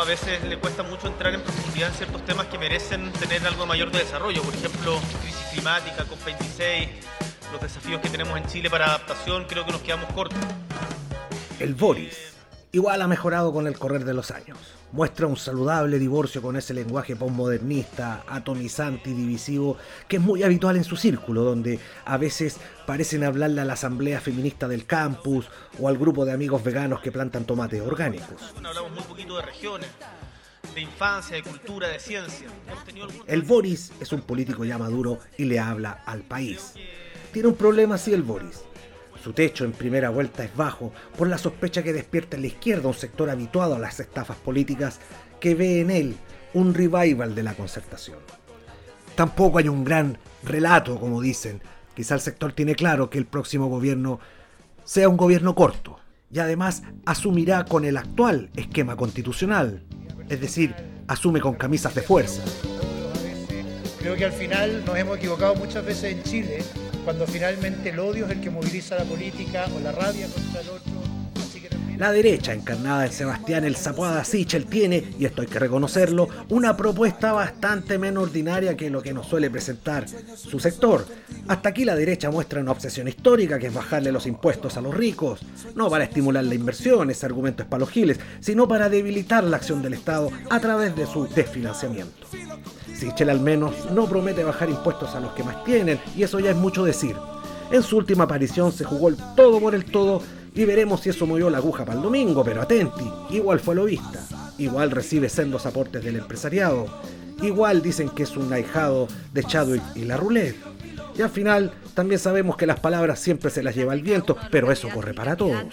a veces le cuesta mucho entrar en profundidad en ciertos temas que merecen tener algo mayor de desarrollo. Por ejemplo, crisis climática, COP26, los desafíos que tenemos en Chile para adaptación, creo que nos quedamos cortos. El Boris igual ha mejorado con el correr de los años. Muestra un saludable divorcio con ese lenguaje postmodernista, atomizante y divisivo que es muy habitual en su círculo, donde a veces parecen hablarle a la asamblea feminista del campus o al grupo de amigos veganos que plantan tomates orgánicos. hablamos muy poquito de regiones, de infancia, de cultura, de ciencia. El Boris es un político ya maduro y le habla al país. Tiene un problema sí el Boris su techo en primera vuelta es bajo por la sospecha que despierta en la izquierda un sector habituado a las estafas políticas que ve en él un revival de la concertación. Tampoco hay un gran relato, como dicen. Quizá el sector tiene claro que el próximo gobierno sea un gobierno corto y además asumirá con el actual esquema constitucional, es decir, asume con camisas de fuerza. Creo que al final nos hemos equivocado muchas veces en Chile cuando finalmente el odio es el que moviliza la política o la rabia contra el otro. La derecha, encarnada en Sebastián el Zapuada Sichel, tiene, y esto hay que reconocerlo, una propuesta bastante menos ordinaria que lo que nos suele presentar su sector. Hasta aquí la derecha muestra una obsesión histórica que es bajarle los impuestos a los ricos, no para estimular la inversión, ese argumento es para los giles, sino para debilitar la acción del Estado a través de su desfinanciamiento. Sichel al menos no promete bajar impuestos a los que más tienen, y eso ya es mucho decir. En su última aparición se jugó el todo por el todo y veremos si eso movió la aguja para el domingo, pero atenti, igual fue lo vista, igual recibe sendos aportes del empresariado, igual dicen que es un ahijado de Chadwick y la roulette. Y al final también sabemos que las palabras siempre se las lleva el viento, pero eso corre para todos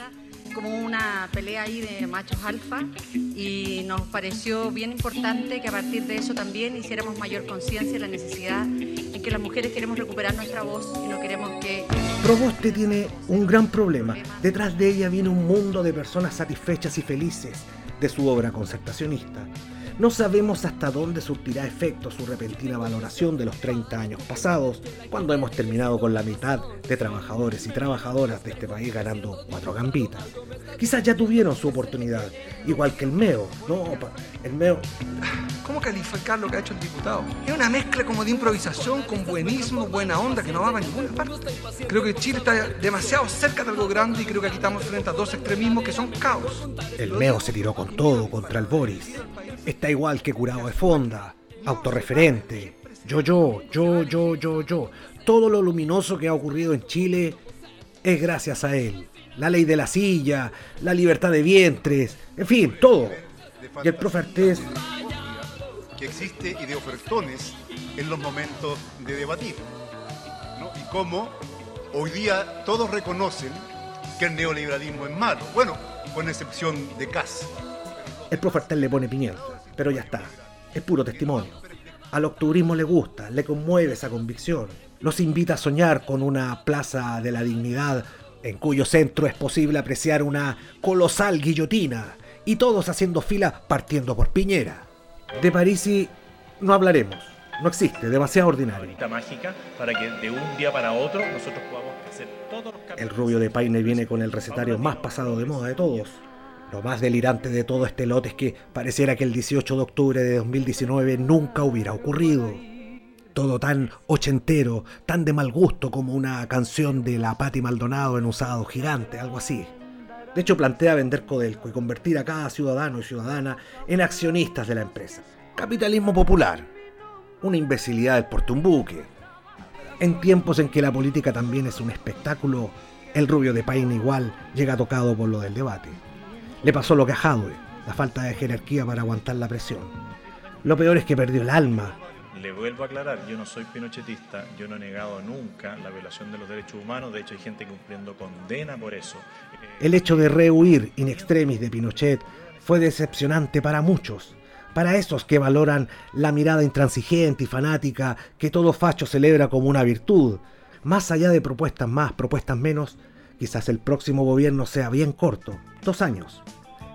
como una pelea ahí de machos alfa y nos pareció bien importante que a partir de eso también hiciéramos mayor conciencia de la necesidad en que las mujeres queremos recuperar nuestra voz y no queremos que... Proboste tiene un gran problema. Detrás de ella viene un mundo de personas satisfechas y felices de su obra concertacionista. No sabemos hasta dónde surtirá efecto su repentina valoración de los 30 años pasados, cuando hemos terminado con la mitad de trabajadores y trabajadoras de este país ganando cuatro gambitas. Quizás ya tuvieron su oportunidad, igual que el MEO. No, el MEO... ¿Cómo calificar lo que ha hecho el diputado? Es una mezcla como de improvisación con buenismo, buena onda, que no va a ninguna parte. Creo que Chile está demasiado cerca de algo grande y creo que aquí estamos frente a dos extremismos que son caos. El MEO se tiró con todo contra el Boris igual que curado de fonda, autorreferente, yo, yo, yo, yo, yo, yo. Todo lo luminoso que ha ocurrido en Chile es gracias a él. La ley de la silla, la libertad de vientres, en fin, todo. Y el profe Artés... Que existe y de ofertones en los momentos de debatir. Y cómo hoy día todos reconocen que el neoliberalismo es malo. Bueno, con excepción de Cas. El profe Artés le pone pimienta pero ya está, es puro testimonio. Al octubrismo le gusta, le conmueve esa convicción. Los invita a soñar con una plaza de la dignidad en cuyo centro es posible apreciar una colosal guillotina y todos haciendo fila partiendo por Piñera. De Parisi no hablaremos, no existe, demasiado ordinario. mágica para que de un día para otro nosotros podamos hacer todos los El rubio de Paine viene con el recetario más pasado de moda de todos. Lo más delirante de todo este lote es que pareciera que el 18 de octubre de 2019 nunca hubiera ocurrido. Todo tan ochentero, tan de mal gusto como una canción de la Patti Maldonado en usado gigante, algo así. De hecho, plantea vender Codelco y convertir a cada ciudadano y ciudadana en accionistas de la empresa. Capitalismo popular. Una imbecilidad del portumbuque. En tiempos en que la política también es un espectáculo, el rubio de Paine igual llega tocado por lo del debate. Le pasó lo que a Hadwe, la falta de jerarquía para aguantar la presión. Lo peor es que perdió el alma. Le vuelvo a aclarar, yo no soy pinochetista, yo no he negado nunca la violación de los derechos humanos, de hecho hay gente cumpliendo condena por eso. El hecho de rehuir in extremis de Pinochet fue decepcionante para muchos, para esos que valoran la mirada intransigente y fanática que todo facho celebra como una virtud. Más allá de propuestas más, propuestas menos, Quizás el próximo gobierno sea bien corto, dos años.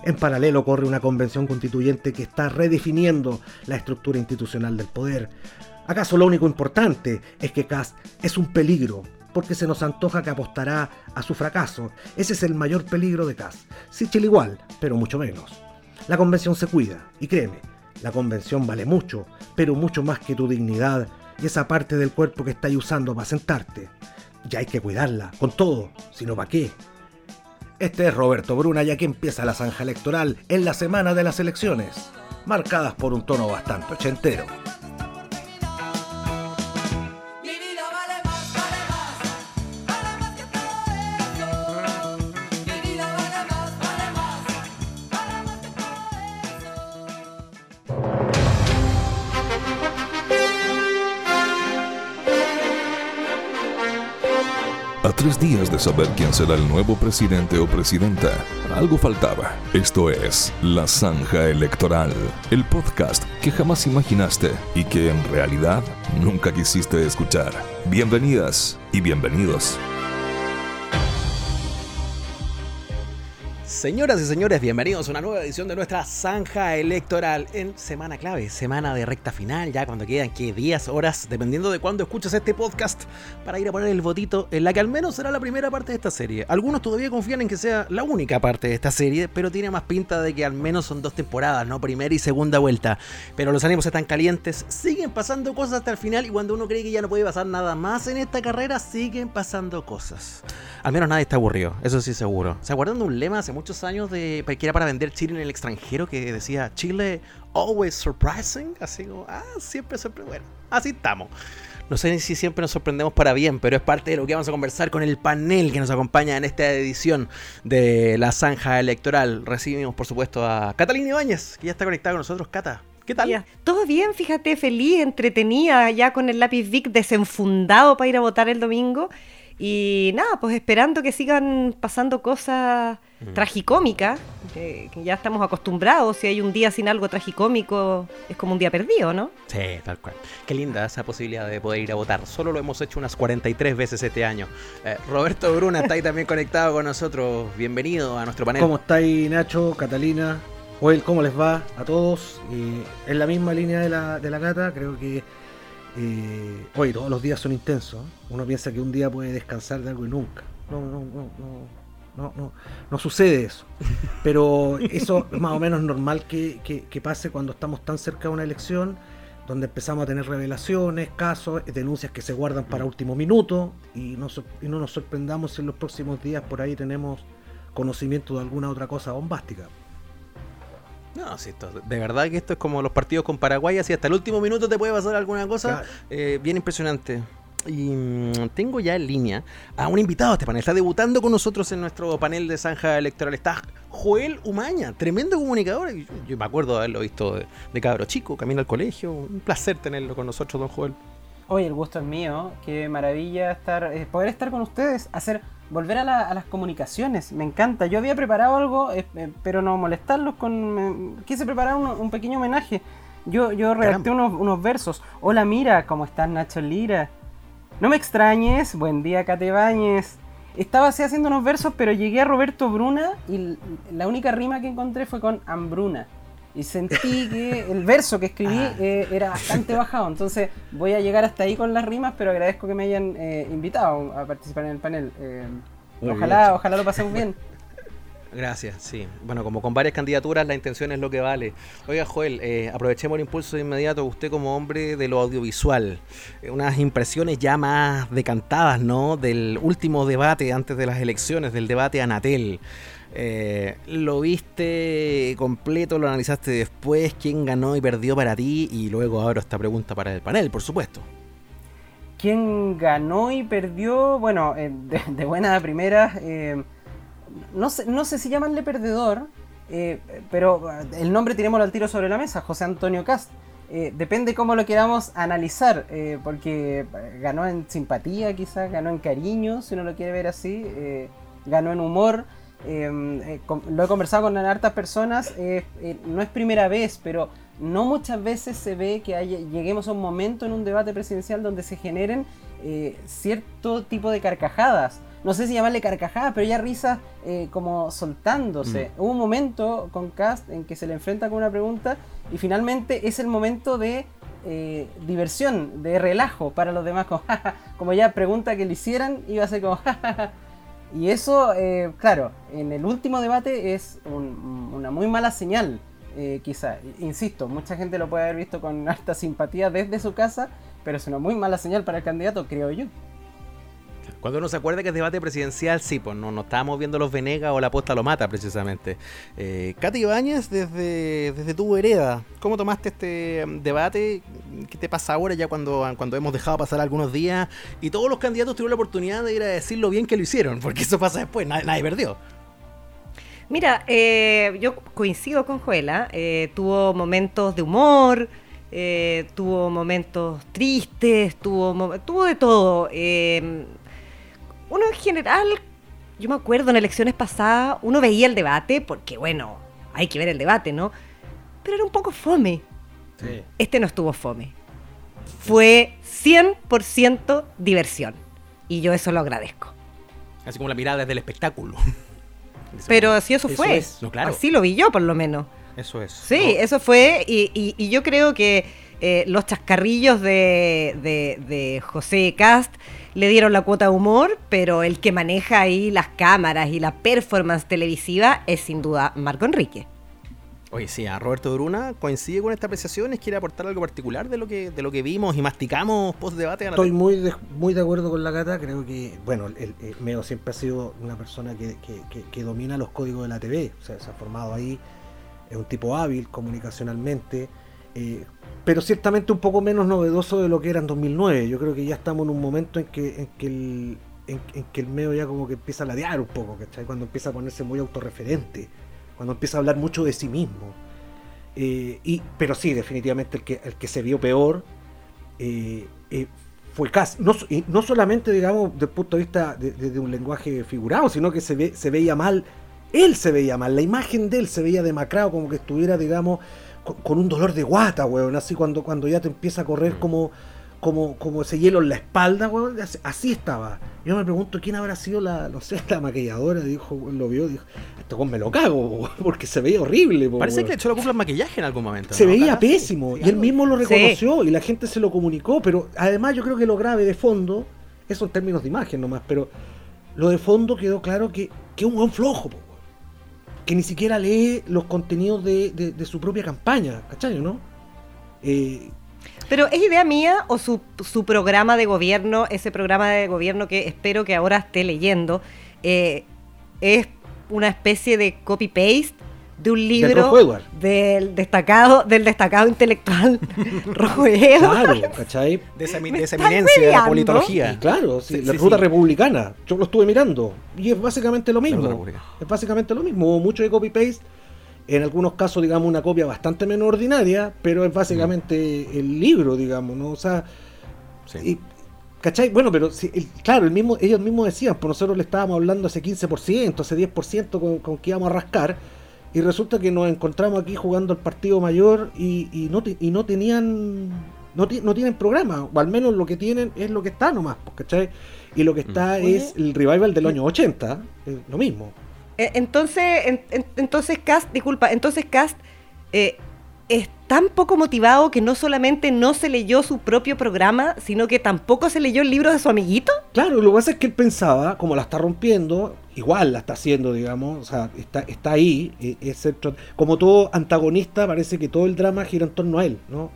En paralelo corre una convención constituyente que está redefiniendo la estructura institucional del poder. ¿Acaso lo único importante es que Kass es un peligro? Porque se nos antoja que apostará a su fracaso. Ese es el mayor peligro de Kass. Sichel igual, pero mucho menos. La convención se cuida, y créeme, la convención vale mucho, pero mucho más que tu dignidad y esa parte del cuerpo que estáis usando para sentarte. Ya hay que cuidarla, con todo, si no, ¿para qué? Este es Roberto Bruna, ya que empieza la zanja electoral en la semana de las elecciones, marcadas por un tono bastante ochentero. Tres días de saber quién será el nuevo presidente o presidenta, algo faltaba. Esto es La Zanja Electoral, el podcast que jamás imaginaste y que en realidad nunca quisiste escuchar. Bienvenidas y bienvenidos. Señoras y señores, bienvenidos a una nueva edición de nuestra zanja electoral en semana clave, semana de recta final, ya cuando quedan que días, horas, dependiendo de cuándo escuches este podcast, para ir a poner el votito en la que al menos será la primera parte de esta serie. Algunos todavía confían en que sea la única parte de esta serie, pero tiene más pinta de que al menos son dos temporadas, no primera y segunda vuelta. Pero los ánimos están calientes, siguen pasando cosas hasta el final y cuando uno cree que ya no puede pasar nada más en esta carrera, siguen pasando cosas. Al menos nadie está aburrido, eso sí seguro. ¿Se acuerdan de un lema hace muchos años de que era para vender Chile en el extranjero que decía Chile always surprising, así como, ah, siempre sorprende. Bueno, así estamos. No sé si siempre nos sorprendemos para bien, pero es parte de lo que vamos a conversar con el panel que nos acompaña en esta edición de la Zanja Electoral. Recibimos, por supuesto, a Catalina Ibáñez, que ya está conectada con nosotros. Cata, ¿Qué tal? Todo bien, fíjate, feliz, entretenida, ya con el lápiz Vic desenfundado para ir a votar el domingo. Y nada, pues esperando que sigan pasando cosas mm. tragicómicas, que, ya estamos acostumbrados, si hay un día sin algo tragicómico, es como un día perdido, ¿no? Sí, tal cual. Qué linda esa posibilidad de poder ir a votar. Solo lo hemos hecho unas 43 veces este año. Eh, Roberto Bruna está ahí también conectado con nosotros. Bienvenido a nuestro panel. ¿Cómo estáis, Nacho, Catalina? Joel, ¿cómo les va a todos? Y en la misma línea de la, de la cata, creo que eh, hoy todos los días son intensos. Uno piensa que un día puede descansar de algo y nunca. No, no, no, no, no, no, sucede eso. Pero eso es más o menos normal que, pase cuando estamos tan cerca de una elección, donde empezamos a tener revelaciones, casos, denuncias que se guardan para último minuto y no, y no nos sorprendamos si en los próximos días por ahí tenemos conocimiento de alguna otra cosa bombástica. No, sí, de verdad que esto es como los partidos con Paraguay, así hasta el último minuto te puede pasar alguna cosa eh, bien impresionante. Y mm, tengo ya en línea a un invitado a este panel. Está debutando con nosotros en nuestro panel de zanja electoral. Está Joel Umaña, tremendo comunicador. Yo, me acuerdo de haberlo visto de, cabro chico, camino al colegio. Un placer tenerlo con nosotros, don Joel. Hoy el gusto es mío. Qué maravilla estar, eh, poder estar con ustedes, hacer volver a, las comunicaciones, me encanta. Yo había preparado algo, eh, eh, pero no molestarlos con... quise preparar un, pequeño homenaje. Yo, yo redacté unos, versos. Hola, mira, ¿cómo estás, Nacho Lira? No me extrañes, buen día, Cate Bañez. Estaba así haciendo unos versos, pero llegué a Roberto Bruna y la única rima que encontré fue con Hambruna. Y sentí que el verso que escribí ah. eh, era bastante bajado. Entonces voy a llegar hasta ahí con las rimas, pero agradezco que me hayan eh, invitado a participar en el panel. Eh, ojalá, ojalá lo pasemos bien. Gracias, sí. Bueno, como con varias candidaturas, la intención es lo que vale. Oiga, Joel, aprovechemos el impulso de inmediato, usted como hombre de lo audiovisual, unas impresiones ya más decantadas, ¿no? Del último debate antes de las elecciones, del debate Anatel. Eh, ¿Lo viste completo? ¿Lo analizaste después? ¿Quién ganó y perdió para ti? Y luego abro esta pregunta para el panel, por supuesto. ¿Quién ganó y perdió? Bueno, eh, de, buena primera, eh, no, sé, no sé si llamarle perdedor, pero el nombre tirémoslo al tiro sobre la mesa, José Antonio Cast. depende cómo lo queramos analizar, porque ganó en simpatía quizás, ganó en cariño, si uno lo quiere ver así, ganó en humor, eh, lo he conversado con hartas personas, eh, eh, no es primera vez, pero no muchas veces se ve que lleguemos a un momento en un debate presidencial donde se generen cierto tipo de carcajadas. No sé si llamarle carcajadas, pero ya risas como soltándose. Mm. Hubo un momento con Cast en que se le enfrenta con una pregunta y finalmente es el momento de diversión, de relajo para los demás. Como, como ya pregunta que le hicieran, iba a ser como, y eso, eh, claro, en el último debate es una muy mala señal. eh, quizá. Insisto, mucha gente lo puede haber visto con alta simpatía desde su casa, pero es una muy mala señal para el candidato, creo yo. Cuando uno se acuerda que es debate presidencial, sí, pues no, no estábamos viendo los Venegas o la posta lo mata, precisamente. Eh, Katy Ibáñez, desde, desde tu hereda, ¿cómo tomaste este mm, debate? ¿Qué te pasa ahora ya cuando, cuando hemos dejado pasar algunos días y todos los candidatos tuvieron la oportunidad de ir a decir lo bien que lo hicieron? Porque eso pasa después, nadie, perdió. Mira, eh, yo coincido con Juela, eh, tuvo momentos de humor, eh, tuvo momentos tristes, tuvo, tuvo de todo. Uno en general, yo me acuerdo en elecciones pasadas, uno veía el debate, porque bueno, hay que ver el debate, ¿no? Pero era un poco fome. Este no estuvo fome. Fue 100% diversión. Y yo eso lo agradezco. Así como la mirada desde el espectáculo. Pero si eso, Eso fue, es, no, claro. así lo vi yo por lo menos. Eso es. Sí, eso fue, y, y- y yo creo que eh, los chascarrillos de, de- de José Cast le dieron la cuota de humor, pero el que maneja ahí las cámaras y la performance televisiva es sin duda Marco Enrique. Oye, sí, a Roberto Duruna coincide con esta apreciación, quiere aportar algo particular de lo que, de lo que vimos y masticamos post debate. Estoy muy de, muy de acuerdo con la Cata, creo que, bueno, el, el Meo siempre ha sido una persona que, que- que- que domina los códigos de la TV, o sea, se ha formado ahí, es un tipo hábil comunicacionalmente, eh, pero ciertamente un poco menos novedoso de lo que era en 2009. Yo creo que ya estamos en un momento en que, en que, el, en, que el Meo ya como que empieza a ladear un poco, ¿cachai? Cuando empieza a ponerse muy autorreferente, cuando empieza a hablar mucho de sí mismo. Eh, y, pero sí, definitivamente el que, el que se vio peor eh, eh, fue Cass. No, no solamente, digamos, desde el punto de vista de, de- de un lenguaje figurado, sino que se, ve, se veía mal, él se veía mal, la imagen de él se veía demacrado, como que estuviera, digamos, con, con un dolor de guata, weón, así cuando, cuando ya te empieza a correr como, como, como ese hielo en la espalda, weón, así, así estaba. Yo me pregunto quién habrá sido la, no sé, la maquilladora, dijo, lo vio, dijo, este weón me lo cago, weón, porque se veía horrible, po, Parece weón. que le echó la culpa al maquillaje en algún momento. Se ¿no? veía Cata? pésimo y él mismo lo Sí. reconoció y la gente se lo comunicó, pero además yo creo que lo grave de fondo, eso en términos de imagen nomás, pero lo de fondo quedó claro que que es un buen flojo, po, weón. Que ni siquiera lee los contenidos de, de- su propia campaña, ¿cachai? ¿no? Eh, Pero ¿es idea mía o su, su programa de gobierno, ese programa de gobierno que espero que ahora esté leyendo, eh, es una especie de copy-paste de un libro del destacado, del destacado intelectual Rojo claro, ¿cachai? De esa, de esa eminencia de la politología. Y claro, sí, Sí, la sí, ruta sí. republicana. Yo lo estuve mirando. Y es básicamente lo mismo. Es básicamente lo mismo. Hubo mucho de copy-paste. En algunos casos, digamos, una copia bastante menos ordinaria, pero es básicamente el libro, digamos, ¿no? O sea, Sí. y- ¿cachai? Bueno, pero si el- claro, el mismo, ellos mismos decían, pues nosotros le estábamos hablando ese 15%, ese 10% con, con que íbamos a rascar, y resulta que nos encontramos aquí jugando el partido mayor y, y no, te- y no tenían no, ti- no tienen programa, o al menos lo que tienen es lo que está nomás, pues, ¿cachai? Y lo que está Oye. es el revival del año 80, es lo mismo. Eh, Entonces, en- en- entonces Cast, disculpa, entonces Cast eh, es tan poco motivado que no solamente no se leyó su propio programa, sino que tampoco se leyó el libro de su amiguito. Claro, lo que pasa es que él pensaba, como la está rompiendo, igual la está haciendo, digamos, o sea, está, está ahí, eh, es el tro- como todo antagonista, parece que todo el drama gira en torno a él, ¿no?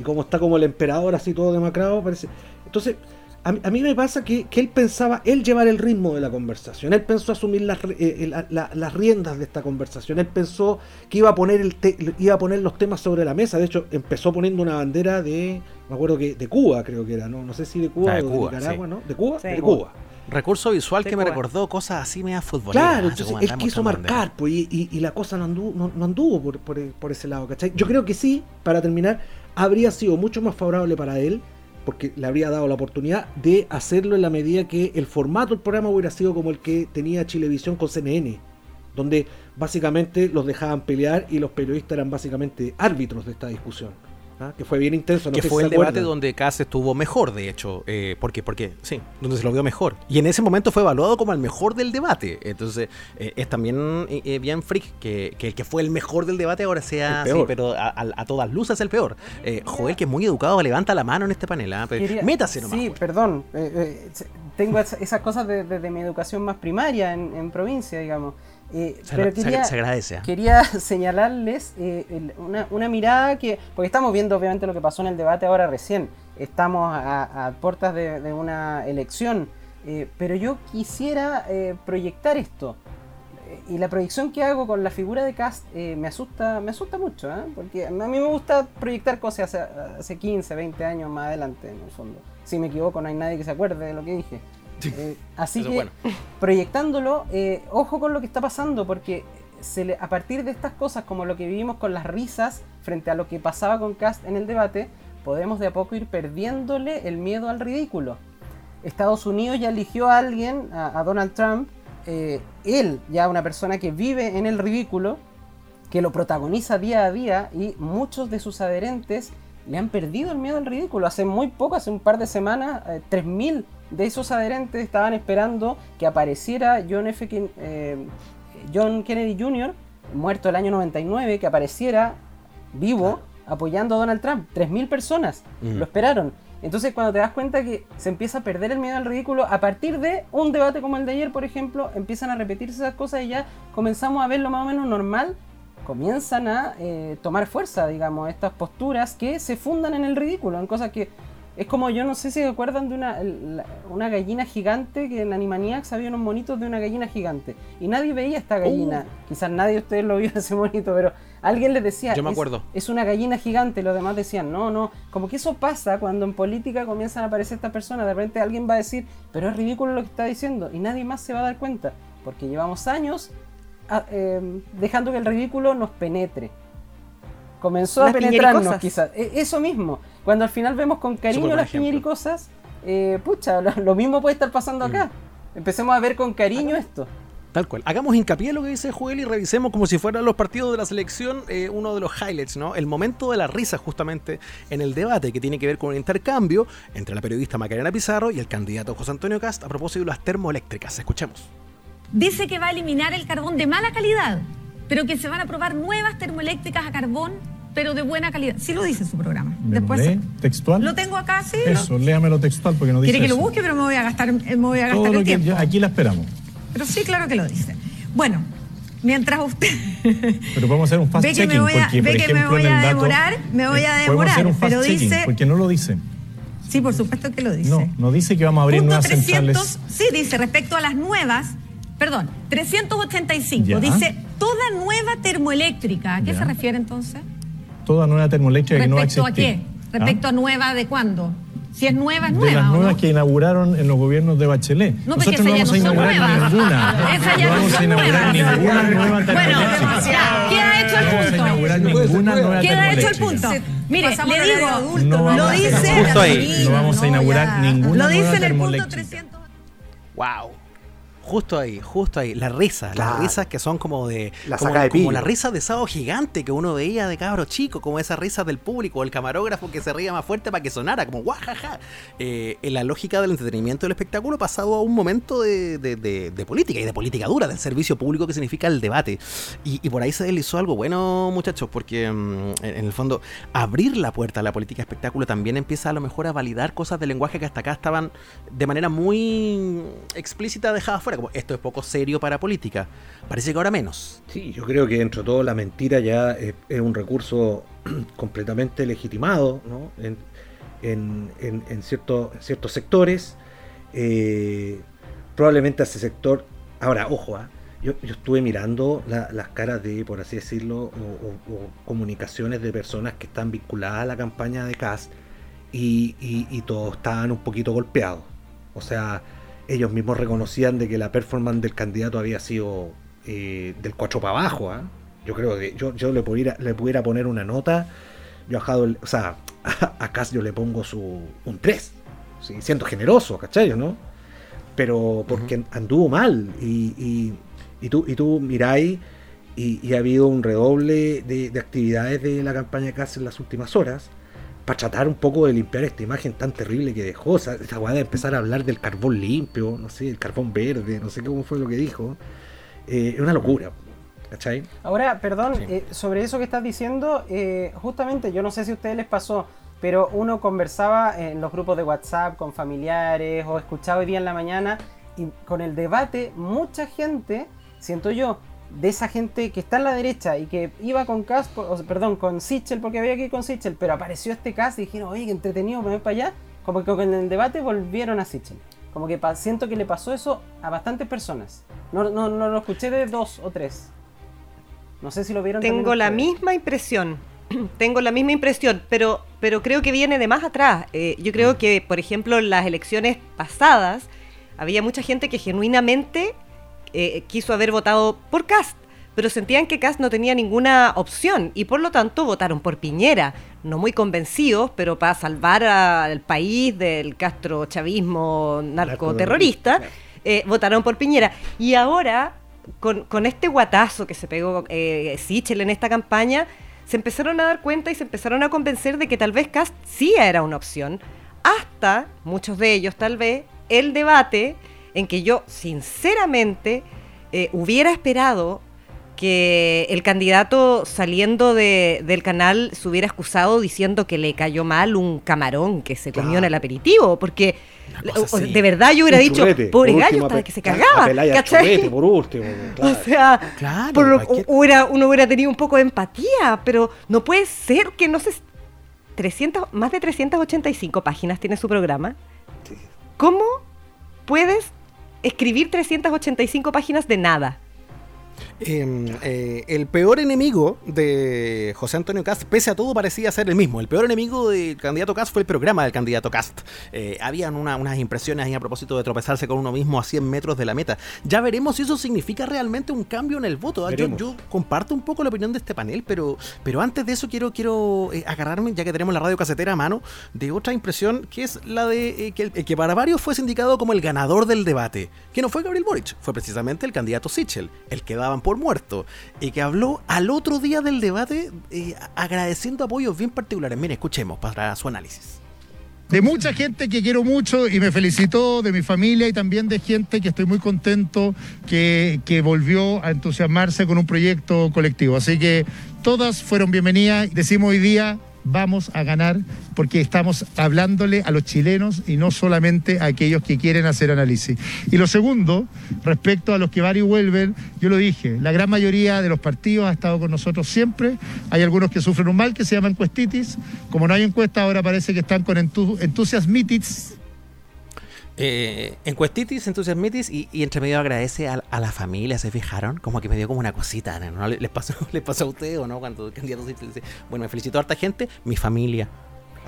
Y como está como el emperador así todo demacrado, parece... Entonces, a, mí- a mí me pasa que, que él pensaba, él llevar el ritmo de la conversación, él pensó asumir las, re- eh, la- la- las riendas de esta conversación, él pensó que iba a poner el te- iba a poner los temas sobre la mesa, de hecho empezó poniendo una bandera de, me acuerdo que de Cuba creo que era, no, no sé si de Cuba Ah, de o de Nicaragua, sí. ¿no? ¿De Cuba? Sí. De Cuba. Recurso visual que me Cuba. recordó cosas así media futboleras. Claro, entonces él quiso marcar, pues, y, y- y la cosa no anduvo, no, no anduvo por, por, por ese lado, ¿cachai? Yo creo que sí, para terminar, habría sido mucho más favorable para él, porque le habría dado la oportunidad de hacerlo en la medida que el formato del programa hubiera sido como el que tenía Chilevisión con CNN, donde básicamente los dejaban pelear y los periodistas eran básicamente árbitros de esta discusión, ¿ah? que fue bien intenso. no que fue el debate donde Cass estuvo mejor, de hecho. Eh, ¿Por qué? Porque, sí, donde se lo vio mejor. Y en ese momento fue evaluado como el mejor del debate. Entonces, eh, es también eh, eh, bien freak que, que el que fue el mejor del debate ahora sea, El peor. sí, pero a, a- a todas luces el peor. Eh, Joel, que es muy educado, levanta la mano en este panel. ¿ah? Pero Quería- Métase nomás. Sí, pues. perdón. eh, eh, tengo esa- esas cosas de, de- de mi educación más primaria en, en provincia, digamos. Eh, Se pero quería, agra- se agradece, quería señalarles eh, el- una, una mirada que, porque estamos viendo obviamente lo que pasó en el debate ahora recién, estamos a, a puertas de, de una elección, eh, pero yo quisiera eh, proyectar esto. Eh, Y la proyección que hago con la figura de Cast eh, me asusta me asusta mucho, ¿eh? porque a mí me gusta proyectar cosas hace, hace 15, 20 años más adelante, en el fondo. Si me equivoco, no hay nadie que se acuerde de lo que dije. Eh, así Eso que, bueno. proyectándolo, eh, ojo con lo que está pasando, porque se le- a partir de estas cosas, como lo que vivimos con las risas frente a lo que pasaba con Cast en el debate, podemos de a poco ir perdiéndole el miedo al ridículo. Estados Unidos ya eligió a alguien, a, a Donald Trump, eh, él, ya una persona que vive en el ridículo, que lo protagoniza día a día y muchos de sus adherentes le han perdido el miedo al ridículo. Hace muy poco, hace un par de semanas, eh, 3.000 de esos adherentes estaban esperando que apareciera John, F. Ken- eh, John Kennedy Jr., muerto el año 99, que apareciera vivo apoyando a Donald Trump. 3.000 personas Mm. lo esperaron. Entonces cuando te das cuenta que se empieza a perder el miedo al ridículo, a partir de un debate como el de ayer, por ejemplo, empiezan a repetirse esas cosas y ya comenzamos a verlo más o menos normal, comienzan a eh, tomar fuerza, digamos, estas posturas que se fundan en el ridículo, en cosas que es como, yo no sé si se acuerdan de una, la- una gallina gigante, que en Animaniacs había unos monitos de una gallina gigante. Y nadie veía esta gallina. Quizás nadie de ustedes lo vio ese monito, pero alguien les decía, Yo me "Es- acuerdo. es una gallina gigante, y los demás decían, no, no, como que eso pasa cuando en política comienzan a aparecer estas personas, de repente alguien va a decir, pero es ridículo lo que está diciendo, y nadie más se va a dar cuenta, porque llevamos años a- eh, dejando que el ridículo nos penetre. Comenzó a penetrarnos quizás, E- eso mismo, cuando al final vemos con cariño las piñericosas, eh, pucha, lo, lo mismo puede estar pasando acá. Empecemos a ver con cariño esto. Tal cual. Hagamos hincapié en lo que dice Joel y revisemos como si fueran los partidos de la selección eh, uno de los highlights, ¿no? El momento de la risa justamente en el debate que tiene que ver con un intercambio entre la periodista Macarena Pizarro y el candidato José Antonio Cast a propósito de las termoeléctricas. Escuchemos. dice que va a eliminar el carbón de mala calidad, pero que se van a probar nuevas termoeléctricas a carbón, pero de buena calidad. Sí lo dice su programa. Después ¿Lee textual? lo tengo acá, sí. Eso, léamelo textual porque no dice Quiere que lo eso. busque, pero me voy a gastar, me voy a gastar Todo el lo tiempo. yo- aquí la esperamos. Pero sí, claro que lo dice. Bueno, mientras usted Pero podemos hacer un fast ve que me checking voy a, porque, ve por que ejemplo, me voy en a dato, demorar, me voy eh, a demorar, hacer un fast pero checking dice, porque no lo dice. sí, por supuesto que lo dice. No, no dice que vamos a abrir Punto nuevas 300, centrales. sí, dice respecto a las nuevas, perdón, 385, Ya. dice toda nueva termoeléctrica. ¿A qué Ya. se refiere entonces? Toda nueva termoeléctrica que no va a ¿Respecto existir. a qué? ¿Respecto a nueva de cuándo? Si es nueva, es ¿Ah? De nueva. las ¿o nuevas no? que inauguraron en los gobiernos de Bachelet. No, porque Nosotros no esas vamos a ya no son inaugurar nuevas. ninguna. Esas ya no no vamos a inaugurar nuevas. ninguna nueva Bueno, termoeléctrica. ya, queda hecho el No vamos a punto. inaugurar ninguna nueva Queda hecho el punto. Mire, Pasamos le digo, adulto, No lo vamos a- dice, Justo ahí. No vamos a inaugurar ninguna lo dice nueva en el punto termoeléctrica. 300. ¡Wow! Justo ahí, justo ahí. La risa, Claro. las risas que son como de. La como, de como la risa de sábado gigante que uno veía de cabro chico, como esas risas del público, el camarógrafo que se ría más fuerte para que sonara, como guajaja. Eh, en la lógica del entretenimiento del espectáculo pasado a un momento de, de- de- de política y de política dura, del servicio público que significa el debate. Y, y por ahí se deslizó algo bueno, muchachos, porque mm, en, el fondo abrir la puerta a la política espectáculo también empieza a lo mejor a validar cosas de lenguaje que hasta acá estaban de manera muy explícita dejadas fuera, como esto es poco serio para política. Parece que ahora menos. Sí, yo creo que dentro de todo la mentira ya es, un recurso completamente legitimado ¿no? en, en- en- cierto- ciertos sectores. Eh, probablemente ese sector. Ahora, ojo, ¿ah? yo, yo estuve mirando la- las caras de, por así decirlo, o, comunicaciones de personas que están vinculadas a la campaña de Cast y, y- y todos estaban un poquito golpeados. O sea, ellos mismos reconocían de que la performance del candidato había sido eh, del 4 para abajo. ¿ah? Yo creo que yo, yo le, pudiera, le pudiera poner una nota. Yo a Jadwe- o sea, a Cas yo le pongo su un 3. ¿sí? Siendo generoso, ¿cachai? ¿no? Pero porque anduvo mal. Y, y, y tú, y tú miráis y, y ha habido un redoble de, de actividades de la campaña de Cas en las últimas horas para tratar un poco de limpiar esta imagen tan terrible que dejó. O sea, esta weá de empezar a hablar del carbón limpio, no sé, el carbón verde, no sé cómo fue lo que dijo. Eh, es una locura, ¿cachai? Ahora, perdón, eh, sobre eso que estás diciendo, eh, justamente yo no sé si a ustedes les pasó, pero uno conversaba en los grupos de WhatsApp con familiares o escuchaba hoy día en la mañana y con el debate mucha gente, siento yo, de esa gente que está en la derecha y que iba con sea, perdón, con Sichel, porque había que ir con Sichel, pero apareció este Cast y dijeron, oye, qué entretenido, me voy para allá. Como que con el debate volvieron a Sichel. Como que siento que le pasó eso a bastantes personas. No, no, no lo escuché de dos o tres. No sé si lo vieron Tengo la ustedes. misma impresión. Tengo la misma impresión, pero, pero creo que viene de más atrás. Eh, yo creo que, por ejemplo, en las elecciones pasadas había mucha gente que genuinamente eh, quiso haber votado por Cast, pero sentían que Cast no tenía ninguna opción y por lo tanto votaron por Piñera. No muy convencidos, pero para salvar al país del Castro chavismo narcoterrorista, eh, votaron por Piñera. Y ahora, con, con este guatazo que se pegó eh, Sichel en esta campaña, se empezaron a dar cuenta y se empezaron a convencer de que tal vez Cast sí era una opción, hasta, muchos de ellos tal vez, el debate en que yo sinceramente eh, hubiera esperado que el candidato saliendo de- del canal se hubiera excusado diciendo que le cayó mal un camarón que se comió en el aperitivo, porque así. de verdad yo hubiera dicho, churrete, pobre gallo, ape- que se cagaba, churrete, por último. O sea, Claro, por lo- cualquier- hubiera- uno hubiera tenido un poco de empatía, pero no puede ser que no se... 300, más de 385 páginas tiene su programa. ¿Cómo puedes escribir 385 páginas de nada? Em, eh, el peor enemigo de José Antonio Cast, pese a todo, parecía ser el mismo. El peor enemigo del candidato Cast fue el programa del candidato Cast. Eh, habían una- unas impresiones ahí a propósito de tropezarse con uno mismo a 100 metros de la meta. Ya veremos si eso significa realmente un cambio en el voto. ¿ah? Yo, comparto un poco la opinión de este panel, pero, pero antes de eso quiero, quiero eh, agarrarme, ya que tenemos la radio casetera a mano, de otra impresión que es la de que, que para varios fue indicado como el ganador del debate, que no fue Gabriel Boric, fue precisamente el candidato Sichel, el que daban por muerto, y que habló al otro día del debate eh, agradeciendo apoyos bien particulares. Mire, escuchemos para su análisis. de mucha gente que quiero mucho y me felicitó, de mi familia y también de gente que estoy muy contento que, que volvió a entusiasmarse con un proyecto colectivo. Así que todas fueron bienvenidas. Decimos hoy día, vamos a ganar porque estamos hablándole a los chilenos y no solamente a aquellos que quieren hacer análisis. Y lo segundo, respecto a los que van y vuelven, yo lo dije, la gran mayoría de los partidos ha estado con nosotros siempre. Hay algunos que sufren un mal que se llama encuestitis. Como no hay encuesta, ahora parece que están con entu- entusiasmitis. Eh, encuestitis, entusiasmitis y, y entre medio agradece a, a la familia, ¿se fijaron? Como que me dio como una cosita, ¿no? ¿Les pasó, les pasó a ustedes o no? Cuando el candidato dice, bueno, me felicitó a harta gente, mi familia.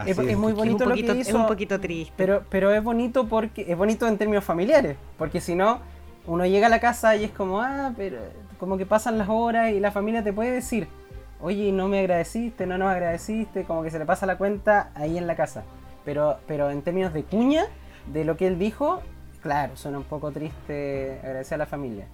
Es, es muy bonito lo poquito- que es hizo, un poquito triste. Pero, pero es bonito porque es bonito en términos familiares, porque si no, uno llega a la casa y es como, ah, pero como que pasan las horas y la familia te puede decir, oye, no me agradeciste, no nos agradeciste, como que se le pasa la cuenta ahí en la casa. Pero, pero en términos de cuña, de lo que él dijo, claro, suena un poco triste agradecer a la familia.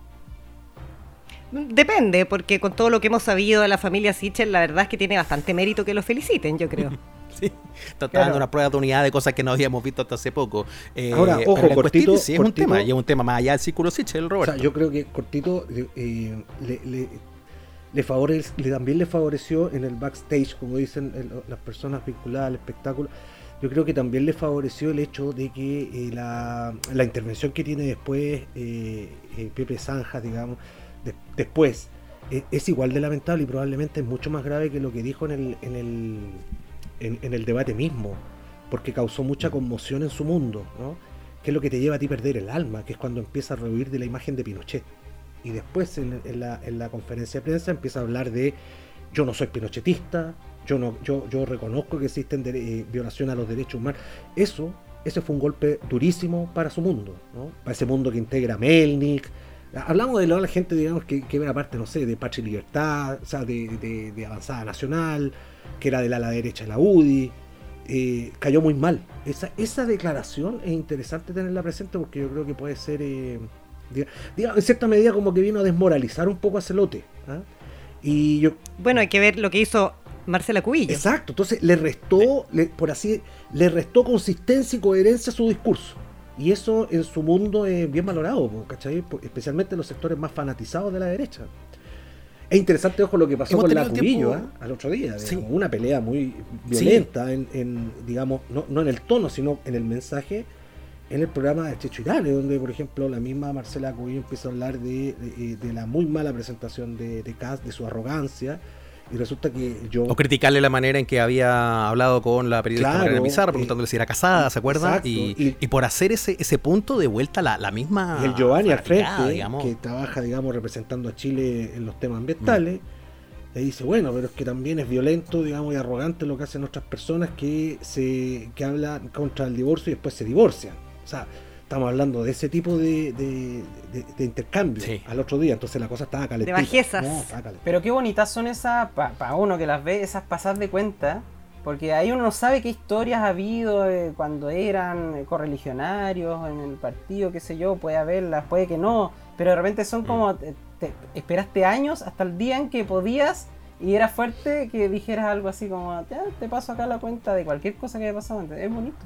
Depende, porque con todo lo que hemos sabido de la familia Sichel, la verdad es que tiene bastante mérito que lo feliciten, yo creo. Sí, está dando una prueba de unidad de cosas que no habíamos visto hasta hace poco. Eh, Ahora, ojo, cortito, encuestitis sí es un tema, y es un tema más allá del círculo Sichel, O Roberto. sea, yo creo que cortito eh, le, le- le favorece- le- también le favoreció en el backstage, como dicen el- las personas vinculadas al espectáculo. Yo creo que también le favoreció el hecho de que eh, la, intervención que tiene después eh, eh, Pepe Zanja, digamos, de- después, es igual de lamentable y probablemente es mucho más grave que lo que dijo en el, en el, en, el debate mismo, porque causó mucha conmoción en su mundo, ¿no? que es lo que te lleva a ti perder el alma, que es cuando empieza a rehuir de la imagen de Pinochet. Y después en la, en la conferencia de prensa empieza a hablar de yo no soy pinochetista, yo no, yo, reconozco que existen eh, violaciones a los derechos humanos. Eso, ese fue un golpe durísimo para su mundo, ¿no? Para ese mundo que integra Melnik. Hablamos de la gente, digamos, que, que era parte, no sé, de Patria y Libertad, o sea, de, de- de Avanzada Nacional, que era del ala derecha de la UDI. eh, cayó muy mal. Esa, esa declaración es interesante tenerla presente porque yo creo que puede ser, eh, diga- diga- en cierta medida, como que vino a desmoralizar un poco a Celote. ¿ah? Y yo, Bueno, hay que ver lo que hizo Marcela Cubillo. Exacto, entonces le restó, le- por así, le restó consistencia y coherencia a su discurso. Y eso en su mundo es bien valorado, ¿cachai? Especialmente en los sectores más fanatizados de la derecha. Es interesante, ojo, lo que pasó Hemos con la Cubillo tiempo- ¿ah? al otro día. Sí. digamos, Una pelea muy Sí. violenta, en, en, digamos, no, no en el tono, sino en el mensaje. en el programa de Checho Irane, donde por ejemplo la misma Marcela Cubillo empieza a hablar de, de- de la muy mala presentación de, de Kass, de su arrogancia, y resulta que yo... O criticarle la manera en que había hablado con la periodista Claro, Mariana Pizarro, eh, preguntándole si era casada, ¿se acuerdan? exacto, Y, y- y por hacer ese, ese punto de vuelta la, la misma. El Giovanni al frente, digamos. que trabaja, digamos, representando a Chile en los temas ambientales, le dice, bueno, pero es que también es violento, digamos, y arrogante lo que hacen otras personas que se que hablan contra el divorcio y después se divorcian. O sea, estamos hablando de ese tipo de, de, de- de intercambio al otro día, entonces la cosa estaba calentita. bajezas. No, estaba calentita. Pero qué bonitas son esas, para uno que las ve, esas pasadas de cuenta, porque ahí uno no sabe qué historias ha habido eh, cuando eran eh, correligionarios en el partido, qué sé yo, puede haberlas, puede que no, pero de repente son como, te- te- esperaste años hasta el día en que podías y era fuerte que dijeras algo así como, ya, te paso acá la cuenta de cualquier cosa que haya pasado antes, es bonito.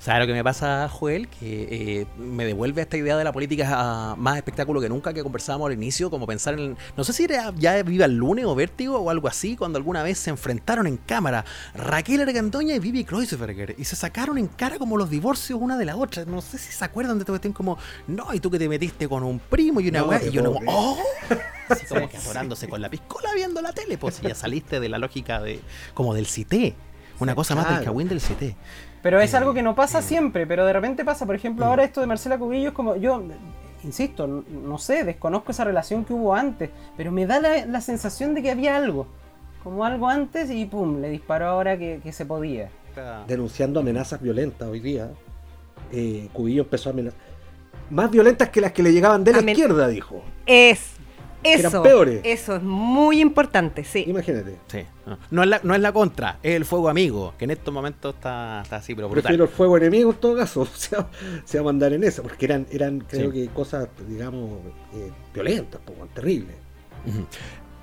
¿Sabes lo que me pasa, Joel? Que eh, me devuelve a esta idea de la política ah, más espectáculo que nunca que conversábamos al inicio, como pensar en... No sé si era ya Viva el lunes o Vértigo o algo así, cuando alguna vez se enfrentaron en cámara Raquel Argandoña y Vivi Kreuzberger y se sacaron en cara como los divorcios una de la otra. No sé si se acuerdan de esta cuestión como, no, y tú que te metiste con un primo y una No weá, y yo no. ¡oh! Así como que atorándose con la piscola viendo la tele, pues y ya saliste de la lógica de como del cité. Una cosa más del claro. cagüín del cité. Pero es algo que no pasa siempre, pero de repente pasa. Por ejemplo, ahora esto de Marcela Cubillo es como, yo, insisto, no sé, desconozco esa relación que hubo antes, pero me da la, la sensación de que había algo. Como algo antes y pum, le disparó ahora que, que se podía. denunciando amenazas violentas hoy día. Eh, Cubillo empezó a amenazar. Más violentas que las que le llegaban de la Amen- izquierda, dijo. Es. Que eran Eso, peores. eso es muy importante, sí. Imagínate. Sí. No, es la, no es la contra, es el fuego amigo, que en estos momentos está, está así, pero brutal. Prefiero el fuego enemigo en todo caso. Se va, se va a mandar en esa, porque eran, eran creo Sí. que cosas, digamos, eh, violentas, po, terribles.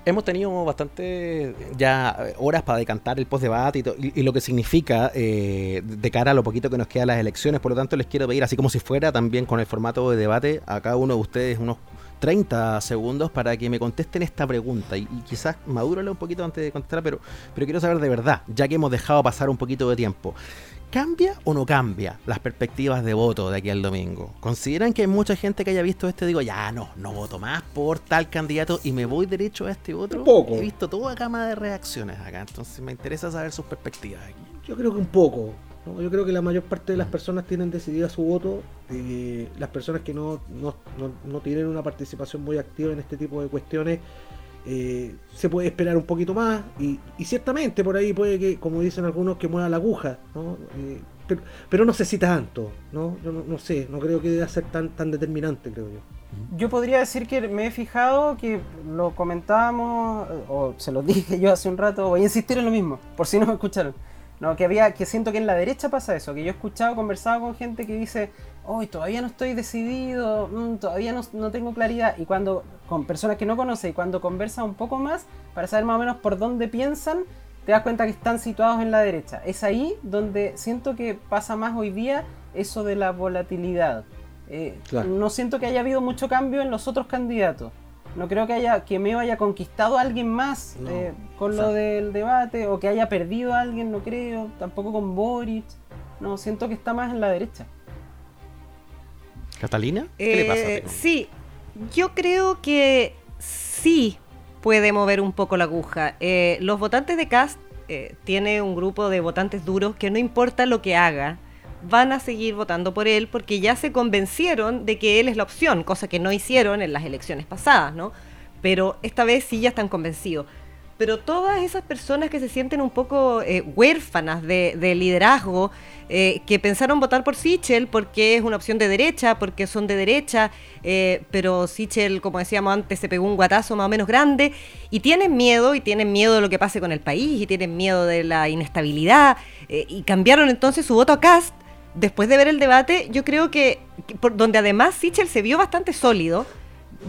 Hemos tenido bastante ya horas para decantar el postdebate y, to- y, y lo que significa eh, de cara a lo poquito que nos queda las elecciones. Por lo tanto, les quiero pedir, así como si fuera también con el formato de debate, a cada uno de ustedes unos 30 segundos para que me contesten esta pregunta. Y, y quizás madúrale un poquito antes de contestar, pero, pero quiero saber de verdad, ya que hemos dejado pasar un poquito de tiempo. ¿Cambia o no cambia las perspectivas de voto de aquí al domingo? ¿Consideran que hay mucha gente que haya visto este digo, ya no, no voto más por tal candidato y me voy derecho a este otro? Un poco. He visto toda gama de reacciones acá, entonces me interesa saber sus perspectivas aquí. Yo creo que un poco. Yo creo que la mayor parte de las personas tienen decidida su voto. las personas que no, no, no, tienen una participación muy activa en este tipo de cuestiones, eh, se puede esperar un poquito más. Y, y ciertamente por ahí puede que, como dicen algunos, que mueva la aguja. ¿no? Eh, pero, pero no sé si tanto. ¿no? Yo no, no sé, no creo que deba ser tan, tan determinante, creo yo. Yo podría decir que me he fijado que lo comentábamos, eh, o se lo dije yo hace un rato, voy a insistir en lo mismo, por si no me escucharon. No, que había, que siento que en la derecha pasa eso, que yo he escuchado, conversado con gente que dice, hoy todavía no estoy decidido, mm, todavía no, no tengo claridad, y cuando, con personas que no conoce, y cuando conversa un poco más, para saber más o menos por dónde piensan, te das cuenta que están situados en la derecha. Es ahí donde siento que pasa más hoy día eso de la volatilidad. Eh, Claro. No siento que haya habido mucho cambio en los otros candidatos. No creo que haya que Meo haya conquistado a alguien más No, eh, con lo del debate o que haya perdido a alguien, no creo. Tampoco con Boric. No, siento que está más en la derecha. ¿Catalina? ¿Qué le pasa? a Eh, ti? sí, yo creo que sí puede mover un poco la aguja. Eh, los votantes de Cast eh, tiene un grupo de votantes duros que no importa lo que haga, van a seguir votando por él porque ya se convencieron de que él es la opción, cosa que no hicieron en las elecciones pasadas, ¿no? Pero esta vez sí ya están convencidos. Pero todas esas personas que se sienten un poco eh, huérfanas de, de liderazgo, eh, que pensaron votar por Sichel porque es una opción de derecha, porque son de derecha, eh, pero Sichel, como decíamos antes, se pegó un guatazo más o menos grande, y tienen miedo, y tienen miedo de lo que pase con el país, y tienen miedo de la inestabilidad, y cambiaron entonces su voto a Cast. Después de ver el debate, yo creo que, por, donde además Sichel se vio bastante sólido,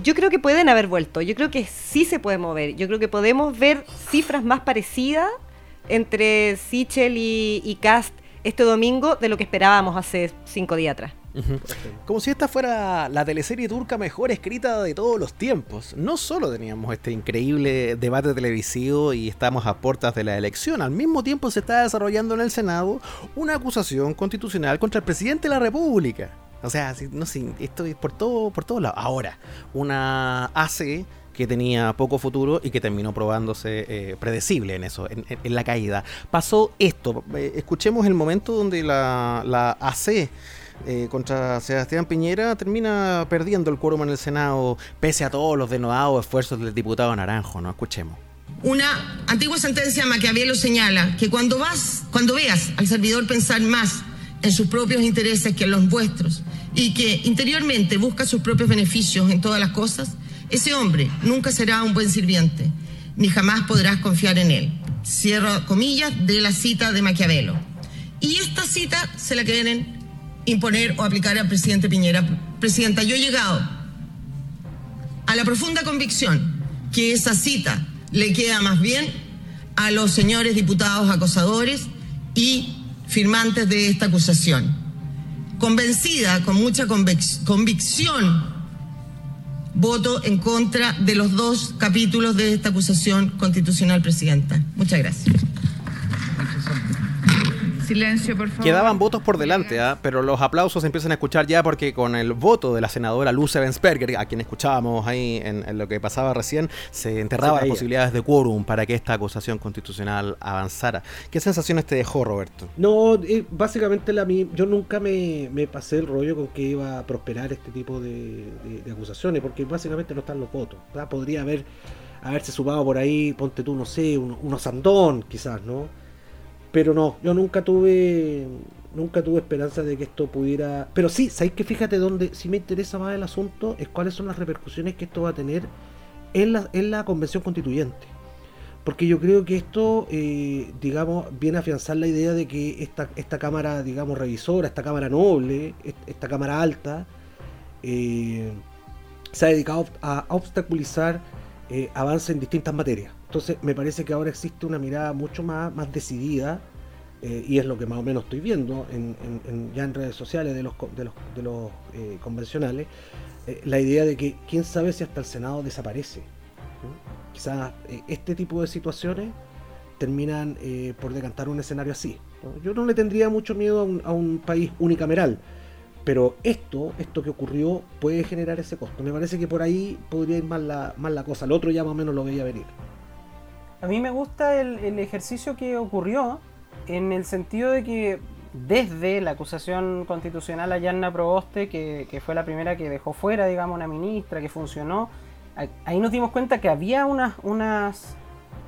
yo creo que pueden haber vuelto. Yo creo que sí se puede mover. Yo creo que podemos ver cifras más parecidas entre Sichel y, y Cast este domingo de lo que esperábamos hace cinco días atrás. Como si esta fuera la teleserie turca mejor escrita de todos los tiempos. No solo teníamos este increíble debate televisivo y estamos a puertas de la elección, al mismo tiempo se está desarrollando en el Senado una acusación constitucional contra el presidente de la República. O sea, no sé, esto es por todo, por todos lados. Ahora, una AC que tenía poco futuro y que terminó probándose eh, predecible en eso, en la caída. Pasó esto. eh, escuchemos el momento donde la, la AC eh, contra Sebastián Piñera termina perdiendo el quórum en el Senado, pese a todos los denodados esfuerzos del diputado Naranjo, ¿no? Escuchemos. Una antigua sentencia de Maquiavelo señala que cuando vas, cuando veas al servidor pensar más en sus propios intereses que en los vuestros y que interiormente busca sus propios beneficios en todas las cosas, ese hombre nunca será un buen sirviente, ni jamás podrás confiar en él. Cierro comillas de la cita de Maquiavelo. Y esta cita se la quieren imponer o aplicar al presidente Piñera. Presidenta, yo he llegado a la profunda convicción que esa cita le queda más bien a los señores diputados acosadores y firmantes de esta acusación. Convencida, con mucha convic- convicción, voto en contra de los dos capítulos de esta acusación constitucional, Presidenta. Muchas gracias. Silencio, por favor. Quedaban votos por delante, ¿ah? pero los aplausos se empiezan a escuchar ya porque con el voto de la senadora Luce Bensperger, a quien escuchábamos ahí en, en lo que pasaba recién, se enterraban las posibilidades de quórum para que esta acusación constitucional avanzara. ¿Qué sensaciones te dejó, Roberto? No, eh, básicamente la, mi- yo nunca me, me pasé el rollo con que iba a prosperar este tipo de, de- de acusaciones, porque básicamente no están los votos. ¿verdad? Podría haber haberse sumado por ahí, ponte tú, no sé, un- unos Sandón, quizás, ¿no? Pero no, yo nunca tuve nunca tuve esperanza de que esto pudiera... Pero sí, ¿sabéis que fíjate dónde sí me interesa más el asunto? Es cuáles son las repercusiones que esto va a tener en la, en la convención constituyente. Porque yo creo que esto, eh, digamos, viene a afianzar la idea de que esta, esta Cámara, digamos, revisora, esta Cámara noble, est- esta Cámara alta, eh, se ha dedicado a obstaculizar eh, avances en distintas materias. Entonces, me parece que ahora existe una mirada mucho más, más decidida, eh, y es lo que más o menos estoy viendo en, ya en redes sociales de los, de los, de los eh, convencionales, eh, la idea de que quién sabe si hasta el Senado desaparece. Quizás este tipo de situaciones terminan por decantar un escenario así. Yo no le tendría mucho miedo a un, a un país unicameral, pero esto, esto que ocurrió puede generar ese costo. Me parece que por ahí podría ir más la, más la cosa. El otro ya más o menos lo veía venir. A mí me gusta el, el ejercicio que ocurrió en el sentido de que desde la acusación constitucional a Yanna Proboste, que, que fue la primera que dejó fuera, digamos, una ministra, que funcionó, ahí nos dimos cuenta que había unas, unas,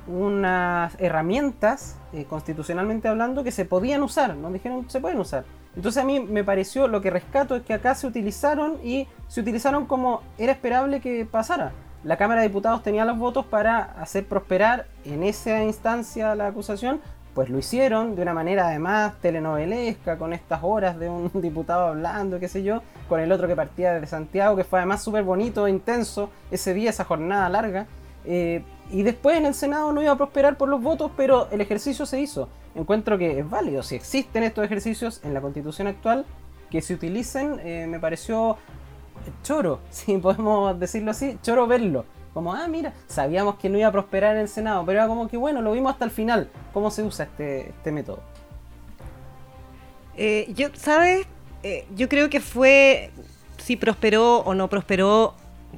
unas herramientas, eh, constitucionalmente hablando, que se podían usar, nos dijeron se pueden usar. Entonces a mí me pareció, lo que rescato es que acá se utilizaron y se utilizaron como era esperable que pasara. La Cámara de Diputados tenía los votos para hacer prosperar en esa instancia la acusación, pues lo hicieron de una manera además telenovelesca, con estas horas de un diputado hablando, qué sé yo, con el otro que partía desde Santiago, que fue además súper bonito, intenso, ese día, esa jornada larga. Eh, y después en el Senado no iba a prosperar por los votos, pero el ejercicio se hizo. Encuentro que es válido, si existen estos ejercicios en la constitución actual, que se utilicen, eh, me pareció choro, si podemos decirlo así, choro verlo. Como, ah, mira, sabíamos que no iba a prosperar en el Senado, pero era como que bueno, lo vimos hasta el final, cómo se usa este, este método. Eh, yo, ¿sabes? Eh, yo creo que fue, si prosperó o no prosperó,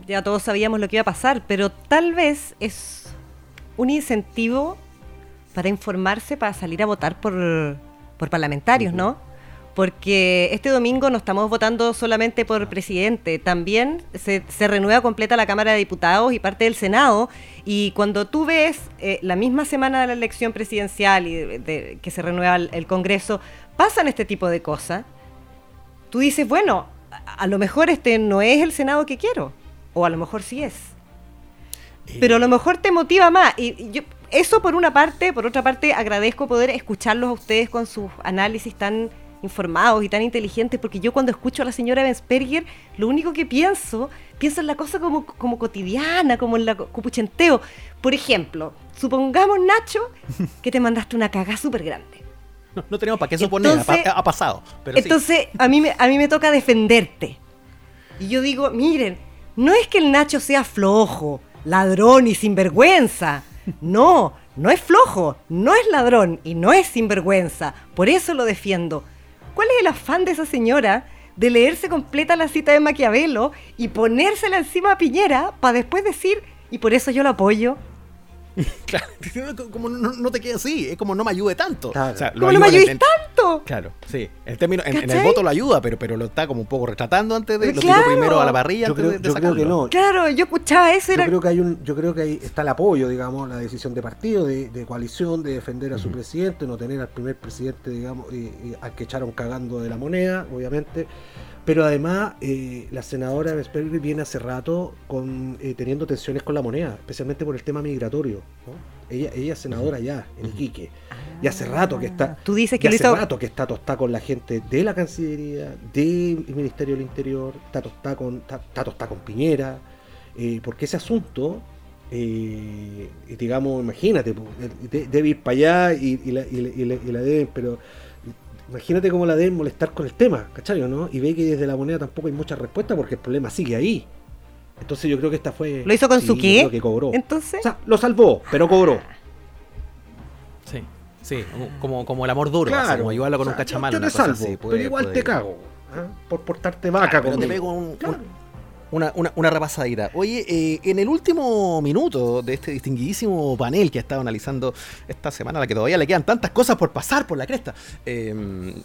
ya todos sabíamos lo que iba a pasar, pero tal vez es un incentivo para informarse, para salir a votar por, por parlamentarios, ¿no? Porque este domingo no estamos votando solamente por presidente, también se, se renueva completa la Cámara de Diputados y parte del Senado. Y cuando tú ves eh, la misma semana de la elección presidencial y de- de- que se renueva el, el Congreso, pasan este tipo de cosas. Tú dices, bueno, a, a lo mejor este no es el Senado que quiero, o a lo mejor sí es. Pero a lo mejor te motiva más. Y y yo, eso por una parte, por otra parte, agradezco poder escucharlos a ustedes con sus análisis tan informados y tan inteligentes, porque yo cuando escucho a la señora Bensperger, lo único que pienso, pienso en la cosa como, como cotidiana, como en la copuchenteo. Por ejemplo, supongamos, Nacho, que te mandaste una cagada súper grande. No, no tenemos para qué suponer, ha, Entonces- ha pasado. Pero sí. Entonces, a, mí me, a mí me toca defenderte. Y yo digo, miren, no es que el Nacho sea flojo, ladrón y sinvergüenza. No, no es flojo, no es ladrón y no es sinvergüenza. Por eso lo defiendo. ¿Cuál es el afán de esa señora de leerse completa la cita de Maquiavelo y ponérsela encima a Piñera para después decir, y por eso yo lo apoyo? Claro, como no, no te queda así, es como no me ayude tanto. O sea, lo ¿Cómo no me ayudes en- Claro, sí. El término, en, en el voto lo ayuda, pero, pero lo está como un poco retratando antes de. Lo Claro. tiró primero a la parrilla Yo antes creo, de, de yo creo que no. Claro, yo escuchaba eso y Yo era... creo que hay un, yo creo que ahí está el apoyo, digamos, la decisión de partido, de, de coalición, de defender a su presidente, no tener al primer presidente, digamos, eh, al que echaron cagando de la moneda, obviamente. Pero además, eh, la senadora Vespergri viene hace rato con eh, teniendo tensiones con la moneda, especialmente por el tema migratorio. ¿no? Ella, ella es senadora ya, en Iquique. Y hace rato que está. Tú dices que hace hizo- rato que está tostada con la gente de la Cancillería, del Ministerio del Interior, está tostada con, está, está tostada con Piñera, eh, porque ese asunto, eh, digamos, imagínate, debe ir para allá y, y la, y la- y la- y la deben, pero imagínate cómo la deben molestar con el tema, ¿cachai? ¿no? Y ve que desde la moneda tampoco hay mucha respuesta porque el problema sigue ahí. Entonces yo creo que esta fue... ¿Lo hizo con sí, su qué? que cobró. Entonces... O sea, lo salvó, pero cobró. Sí, sí, como, como el amor duro, así, como ayudarlo con o un cachamal. Yo, te salvo, así, pero igual puede- te cago. ¿ah? Por portarte vaca Claro, pero te pego un- un- una, una, una repasadita. Oye, eh, en el último minuto de este distinguidísimo panel que ha estado analizando esta semana, a la que todavía le quedan tantas cosas por pasar por la cresta. eh,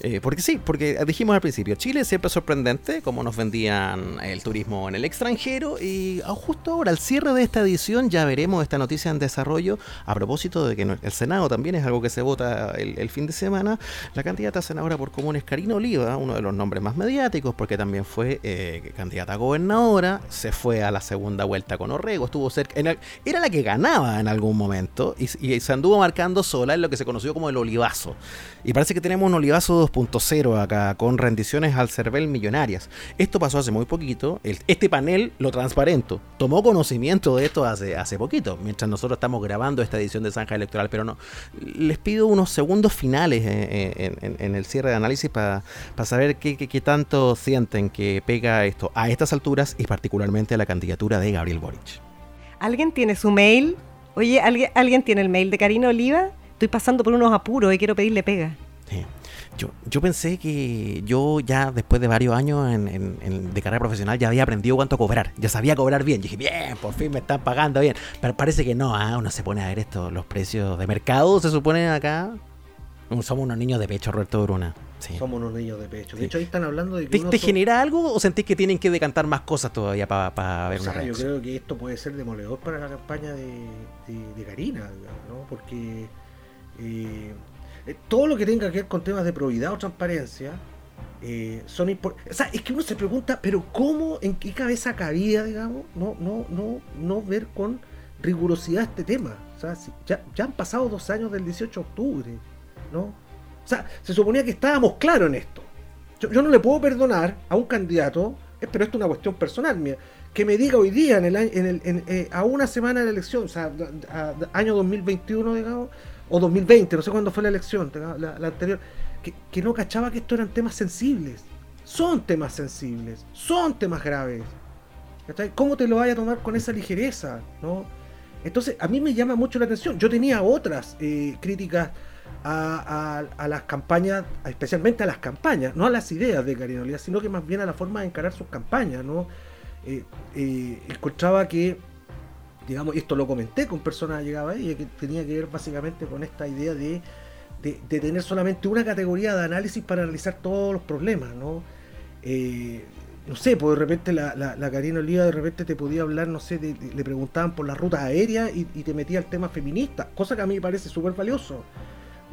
eh, porque sí, porque dijimos al principio, Chile siempre es sorprendente, como nos vendían el turismo en el extranjero, y ah, justo ahora, al cierre de esta edición, ya veremos esta noticia en desarrollo, a propósito de que el Senado también es algo que se vota el, fin de semana, la candidata a senadora por comunes, Karina Oliva, uno de los nombres más mediáticos, porque también fue eh, candidata a gobernadora, se fue a la segunda vuelta con Orrego, estuvo cerca, era la que ganaba en algún momento, y, y se anduvo marcando sola en lo que se conoció como el olivazo. Y parece que tenemos un olivazo 2.0 acá, con rendiciones al CERVEL millonarias. Esto pasó hace muy poquito. el- este panel, lo transparento, tomó conocimiento de esto hace, hace poquito, mientras nosotros estamos grabando esta edición de Zanja Electoral. Pero no, les pido unos segundos finales eh, en, en- en el cierre de análisis para saber qué, qué- qué tanto sienten que pega esto a estas alturas y particularmente a la candidatura de Gabriel Boric. ¿Alguien tiene su mail? Oye, ¿alguien, ¿alguien tiene el mail de Karina Oliva? Estoy pasando por unos apuros y quiero pedirle pega. Sí. Yo, yo pensé que yo ya después de varios años en, en- en- de carrera profesional ya había aprendido cuánto cobrar. Ya sabía cobrar bien. Yo dije, bien, por fin me están pagando bien. Pero parece que no, ah, uno se pone a ver esto, los precios de mercado se supone acá. Somos unos niños de pecho, Roberto Bruna. Sí. Somos unos niños de pecho. De Sí. hecho, ahí están hablando de que ¿Te, uno te son- genera algo o sentís que tienen que decantar más cosas todavía para ver O una sea, yo creo que esto puede ser demoledor para la campaña de, de- de Karina, digamos, ¿no? Porque eh, eh, todo lo que tenga que ver con temas de probidad o transparencia eh, son importantes. O sea, es que uno se pregunta, pero ¿cómo, en qué cabeza cabía, digamos, no, no, no, no ver con rigurosidad este tema? O sea, ya, ya han pasado dos años del 18 de octubre, ¿no? O sea, se suponía que estábamos claros en esto. Yo, yo no le puedo perdonar a un candidato, eh, pero esto es una cuestión personal mía, que me diga hoy día, en el, en el, en, eh, a una semana de la elección, o sea, a- a- año 2021, digamos, o 2020, no sé cuándo fue la elección, la, anterior, que, que no cachaba que estos eran temas sensibles. Son temas sensibles, son temas graves. ¿Cómo te lo vaya a tomar con esa ligereza? ¿no? Entonces, a mí me llama mucho la atención. Yo tenía otras eh, críticas a, a- las campañas, especialmente a las campañas, no a las ideas de Karina sino que más bien a la forma de encarar sus campañas. ¿no? Eh, eh, que, digamos, esto lo comenté con personas llegadas ahí, que tenía que ver básicamente con esta idea de, de- tener solamente una categoría de análisis para analizar todos los problemas. ¿no? Eh, no sé, pues de repente la, la, Karina Oliva de repente te podía hablar, no sé, de- le preguntaban por las rutas aéreas y, y te metía al tema feminista, cosa que a mí me parece súper valioso.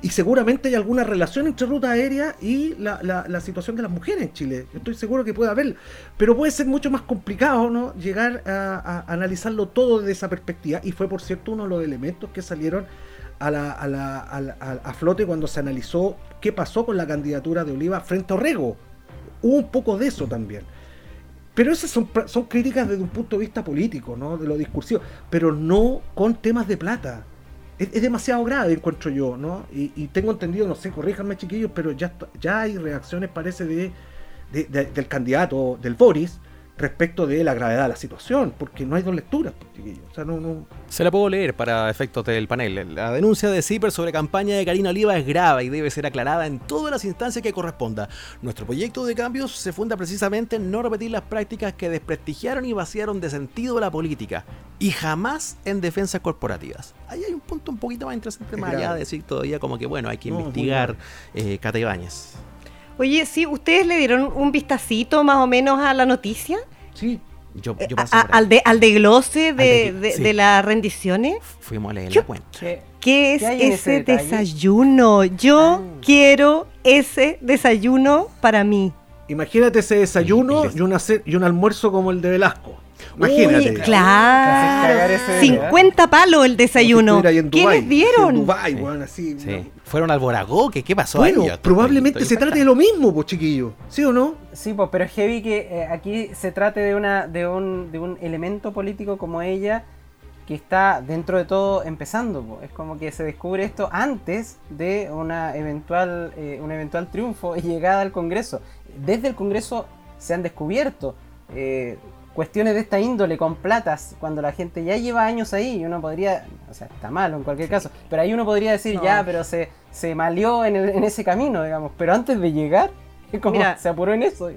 Y seguramente hay alguna relación entre ruta aérea y la, la- la situación de las mujeres en Chile. Estoy seguro que puede haber. Pero puede ser mucho más complicado, ¿no? Llegar a, analizarlo todo desde esa perspectiva. Y fue, por cierto, uno de los elementos que salieron a, la, a, la- a a- flote cuando se analizó qué pasó con la candidatura de Oliva frente a Orrego. Hubo un poco de eso también. Pero esas son, son críticas desde un punto de vista político, ¿no? De lo discursivo. Pero no con temas de plata. Es, demasiado grave, encuentro yo, ¿no? Y, y tengo entendido, no sé, corríjanme chiquillos, pero ya, ya hay reacciones, parece, de- del candidato, del Boris, respecto de la gravedad de la situación, porque no hay dos lecturas, pues. O sea, no, no, Se la puedo leer para efectos del panel. La denuncia de CIPER sobre campaña de Karina Oliva es grave y debe ser aclarada en todas las instancias que corresponda. Nuestro proyecto de cambios se funda precisamente en no repetir las prácticas que desprestigiaron y vaciaron de sentido la política y jamás en defensas corporativas. Ahí hay un punto un poquito más interesante, Es más allá de decir todavía como que bueno, hay que No, investigar eh. Oye, sí, ¿ustedes le dieron un vistacito más o menos a la noticia? Sí. Yo, yo A- pasé a- por ahí. al, de, al desglose de, de- de- sí. de las rendiciones. Fuimos a leer Yo- la cuenta. ¿Qué, ¿Qué es qué ese desayuno? Yo quiero ese desayuno para mí. Imagínate ese desayuno y, una ce- y un almuerzo como el de Velasco. Imagínate. Uy, claro. cagar ese 50 palos el desayuno. Si ¿Qué les dieron? En Dubái, Sí. weón, así. Sí. ¿no? Fueron al Boragó, ¿qué, qué pasó Bueno, ahí? Probablemente se trate de lo mismo, pues chiquillo. ¿Sí o no? Sí, pues, pero es heavy que eh, aquí se trate de una de un, de un elemento político como ella que está dentro de todo empezando. po. Es como que se descubre esto antes de una eventual eh, un eventual triunfo y llegada al Congreso. Desde el Congreso se han descubierto eh, cuestiones de esta índole con platas cuando la gente ya lleva años ahí y uno podría, o sea, está malo en cualquier caso, pero ahí uno podría decir No. ya, pero se, se malió en, el- en ese camino, digamos, pero antes de llegar, es como Mira, se apuró en eso.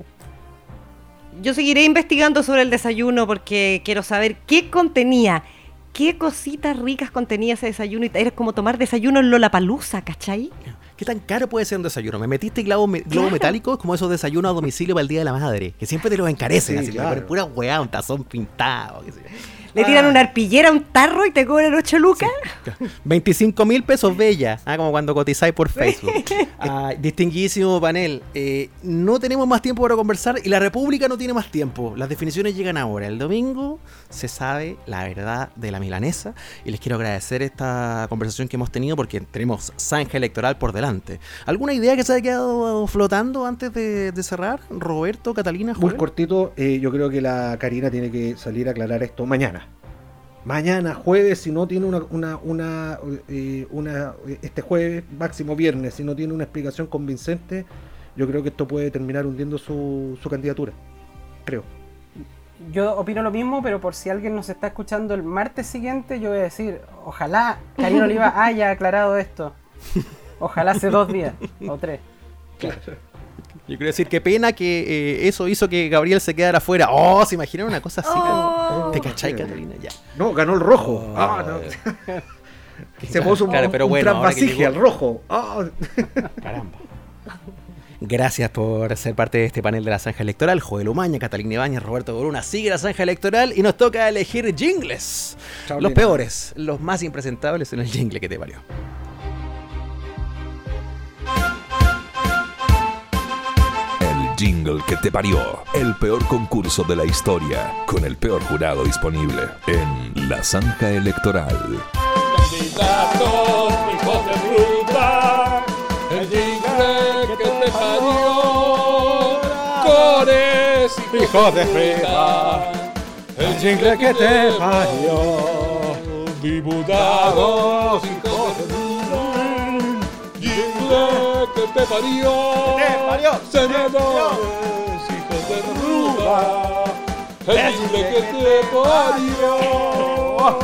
Yo seguiré investigando sobre el desayuno porque quiero saber qué contenía. Qué cositas ricas contenía ese desayuno. y Era como tomar desayuno en Lollapalooza, ¿cachai? ¿Qué tan caro puede ser un desayuno? Me metiste globo, me- globo Claro. metálico como esos desayunos a domicilio para el Día de la Madre, que siempre te los encarecen, Sí, así, claro. pura weá, un tazón pintado. qué sé yo. Le tiran una arpillera a un tarro y te cobran 8 lucas. 25 mil pesos bella, ah, como cuando cotizáis por Facebook. Ah, distinguidísimo panel, eh, no tenemos más tiempo para conversar y la República no tiene más tiempo. Las definiciones llegan ahora. El domingo se sabe la verdad de la milanesa y les quiero agradecer esta conversación que hemos tenido porque tenemos zanja electoral por delante. ¿Alguna idea que se haya quedado flotando antes de, de cerrar? Roberto, Catalina, Muy cortito, eh, yo creo que la Karina tiene que salir a aclarar esto mañana. Mañana, jueves, si no tiene una, una, una, eh, una- este jueves, máximo viernes, si no tiene una explicación convincente, yo creo que esto puede terminar hundiendo su, su candidatura. Creo. Yo opino lo mismo, pero por si alguien nos está escuchando el martes siguiente, yo voy a decir, ojalá Karina Oliva haya aclarado esto. Ojalá hace dos días o tres. Yo quiero decir, qué pena que eh, eso hizo que Gabriel se quedara afuera. Oh, ¿se imaginan una cosa así? como- ¿Te cachai, Catalina? Ya. No, ganó el rojo. Oh. Ah, no. Se puso un, Claro, pero un bueno, ahora que trasvasije llegó- al rojo. Ah. Caramba. Gracias por ser parte de este panel de la zanja electoral. Joel Umaña, Catalina Ibáñez, Roberto Boruna sigue la zanja electoral y nos toca elegir jingles. Chao, los peores, los más impresentables en el jingle que te valió. Jingle que te parió. El peor concurso de la historia. Con el peor jurado disponible. En La Zanja Electoral. Candidatos, hijos de fruta, el jingle que te parió. Cores, hijos de fruta, el jingle que te parió. Diputados, hijos jingle que te parió. Hijos de fruta, el que te parió.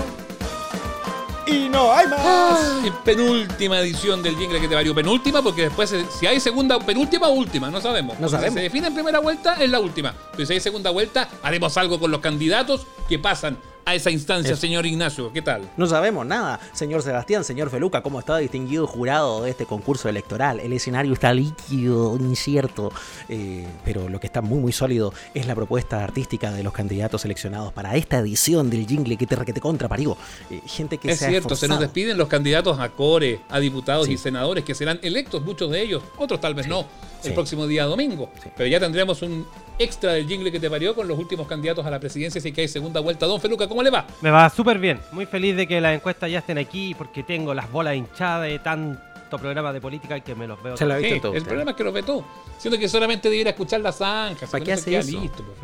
Y no hay más. Ay, penúltima edición del Jingle que te varió. Penúltima porque después, eh, si hay segunda, penúltima o última, no sabemos. No sabemos. Si se define en primera vuelta, es la última. Pero si hay segunda vuelta, haremos algo con los candidatos que pasan a esa instancia, Eso. señor Ignacio. ¿Qué tal? No sabemos nada. Señor Sebastián, señor Feluca, ¿cómo está distinguido jurado de este concurso electoral? El escenario está líquido, incierto, eh, pero lo que está muy, muy sólido es la propuesta artística de los candidatos seleccionados para esta edición del jingle que te requete contra parió. Eh, gente que es se ha cierto, se nos despiden los candidatos a core, a diputados Sí. y senadores que serán electos, muchos de ellos, otros tal vez no, el Sí. próximo día domingo. Pero ya tendremos un extra del jingle que te parió con los últimos candidatos a la presidencia, así que hay segunda vuelta. Don Feluca, ¿cómo le va? Me va súper bien. Muy feliz de que las encuestas ya estén aquí porque tengo las bolas hinchadas de tanto programa de política que me los veo. Se la ha todos. visto Sí, todo el problema es que lo vetó. Siento que solamente debiera escuchar la zanja. ¿Para qué hace eso? listo, pues.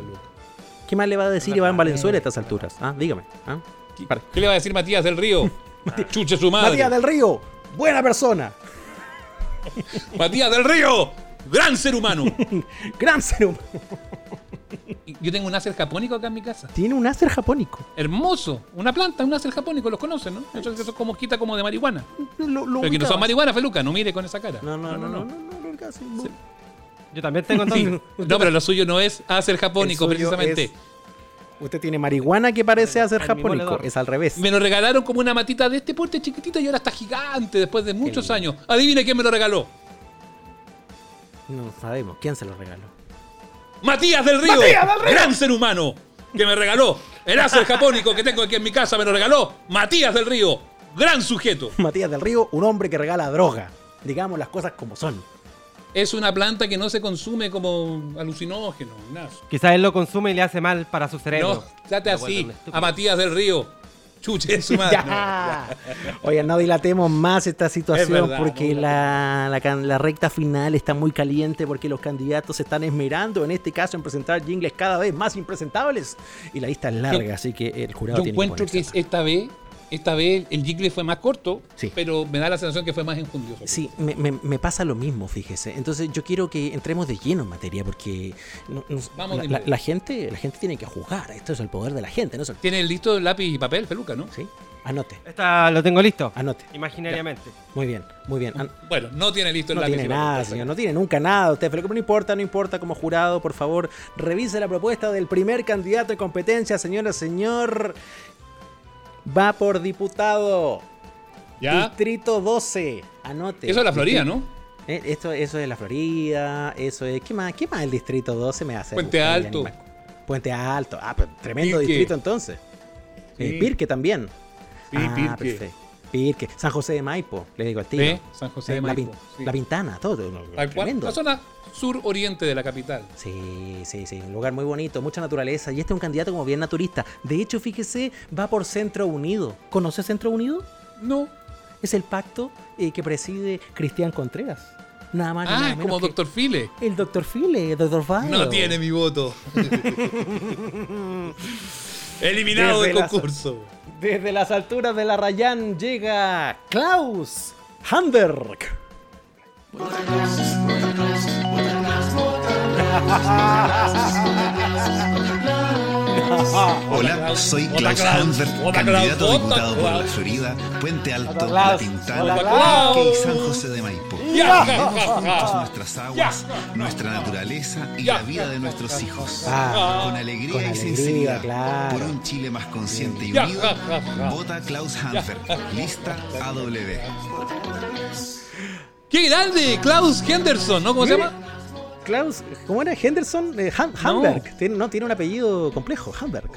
¿Qué más le va a decir Iván Valenzuela a estas alturas? Ah, dígame. ah. Para. ¿Qué le va a decir Matías del Río? Chuche su madre. Matías del Río, buena persona. Matías del Río, gran ser humano. Gran ser humano. Yo tengo un ácer japónico acá en mi casa. Tiene un ácer japónico. Hermoso. Una planta, un ácer japónico, los conocen, ¿no? Eso, eso es como quita como de marihuana. Lo, lo Pero que no son marihuana, Feluca, no mire con esa cara. No, no, no, no, no, no, casi, no. Yo también tengo Sí. entonces. No, pero lo suyo no es ácer japónico, precisamente. es- Usted tiene marihuana que parece ácer al japónico. Es al revés. Me lo regalaron como una matita de este porte chiquitito y ahora está gigante después de muchos años. Adivine quién me lo regaló. No sabemos. ¿Quién se lo regaló? Matías del Río, ¡Matías del Río! gran ser humano, que me regaló. El ácer japónico que tengo aquí en mi casa me lo regaló. Matías del Río, gran sujeto. Matías del Río, un hombre que regala droga. Digamos las cosas como son. Es una planta que no se consume como alucinógeno. Quizás él lo consume y le hace mal para su cerebro. No, trate así. A Matías del Río. Chuche su madre. Ya. Oigan, no dilatemos más esta situación Es verdad, porque no la, la la recta final está muy caliente porque los candidatos se están esmerando en este caso en presentar jingles cada vez más impresentables y la lista es larga, Yo- así que el jurado Yo tiene encuentro que esta vez, esta vez el jingle fue más corto, Sí. pero me da la sensación que fue más enjundioso. Sí, me, me- me pasa lo mismo, fíjese. Entonces yo quiero que entremos de lleno en materia porque no- no- Vamos la, de la- la gente, la gente tiene que juzgar. Esto es el poder de la gente, ¿no? el- Tiene listo lápiz y papel, peluca, ¿no? Sí, anote, Esta lo tengo listo. anote. Imaginariamente. Muy bien, muy bien. An- Bueno, no tiene listo el No lápiz tiene y papel. nada, señor. No tiene nunca nada usted. Pero no importa, no importa. Como jurado, por favor, revise la propuesta del primer candidato en competencia, señora, señor. Va por diputado. ¿Ya? Distrito 12. Anote. Eso es la Florida, ¿no? Eh, esto, eso es la Florida. Eso es. ¿Qué más? ¿Qué más el distrito 12 me hace? Puente Alto. Puente Alto. Ah, pues, tremendo Pirque. distrito entonces. Eh, Sí. Pirque también. Sí, ah, Pirque. perfecto. Pirque. San José de Maipo, le digo al tiro. Sí, San José de Eh, la Maipo, Pin- sí. La Pintana, todo. tremendo. La zona sur-oriente de la capital. Sí, sí, sí, un lugar muy bonito, mucha naturaleza. Y este es un candidato como bien naturista. De hecho, fíjese, va por Centro Unido. ¿Conoce Centro Unido? No. Es el pacto eh, que preside Cristian Contreras. Nada más Ah, nada como Doctor File. El doctor File, doctor File. No tiene mi voto. Eliminado Desde del las- concurso. Desde las alturas de la Rayán llega Klaus Hamberg. Hola, soy Klaus. Hanfert, candidato a diputado por la. Florida, Puente Alto, La. Pintana. Pirque y San José de Maipo. Juntos nuestras aguas, nuestra naturaleza y la vida de nuestros hijos. Ah, Con alegría y sinceridad, por un Chile más consciente y unido, vota Klaus Hanfert, lista AW. ¡Qué grande! Klaus Henderson, ¿no? ¿Cómo se llama? Klaus, ¿cómo era? Henderson eh, Ham- No. Tiene, no, tiene un apellido complejo, Hamberg.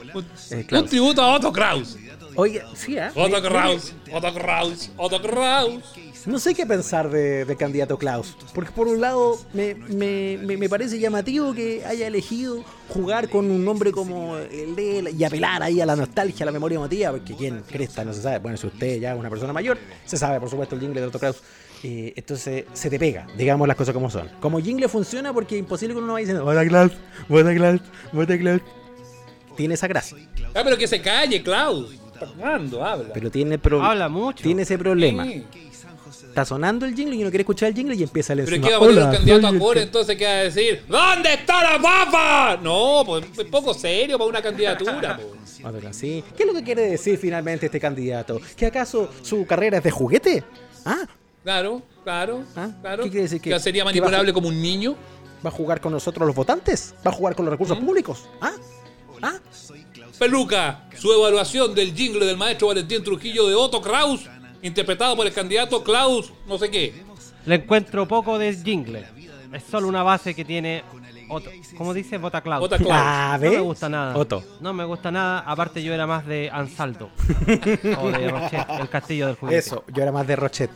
Eh, Un Klaus. tributo a Otto Kraus. Oye, sí, ¿eh? Otto Eh, Kraus, Otto Kraus, Otto Kraus. No sé qué pensar de, de candidato Klaus. Porque por un lado me, me- me- me parece llamativo que haya elegido jugar con un nombre como el de él y apelar ahí a la nostalgia, a la memoria emotiva. Porque quién cresta no se sabe. Bueno, si usted ya es una persona mayor, se sabe por supuesto el jingle de Otto Kraus. Eh, entonces se te pega, digamos las cosas como son. Como jingle funciona porque es imposible que uno vaya diciendo, vota Klaus, vota Klaus, vota Klaus. Tiene esa gracia. Ah, pero que se calle, Klaus. Fernando, habla. Pero tiene, pro- Habla mucho. tiene ese problema. Sí. Está sonando el jingle y uno quiere escuchar el jingle y empieza a leer Pero es encima, que va a poner "Hola, un candidato a core, que-". entonces ¿qué va a decir? ¿Dónde está la papa? No, pues es poco serio para una candidatura. pues. Sí. ¿Qué es lo que quiere decir finalmente este candidato? ¿Que acaso su carrera es de juguete? Ah, Claro, claro, Ah, claro. ¿qué quiere decir? ¿Que ¿Que- sería manipulable como un niño? ¿va a jugar con nosotros los votantes? ¿Va a jugar con los recursos públicos? ¿Ah? ¿Ah? Peluca, su evaluación del jingle del maestro Valentín Trujillo de Otto Kraus, interpretado por el candidato Klaus, no sé qué. Le encuentro poco de jingle. Es solo una base que tiene. Otto. ¿Cómo dice? Bota Cloud. Bota Cloud. Ah, No me gusta nada. Otto. No me gusta nada. Aparte, yo era más de Ansaldo. o de Rochet, el castillo del juguete. Eso, yo era más de Rochet.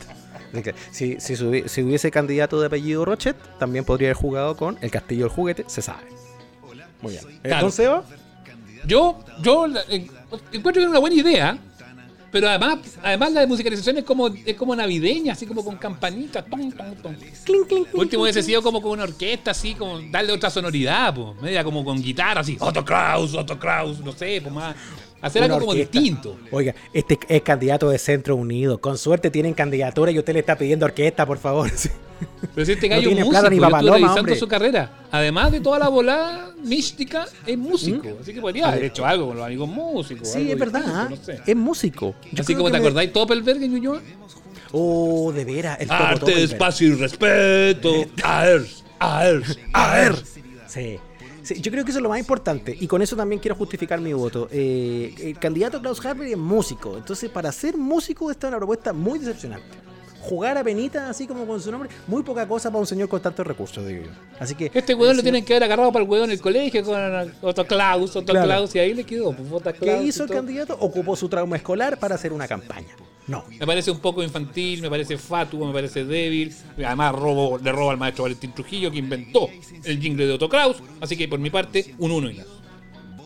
Si, si, subi- si hubiese candidato de apellido Rochet, también podría haber jugado con el Castillo del Juguete, se sabe. Muy bien. Entonces. Yo, yo en- encuentro que era una buena idea, pero además, además la de musicalización es como, es como navideña, así como con campanitas. tom, tom, tom. Por último hubiese sido como con una orquesta, así, como darle otra sonoridad, pues, media como con guitarra, así, Otto Kraus, Otto Kraus, no sé, pues más, Hacer algo como distinto. Oiga, este es candidato de Centro Unido. Con suerte tienen candidatura y usted le está pidiendo orquesta, por favor. Pero si este No gallo es tiene músico, plata ni yo pa' estuve paloma, revisando hombre. su carrera. Además de toda la volada mística, es músico. Así que podría haber hecho algo con los amigos músicos. Sí, es verdad. ¿ah? no sé. Es músico. Yo Así como te me- acordáis Doppelberg en Ñuñoa. Oh, de veras. El Arte, espacio y respeto. A ver, a ver, A ver. Sí. Sí, yo creo que eso es lo más importante y con eso también quiero justificar mi voto. Eh, el candidato Klaus Harvey es músico, entonces para ser músico esta es una propuesta muy decepcionante. Jugar a penita así como con su nombre, muy poca cosa para un señor con tantos recursos, digo yo. Así que Este weón lo sí. tienen que haber agarrado para el weón en el colegio con Otto Klaus, Claro. Klaus, y ahí le quedó. Pues, ¿Qué hizo el todo. candidato? Ocupó su trauma escolar para hacer una campaña. No. Me parece un poco infantil, me parece fatuo, me parece débil. Además, robo, le roba al maestro Valentín Trujillo, que inventó el jingle de Otto Kraus. Así que, por mi parte, un uno, Ignacio.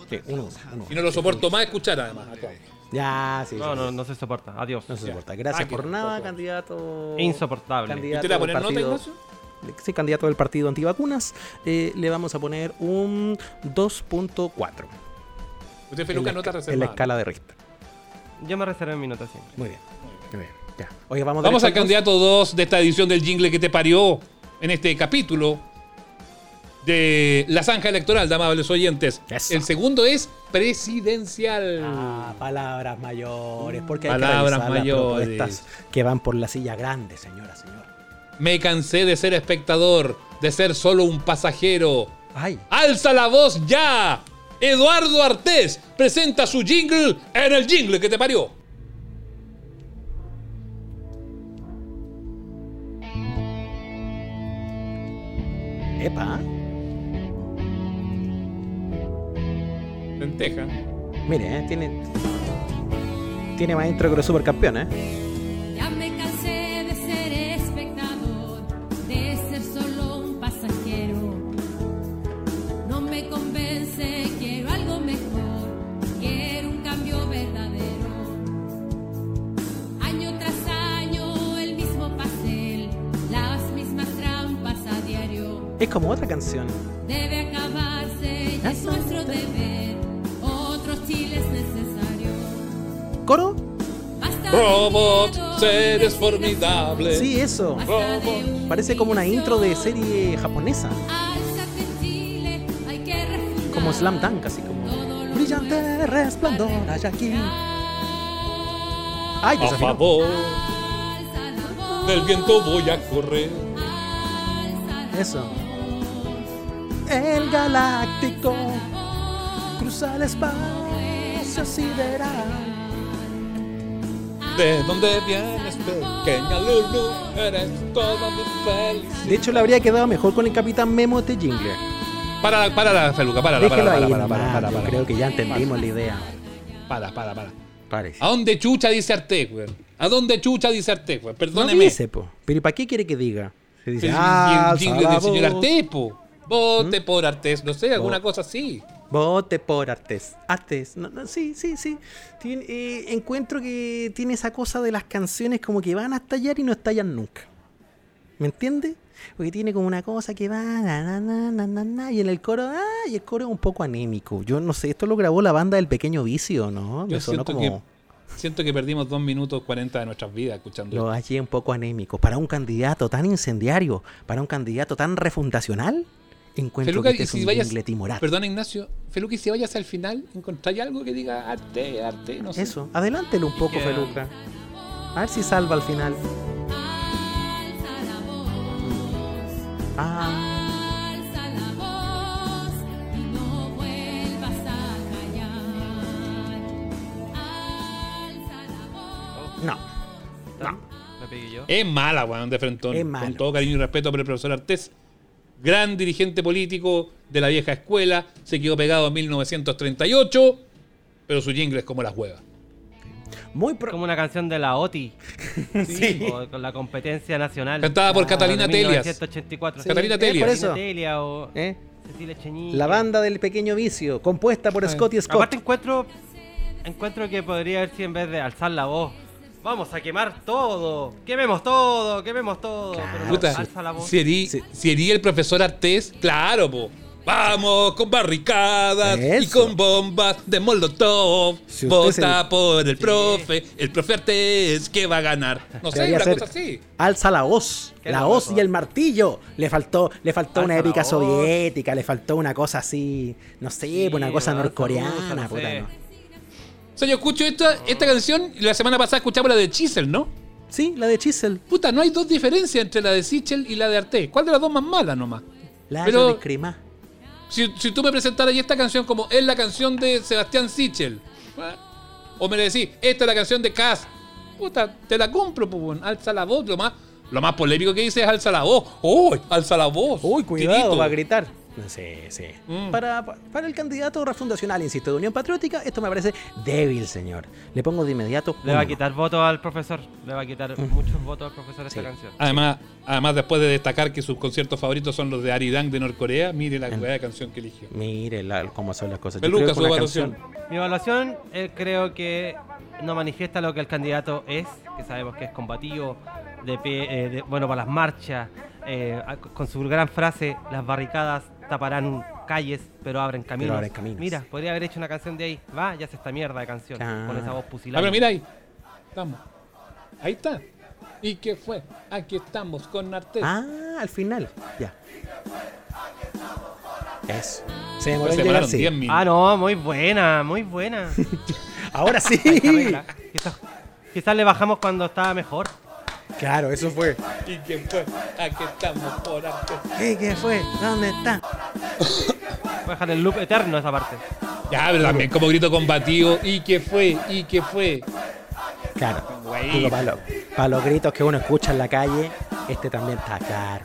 Sí, uno, uno. Y no lo soporto más escuchar, además. Ya, sí. No, sí. no, no se soporta. Adiós. No se soporta. Gracias Ah, por nada, por- candidato. Insoportable. Candidato ¿Usted le va a poner nota, partido- Ignacio? Sí, candidato del partido antivacunas. Eh, le vamos a poner un 2.4 Usted, Feluca, la nota esca- en la reservada. escala de Richter. Yo me reservé mi nota siempre. Muy bien. Muy bien. Ya. Oye, vamos, Vamos al candidato 2 de esta edición del jingle que te parió en este capítulo de la zanja electoral, amables oyentes. Eso. El segundo es presidencial. Ah, palabras mayores, porque hay Palabras que las mayores. propuestas que van por la silla grande, señora, señora. Me cansé de ser espectador, de ser solo un pasajero. Ay. ¡Alza la voz ya! Eduardo Artés presenta su jingle en el jingle que te parió. Epa. Lenteja. Mire, eh, tiene. Tiene más intro que los supercampeones, ¿eh? Es como otra canción. Debe acabarse, es nuestro deber, otro Chile es necesario. ¿Coro? Robot, seres formidables. Sí, eso. Robot. Parece como una intro de serie japonesa. Como Slam Dunk, así como. Brillante resplandor hay aquí. Ay, A favor del viento voy a correr. Eso. El galáctico cruza el espacio sideral. ¿De dónde vienes, pequeña Lulu? Eres toda mi felicidad. De hecho, le habría quedado mejor con el Capitán Memo este jingle. Para, para la Feluca, para, para, para, para, para, para, yo para. creo que ya entendimos la idea. Para, para, para. Parece. ¿A dónde chucha dice Artés, güey? ¿A dónde chucha dice Artés, güey? No Perdóneme. dice, po. Pero ¿y para qué quiere que diga? Se dice, El, ah, el jingle del señor. Artés, po. Vote por Artés, no sé, alguna cosa así. Vote por Artes. Artes. No, no, sí, sí, sí. Eh, encuentro que tiene esa cosa de las canciones como que van a estallar y no estallan nunca. ¿Me entiendes? Porque tiene como una cosa que va, na, na, na, y en el coro, ah, y el coro es un poco anémico. Yo no sé, esto lo grabó la banda del Pequeño Vicio, ¿no? Me Yo sonó siento como que, siento que perdimos 2 minutos 40 de nuestras vidas escuchando lo hallé un poco anémico. Para un candidato tan incendiario, para un candidato tan refundacional, encuentro Feluca, que este es si un vayas, jingle timorato. perdón Ignacio, Feluca, y si vayas al final, ¿encontráis algo que diga arte, arte? No sé. Eso, adelántelo un poco, Feluca. A ver si salva al final. Ah, Alza la voz y no vuelvas a callar. Alza la voz. no. No. Me pegué yo. Es mala, weón, de frentón. Es Con todo cariño y respeto por el profesor Artés. Gran dirigente político de la vieja escuela. Se quedó pegado en 1938. Pero su jingle es como las huevas. Muy Como una canción de la OTI. Sí. O con la competencia nacional. Cantada por Ah, Catalina Telias. 1984. Sí, Catalina Telias. por eso. Telia o ¿Eh? Cecilia Cheñique. La banda del pequeño vicio, compuesta por Scott y Scott. Aparte encuentro, encuentro que podría haber sido en vez de alzar la voz. Vamos a quemar todo. Quememos todo, quememos todo. Pero no, Puta, alza la voz. si erí, si erí el profesor Artés, claro, po. Vamos con barricadas y Eso. con bombas de Molotov. Si Vota se- por el profe. El profe Artés que va a ganar. No sé, Debería una ser, cosa así. Alza la hoz, Qué la hoz y el martillo. Le faltó, le faltó una Alza épica soviética, le faltó una cosa así, no sé, una cosa norcoreana, puta, no. O sea, yo escucho esta, esta canción y la semana pasada escuchamos la de Chisel, ¿no? Sí, la de Chisel. Puta, no hay dos diferencias entre la de Sichel y la de Arte. ¿Cuál de las dos más mala nomás? La Pero- de crema. Si, si tú me presentaras esta canción como es la canción de Sebastián Sichel, ¿eh? o me decís, esta es la canción de Cass, puta, te la compro, pues, weón. alza la voz. Lo más, lo más polémico que dice es alza la voz. ¡Uy! alza la voz. Uy, cuidado, Tirito. va a gritar. Sí, sí. Mm. Para, para el candidato refundacional, insisto, de Unión Patriótica, esto me parece débil, señor. Le pongo de inmediato. Le va a quitar votos al profesor. Le va a quitar muchos votos al profesor esta canción. Además, además, después de destacar que sus conciertos favoritos son los de Aridang de Norcorea, mire la de canción que eligió. Mire la- cómo son las cosas. Peluca, su evaluación. canción- Mi evaluación eh, creo que no manifiesta lo que el candidato es, que sabemos que es combativo, de pie, eh, de- bueno, para las marchas, eh, con su gran frase, las barricadas taparán calles, pero abren caminos. abren caminos. Mira, podría haber hecho una canción de ahí. Va, ya hace esta mierda de canción, con esa voz Ah, pusilánime. pero mira ahí. Estamos. Ahí está. ¿Y qué fue? Aquí estamos con Artés. Ah, al final. Ya. Eso. Se demoró Pues en se llegar, sí. 10 minutos. Ah, no, muy buena, muy buena. Ahora sí. Quizás, quizás le bajamos cuando estaba mejor. Claro, eso fue. ¿Y qué fue? Aquí estamos por Artés. ¿Qué, qué fue? ¿Dónde está? Voy a dejar el loop eterno esa parte. Ya, pero también como grito combativo. ¿Y qué fue? ¿Y qué fue? Claro. Digo, para, lo- para los gritos que uno escucha en la calle, este también está claro.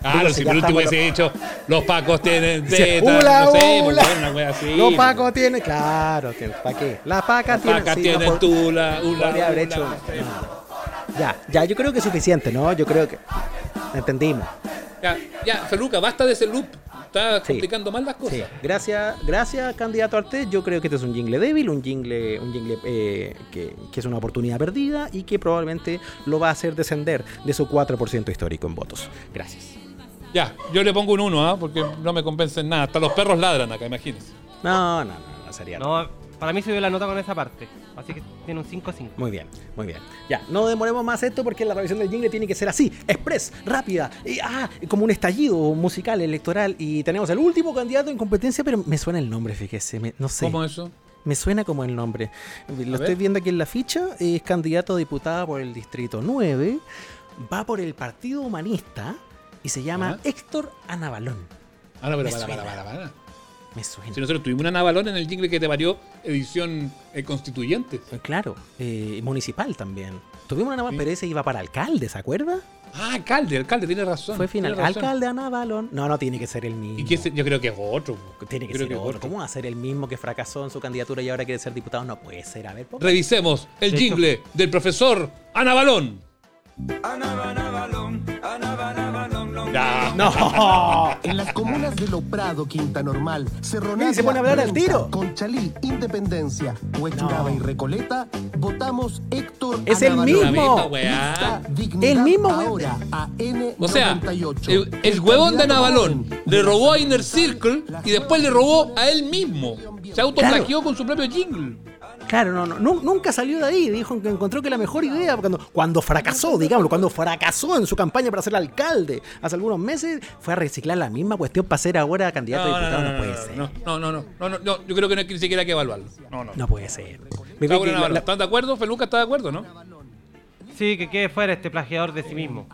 Claro, Digo, si por último hubiese dicho, los pacos tienen Dice, teta, "Ula, no sé, ula". una wea así. Los Paco tiene, claro, ¿para qué? La paca Los tiene. pacas sí, tienen no, tula, ula, podría haber ula, hecho. no sé. no. Ya, ya, yo creo que es suficiente, ¿no? Yo creo que. Entendimos. Ya, ya, Feluca, basta de ese loop. Está complicando más las cosas. Sí, gracias, gracias candidato Artés. Yo creo que este es un jingle débil, un jingle, un jingle eh, que, que es una oportunidad perdida y que probablemente lo va a hacer descender de su 4% histórico en votos. Gracias. Ya, yo le pongo un 1, ¿ah? porque no me convencen nada. Hasta los perros ladran acá, imagínense. No, no, no, no sería. No, para mí subió la nota con esa parte. Así que tiene un 5-5. Muy bien, muy bien. Ya, no demoremos más esto porque la revisión del jingle tiene que ser así, express, rápida, y, ah, como un estallido musical, electoral. Y tenemos el último candidato en competencia, pero me suena el nombre, fíjese, me- no sé. ¿Cómo eso? Me suena como el nombre. Lo estoy viendo aquí en la ficha, es candidato a diputada por el Distrito 9, va por el Partido Humanista y se llama Héctor Anabalón. Ah, no, pero para, para, para. Me suena. Si nosotros tuvimos una navalón en el jingle que te parió, edición eh, constituyente. Claro, eh, municipal también. Tuvimos una Naval, pero ese iba para alcalde, ¿se acuerda? Ah, alcalde, alcalde, tiene razón. Fue final. razón. Alcalde Ana Balón. No, no tiene que ser el mismo. ¿Y yo creo que es otro. Tiene que creo ser que otro. otro. ¿Cómo va a ser el mismo que fracasó en su candidatura y ahora quiere ser diputado? No puede ser. A ver, ponga. Revisemos el De hecho- jingle del profesor Ana Balón. Ya. No. En las comunas de Lo Prado, Quinta Normal, Cerro Mira, y se pone a hablar al tiro. Conchalí, Independencia, Huechuraba y Recoleta, votamos Héctor Es el mismo. Lista Dignidad El mismo, weá. ahora a N98. O sea, el, el huevón de Navalón le robó a Inner Circle y después le robó a él mismo. Se autoplagió con su propio jingle. Claro, no, no, nu- nunca salió de ahí. Dijo que encontró que la mejor idea, cuando, cuando fracasó, digámoslo, cuando fracasó en su campaña para ser alcalde hace algunos meses, fue a reciclar la misma cuestión para ser ahora candidato a diputado. No, puede ser. no, no, no, no, no, no, no, yo creo que no hay que ni siquiera hay que evaluarlo. No, no. No puede ser. ¿Están de acuerdo? Feluca está de acuerdo, ¿no? Sí, que quede fuera este plagiador de sí mismo.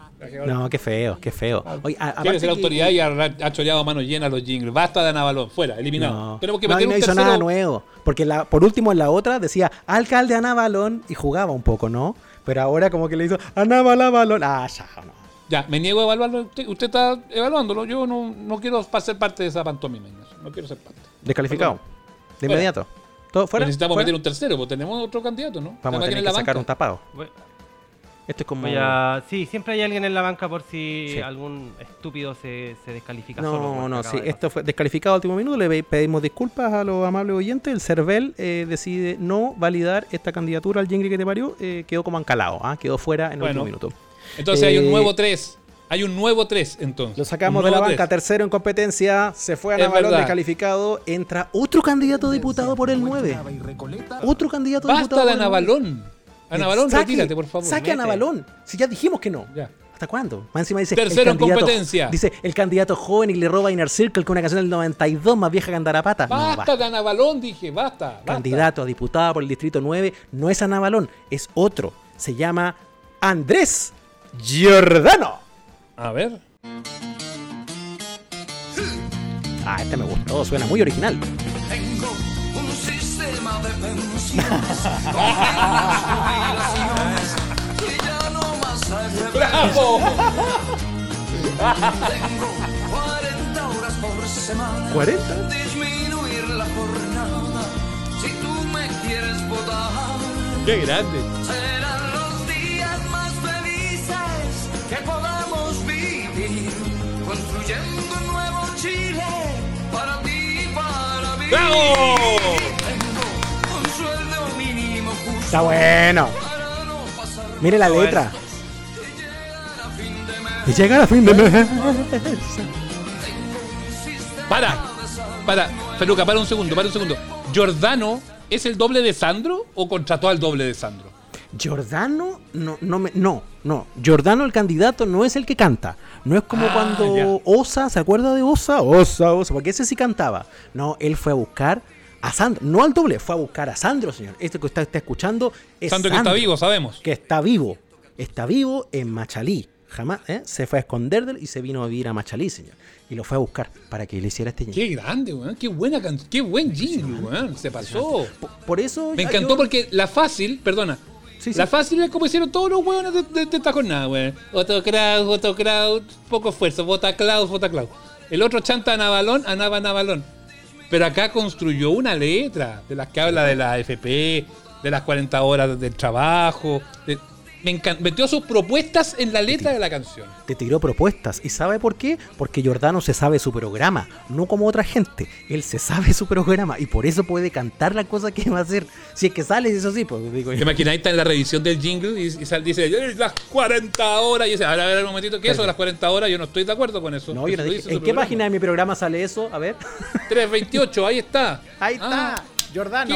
No, qué feo, qué feo. Oye, a- Quiere ser que- autoridad y ha, ha choreado a mano llena los jingles. Basta de Navalón, fuera, eliminado. No, Tenemos que no, meter y no un hizo tercero. nada nuevo. Porque la, por último en la otra decía alcalde Ana Balón y jugaba un poco, ¿no? Pero ahora como que le hizo Ana Bala Balón. Ah, ya, no. Ya, me niego a evaluarlo. Usted, usted está evaluándolo. Yo no, no quiero ser parte de esa pantomima. No quiero ser parte. Descalificado. De Fuera. inmediato. ¿Todo fuera? Necesitamos ¿Fuera? meter un tercero, porque tenemos otro candidato, ¿no? Vamos a tener en que sacar banca. un tapado. Voy- Esto es como... voy a- Sí, siempre hay alguien en la banca por si Sí. algún estúpido se, se descalifica solo. No, como no, sí, esto fue descalificado a último minuto. Le pe- pedimos disculpas a los amables oyentes. El CERVEL eh, decide no validar esta candidatura al jingle que te parió. eh, quedó como ancalado, ¿ah? quedó fuera en el Bueno, último minuto. Entonces hay un Eh, nuevo 3. Hay un nuevo 3 entonces. Lo sacamos de la banca, tres. tercero en competencia, se fue a Navalón descalificado, entra otro candidato diputado por el 9. Otro candidato a Basta diputado. de por el 9. Anabalón. Anabalón, Saque- retírate, por favor. Saque a Vete. Navalón. Si ya dijimos que no. ¿Hasta cuándo? Más encima dice. el Tercero en competencia. Dice el candidato joven y le roba Inner Circle con una canción del 92 más vieja que Andarapata. No, Basta basta. de Anabalón, dije, basta. basta. Candidato a diputado por el distrito 9 no es Anabalón, es otro. Se llama Andrés Giordano. A ver. Ah, este me gustó, suena muy original. Tengo un sistema de ¡Bravo! Tengo 40 horas por semana. ¿40? Disminuir la jornada. Si tú me quieres votar. Qué grande. Serán los días más felices que podamos vivir. Construyendo un nuevo Chile para ti y para mí. ¡Bravo! Está bueno. Mire la letra. Y llegar a fin de mes. Para, para. Feluca, para un segundo, para un segundo. ¿Giordano es el doble de Sandro o contrató al doble de Sandro? Giordano, no, no, me, no, no. Giordano, el candidato, no es el que canta. No es como Ah, cuando ya. Osa, ¿se acuerda de Osa? Osa, Osa, porque ese sí cantaba. No, él fue a buscar a Sandro, no al doble, fue a buscar a Sandro, señor. Este que usted está escuchando es Sandro que está vivo, sabemos. Que está vivo. Está vivo en Machalí. Jamás, ¿eh? Se fue a esconder de él y se vino a vivir a Machalí, señor. Y lo fue a buscar para que le hiciera este Qué grande, weón. Qué buena canción. Qué buen jingle, weón. Se pasó. Por eso. Me encantó yo- porque la fácil, perdona. La fácil es como hicieron todos los hueones de, de, de esta jornada, weón. Otro crowd, otro crowd, poco esfuerzo. Vota Cloud, vota Cloud. El otro chanta a Navalón, a Nava Navalón. Pero acá construyó una letra de las que habla de la FP, de las 40 horas del trabajo. de- me encantó. Metió sus propuestas en la letra de la canción. te tiró propuestas. ¿Y sabe por qué? Porque Giordano se sabe su programa, no como otra gente. Él se sabe su programa y por eso puede cantar la cosa que va a hacer. Si es que sale, eso sí, pues digo ¿Te yo. Ahí está en la revisión del jingle y, y sal- dice "Eh, las 40 horas. Y dice, a ver, a ver, un momentito, ¿qué es eso de las 40 horas? Yo no estoy de acuerdo con eso. No, yo no dije, ¿En qué programa. página de mi programa sale eso? A ver. 328, ahí está. Ahí Ah, está,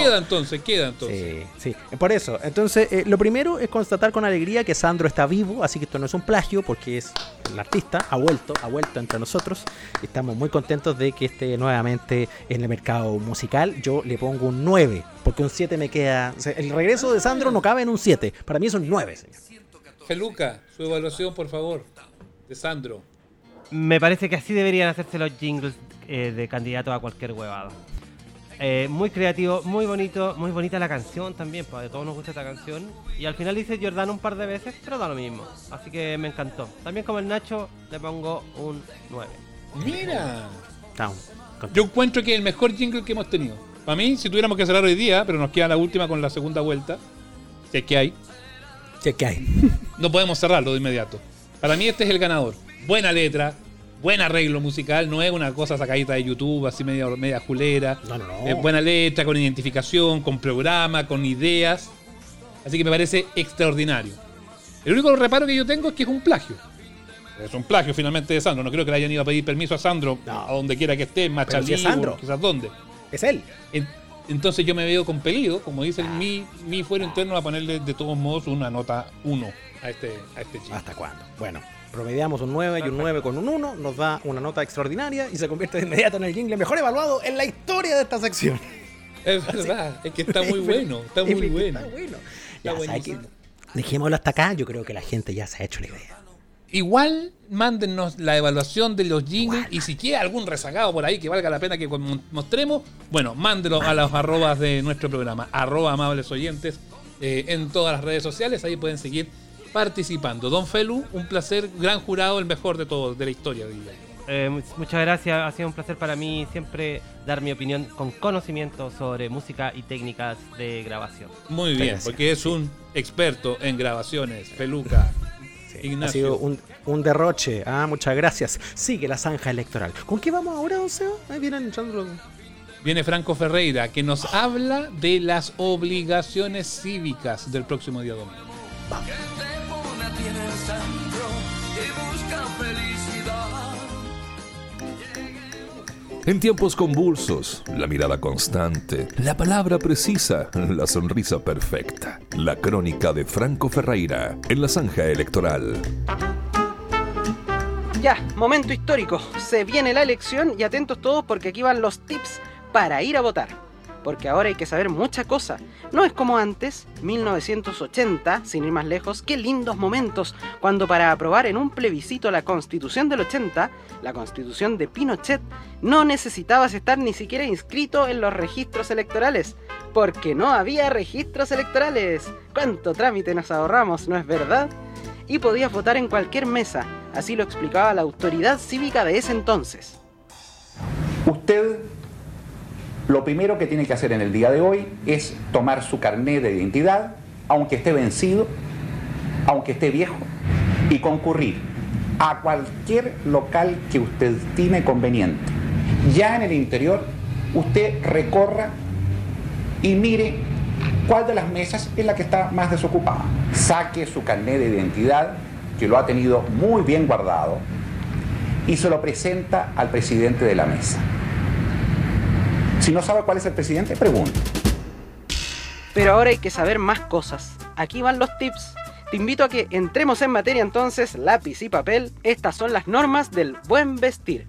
Queda entonces, queda entonces. Sí, sí. Por eso, entonces, eh, lo primero es constatar con alegría que Sandro está vivo, así que esto no es un plagio, porque es el artista, ha vuelto, ha vuelto entre nosotros. Estamos muy contentos de que esté nuevamente en el mercado musical. Yo le pongo un 9, porque un 7 me queda. o sea, el regreso de Sandro no cabe en un 7. Para mí es un 9, señor. Feluca, su evaluación, por favor, de Sandro. Me parece que así deberían hacerse los jingles eh, de candidato a cualquier huevada. Eh, muy creativo, muy bonito, muy bonita la canción también, pues a todos nos gusta esta canción. Y al final dice Jordano un par de veces, pero da lo mismo. Así que me encantó. También como el Nacho, le pongo un 9. Mira. Yo encuentro que es el mejor jingle que hemos tenido. Para mí, si tuviéramos que cerrar hoy día, pero nos queda la última con la segunda vuelta, si es que hay, Si es que hay. no podemos cerrarlo de inmediato. Para mí este es el ganador. Buena letra, buen arreglo musical, no es una cosa sacadita de YouTube, así media, media julera. No, no, no. Es buena letra, con identificación, con programa, con ideas. Así que me parece extraordinario. El único reparo que yo tengo es que es un plagio. Es un plagio finalmente de Sandro. No creo que le hayan ido a pedir permiso a Sandro a donde quiera que esté, Machalí, si es Sandro. quizás dónde. Es él. En- entonces yo me veo compelido, como dice el mi, mi fuero interno, a ponerle de todos modos una nota 1 a este, a este chico. ¿Hasta cuándo? Bueno, promediamos un 9 y un 9 con un 1, nos da una nota extraordinaria y se convierte de inmediato en el jingle mejor evaluado en la historia de esta sección. Es verdad, es que está muy bueno, está muy Es- bueno. Está bueno. Está Ya, ¿sabe buenísimo. qué? Dejémoslo hasta acá, yo creo que la gente ya se ha hecho la idea. Igual mándennos la evaluación de los jingles y si queda algún rezagado por ahí que valga la pena que mo- mostremos, bueno, mándelo a los arrobas de nuestro programa, arroba amables oyentes, eh, en todas las redes sociales, ahí pueden seguir participando. Don Felu, un placer, gran jurado, el mejor de todos, de la historia, diría yo. Eh, mu- muchas gracias, ha sido un placer para mí siempre dar mi opinión con conocimiento sobre música y técnicas de grabación. Muy bien, Gracias. porque es un experto en grabaciones, Feluca. Ha Ignacio. sido un, un derroche. Ah, muchas gracias. Sigue la zanja electoral. ¿Con qué vamos ahora, don Seba? Ahí vienen echando los- Viene Franco Ferreira, que nos habla de las obligaciones cívicas del próximo día domingo. pone En tiempos convulsos, la mirada constante, la palabra precisa, la sonrisa perfecta. La crónica de Franco Ferreira en la zanja electoral. Ya, momento histórico. Se viene la elección y atentos todos porque aquí van los tips para ir a votar. Porque ahora hay que saber mucha cosa. No es como antes, 1980, sin ir más lejos, qué lindos momentos, cuando para aprobar en un plebiscito la constitución del 80, la constitución de Pinochet, no necesitabas estar ni siquiera inscrito en los registros electorales. Porque no había registros electorales. ¿Cuánto trámite nos ahorramos, no es verdad? y podías votar en cualquier mesa. Así lo explicaba la autoridad cívica de ese entonces. Usted lo primero que tiene que hacer en el día de hoy es tomar su carnet de identidad, aunque esté vencido, aunque esté viejo, y concurrir a cualquier local que usted estime conveniente. Ya en el interior, usted recorra y mire cuál de las mesas es la que está más desocupada. Saque su carnet de identidad, que lo ha tenido muy bien guardado, y se lo presenta al presidente de la mesa. Si no sabe cuál es el presidente, pregunte. Pero ahora hay que saber más cosas. Aquí van los tips. Te invito a que entremos en materia entonces, lápiz y papel. Estas son las normas del buen vestir.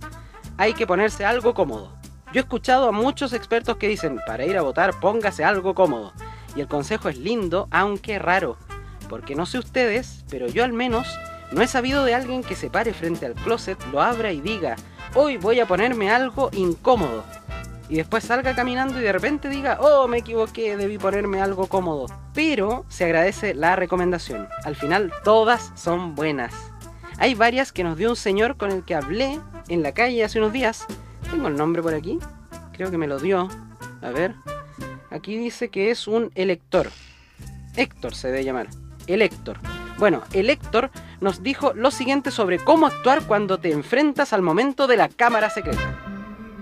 Hay que ponerse algo cómodo. Yo he escuchado a muchos expertos que dicen, para ir a votar póngase algo cómodo. Y el consejo es lindo, aunque raro. Porque no sé ustedes, pero yo al menos no he sabido de alguien que se pare frente al closet, lo abra y diga, hoy voy a ponerme algo incómodo. Y después salga caminando y de repente diga, oh, me equivoqué, debí ponerme algo cómodo. Pero se agradece la recomendación. Al final todas son buenas. Hay varias que nos dio un señor con el que hablé en la calle hace unos días. Tengo el nombre por aquí. Creo que me lo dio. A ver. Aquí dice que es un elector. Héctor se debe llamar. Elector. Bueno, el Héctor nos dijo lo siguiente sobre cómo actuar cuando te enfrentas al momento de la cámara secreta.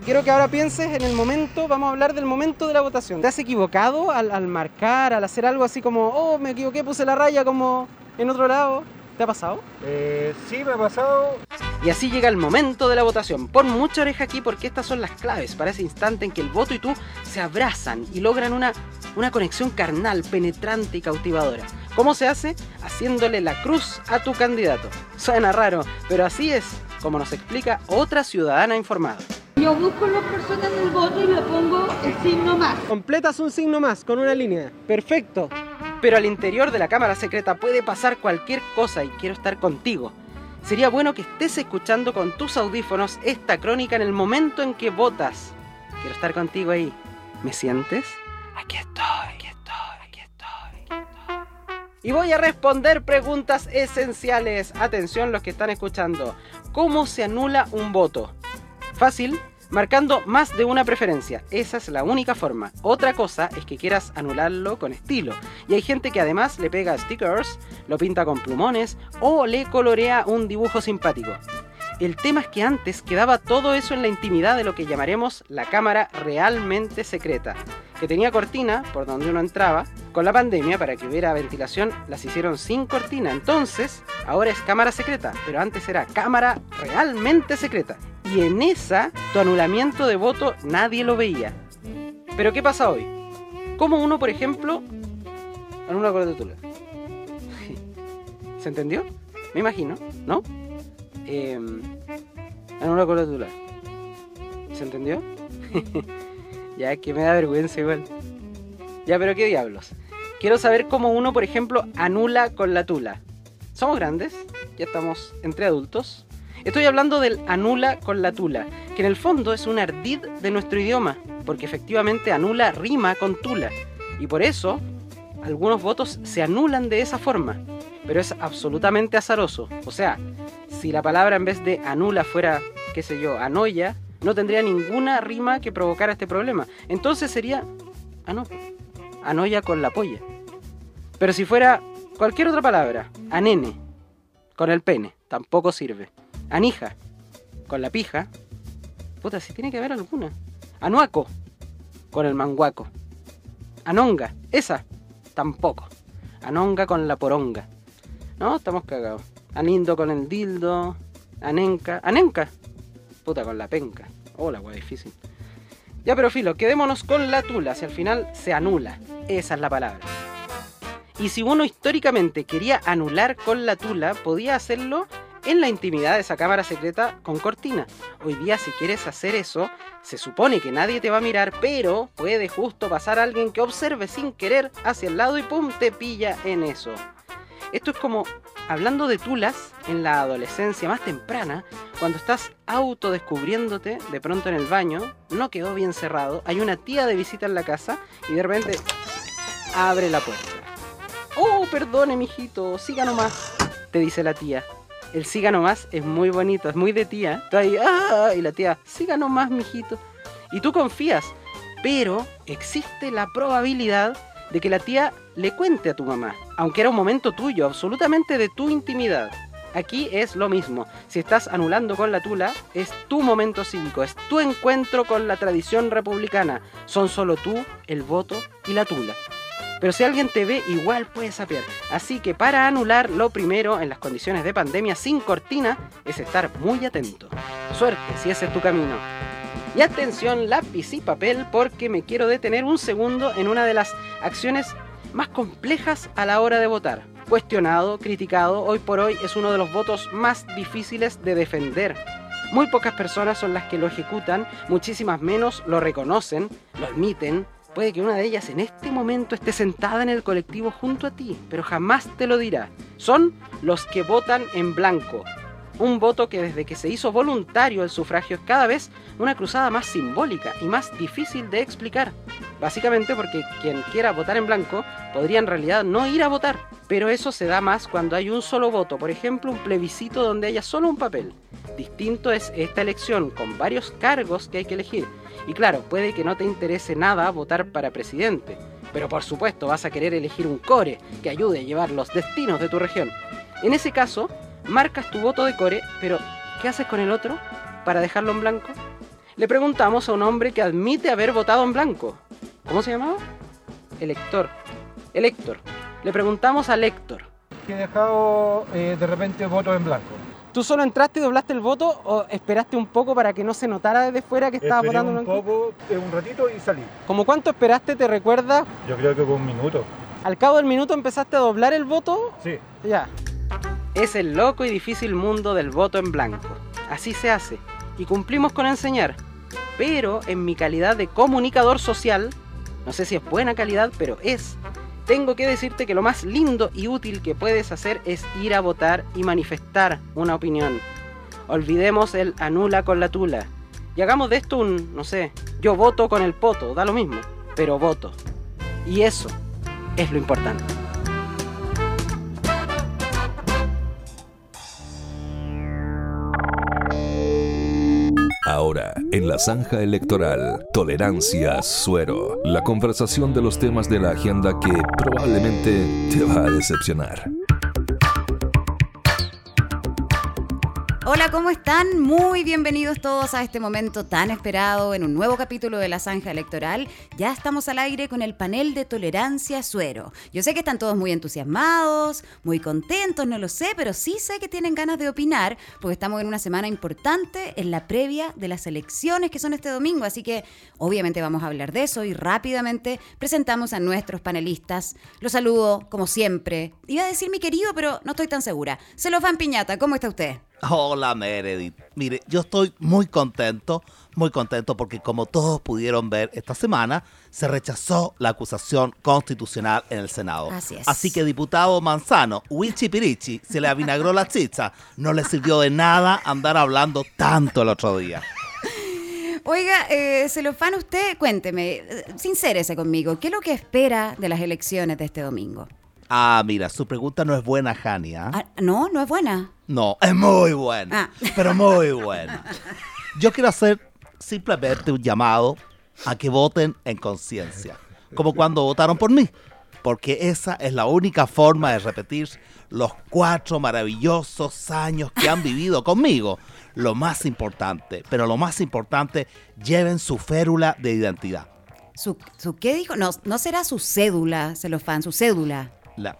Quiero que ahora pienses en el momento, vamos a hablar del momento de la votación. ¿Te has equivocado al, al marcar, al hacer algo así como, oh, me equivoqué, puse la raya como en otro lado? ¿Te ha pasado? Eh, sí, me ha pasado. Y así llega el momento de la votación. Pon mucha oreja aquí porque estas son las claves para ese instante en que el voto y tú se abrazan y logran una, una conexión carnal, penetrante y cautivadora. ¿Cómo se hace? Haciéndole la cruz a tu candidato. Suena raro, pero así es, como nos explica otra ciudadana informada. Yo busco las personas del voto y le pongo el signo más. Completas un signo más con una línea. Perfecto. Pero al interior de la cámara secreta puede pasar cualquier cosa y quiero estar contigo. Sería bueno que estés escuchando con tus audífonos esta crónica en el momento en que votas. Quiero estar contigo ahí. ¿Me sientes? Aquí estoy, aquí estoy, aquí estoy, aquí estoy. Y voy a responder preguntas esenciales. Atención los que están escuchando. ¿Cómo se anula un voto? Fácil, marcando más de una preferencia. Esa es la única forma. Otra cosa es que quieras anularlo con estilo. Y hay gente que además le pega stickers, lo pinta con plumones o le colorea un dibujo simpático. El tema es que antes quedaba todo eso en la intimidad de lo que llamaremos la cámara realmente secreta, que tenía cortina por donde uno entraba. Con la pandemia, para que hubiera ventilación, las hicieron sin cortina. Entonces, ahora es cámara secreta, pero antes era cámara realmente secreta. Y en esa, tu anulamiento de voto nadie lo veía. Pero ¿qué pasa hoy? Como uno, por ejemplo, anula la tula. ¿Se entendió? Me imagino, ¿no? Eh, anula con la tula. ¿Se entendió? ya que me da vergüenza igual. Ya, pero qué diablos. Quiero saber cómo uno, por ejemplo, anula con la tula. Somos grandes, ya estamos entre adultos. Estoy hablando del anula con la tula, que en el fondo es un ardid de nuestro idioma, porque efectivamente anula rima con tula. Y por eso, algunos votos se anulan de esa forma. Pero es absolutamente azaroso. O sea, si la palabra en vez de anula fuera, qué sé yo, anoya, no tendría ninguna rima que provocara este problema. Entonces sería, ah no, anoya con la polla. Pero si fuera cualquier otra palabra, anene, con el pene, tampoco sirve. Anija, con la pija. Puta, si tiene que haber alguna. Anuaco, con el manguaco. Anonga, esa, tampoco. Anonga con la poronga. No, estamos cagados. Anindo con el dildo. Anenca. Anenca. Puta, con la penca. Hola, weá, difícil. Ya, pero filo, quedémonos con la tula. Si al final se anula. Esa es la palabra. Y si uno históricamente quería anular con la tula, podía hacerlo en la intimidad de esa cámara secreta con cortina. Hoy día si quieres hacer eso, se supone que nadie te va a mirar, pero puede justo pasar alguien que observe sin querer hacia el lado y pum, te pilla en eso. Esto es como hablando de tulas en la adolescencia más temprana, cuando estás autodescubriéndote de pronto en el baño, no quedó bien cerrado, hay una tía de visita en la casa y de repente abre la puerta. Oh, perdone, mijito, siga nomás, te dice la tía. El siga nomás es muy bonito, es muy de tía. Tú ahí, ah, y la tía, siga nomás, mijito. Y tú confías, pero existe la probabilidad de que la tía le cuente a tu mamá, aunque era un momento tuyo, absolutamente de tu intimidad. Aquí es lo mismo. Si estás anulando con la tula, es tu momento cívico, es tu encuentro con la tradición republicana. Son solo tú, el voto y la tula. Pero si alguien te ve, igual puedes sapear. Así que para anular, lo primero en las condiciones de pandemia sin cortina es estar muy atento. Suerte si ese es tu camino. Y atención, lápiz y papel, porque me quiero detener un segundo en una de las acciones más complejas a la hora de votar. Cuestionado, criticado, hoy por hoy es uno de los votos más difíciles de defender. Muy pocas personas son las que lo ejecutan, muchísimas menos lo reconocen, lo admiten. Puede que una de ellas en este momento esté sentada en el colectivo junto a ti, pero jamás te lo dirá. Son los que votan en blanco. Un voto que desde que se hizo voluntario el sufragio es cada vez una cruzada más simbólica y más difícil de explicar. Básicamente porque quien quiera votar en blanco podría en realidad no ir a votar. Pero eso se da más cuando hay un solo voto, por ejemplo un plebiscito donde haya solo un papel. Distinto es esta elección con varios cargos que hay que elegir. Y claro, puede que no te interese nada votar para presidente, pero por supuesto vas a querer elegir un core que ayude a llevar los destinos de tu región. En ese caso, marcas tu voto de core, pero ¿qué haces con el otro para dejarlo en blanco? Le preguntamos a un hombre que admite haber votado en blanco. ¿Cómo se llamaba? Elector. Elector. Le preguntamos al Héctor. He dejado eh, de repente votos en blanco. ¿Tú solo entraste y doblaste el voto o esperaste un poco para que no se notara desde fuera que estabas votando en un blanco? poco, eh, un ratito y salí. ¿Cómo cuánto esperaste? ¿Te recuerdas? Yo creo que fue un minuto. Al cabo del minuto empezaste a doblar el voto. Sí. Ya. Es el loco y difícil mundo del voto en blanco. Así se hace. Y cumplimos con enseñar. Pero en mi calidad de comunicador social, no sé si es buena calidad, pero es, tengo que decirte que lo más lindo y útil que puedes hacer es ir a votar y manifestar una opinión. Olvidemos el anula con la tula. Y hagamos de esto un, no sé, yo voto con el poto, da lo mismo, pero voto. Y eso es lo importante. Ahora, en la zanja electoral, tolerancia suero. La conversación de los temas de la agenda que probablemente te va a decepcionar. Hola, ¿cómo están? Muy bienvenidos todos a este momento tan esperado en un nuevo capítulo de la Zanja Electoral. Ya estamos al aire con el panel de tolerancia suero. Yo sé que están todos muy entusiasmados, muy contentos, no lo sé, pero sí sé que tienen ganas de opinar porque estamos en una semana importante en la previa de las elecciones que son este domingo, así que obviamente vamos a hablar de eso y rápidamente presentamos a nuestros panelistas. Los saludo como siempre. Iba a decir mi querido, pero no estoy tan segura. Celofán Piñata, ¿cómo está usted? Hola Meredith. Mire, yo estoy muy contento, muy contento porque como todos pudieron ver esta semana, se rechazó la acusación constitucional en el Senado. Así es. Así que diputado Manzano, Wilchi Pirichi, se le avinagró la chicha. No le sirvió de nada andar hablando tanto el otro día. Oiga, eh, Celofán, usted cuénteme, sincérese conmigo, ¿qué es lo que espera de las elecciones de este domingo? Ah, mira, su pregunta no es buena, Jania. Ah, no, no es buena. No, es muy buena. Ah. Pero muy buena. Yo quiero hacer simplemente un llamado a que voten en conciencia. Como cuando votaron por mí. Porque esa es la única forma de repetir los cuatro maravillosos años que han vivido conmigo. Lo más importante, pero lo más importante, lleven su férula de identidad. ¿Su, su qué dijo? No, no será su cédula, Celofán, su cédula. La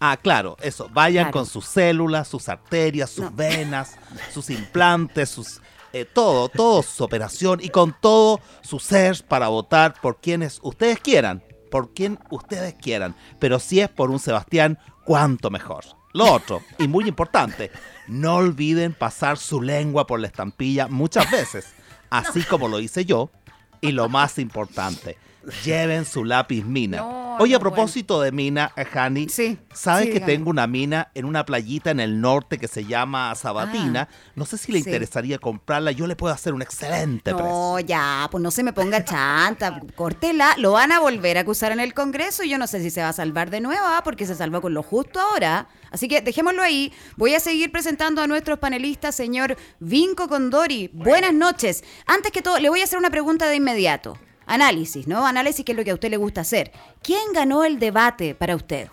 Ah, claro, eso. Vayan Claro. con sus células, sus arterias, sus No. venas, sus implantes, sus eh, todo, todo su operación y con todo su ser para votar por quienes ustedes quieran, por quien ustedes quieran. Pero si es por un Sebastián, cuánto mejor. Lo otro, y muy importante, no olviden pasar su lengua por la estampilla muchas veces, así como lo hice yo. Y lo más importante, lleven su lápiz mina. No, Oye, a propósito de mina, eh, Hani, ¿sabes sí, que dígame. tengo una mina en una playita en el norte que se llama Sabatina? no sé si le Ah, sí. interesaría comprarla, yo le puedo hacer un excelente precio. No, ya, pues no se me ponga chanta, córtela, lo van a volver a acusar en el Congreso y yo no sé si se va a salvar de nuevo, ah, porque se salvó con lo justo ahora. Así que dejémoslo ahí. Voy a seguir presentando a nuestros panelistas, señor Vinco Condori. Buenas noches. Antes que todo, le voy a hacer una pregunta de inmediato. Análisis, ¿no? Análisis que es lo que a usted le gusta hacer. ¿Quién ganó el debate para usted?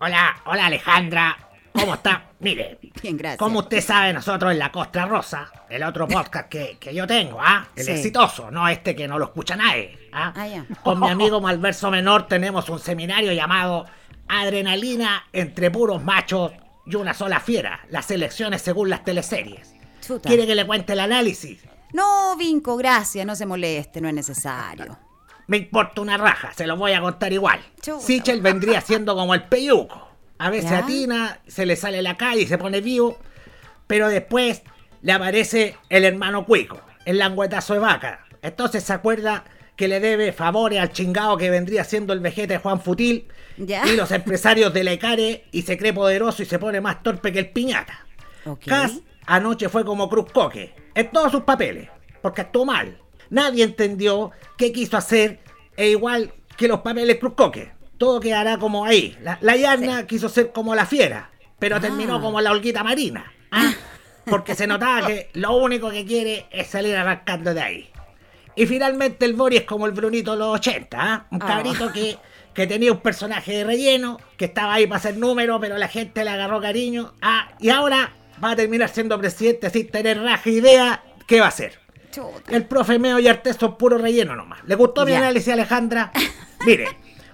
Hola, hola Alejandra. ¿Cómo está? Mire, Bien, gracias. como usted sabe, nosotros en La Costra Rosa, el otro podcast que, que yo tengo, ¿ah? El Sí. exitoso, no este que no lo escucha nadie, ¿ah? Ah, ya. Con mi amigo Malverso Menor tenemos un seminario llamado Adrenalina entre puros machos y una sola fiera, las elecciones según las teleseries. Chuta. ¿Quiere que le cuente el análisis? No, Vinco, gracias, no se moleste, no es necesario. Me importa una raja, se lo voy a contar igual. Chuta. Sichel vendría siendo como el peyuco. A veces ¿Ya? atina, se le sale la calle y se pone vivo, pero después le aparece el hermano Cuico, el languetazo de vaca. Entonces se acuerda que le debe favores al chingado que vendría siendo el vejete Juan Futil Ya. y los empresarios de la Ecare y se cree poderoso y se pone más torpe que el piñata. Ok. Cas anoche fue como Cruz Coque, en todos sus papeles, porque actuó mal. Nadie entendió qué quiso hacer, e igual que los papeles Cruz Coque. Todo quedará como ahí. La, la Yarna quiso ser como la fiera, pero terminó como la holguita marina. ¿ah? Porque se notaba que lo único que quiere es salir arrancando de ahí. Y finalmente el Bori es como el Brunito de los 80, ¿ah? un Ah. cabrito que, que tenía un personaje de relleno, que estaba ahí para hacer número, pero la gente le agarró cariño. Ah, y ahora va a terminar siendo presidente sin tener raja idea qué va a hacer. El profe Meo y Artés son puro relleno nomás. ¿Le gustó mi análisis, Alejandra? Mire,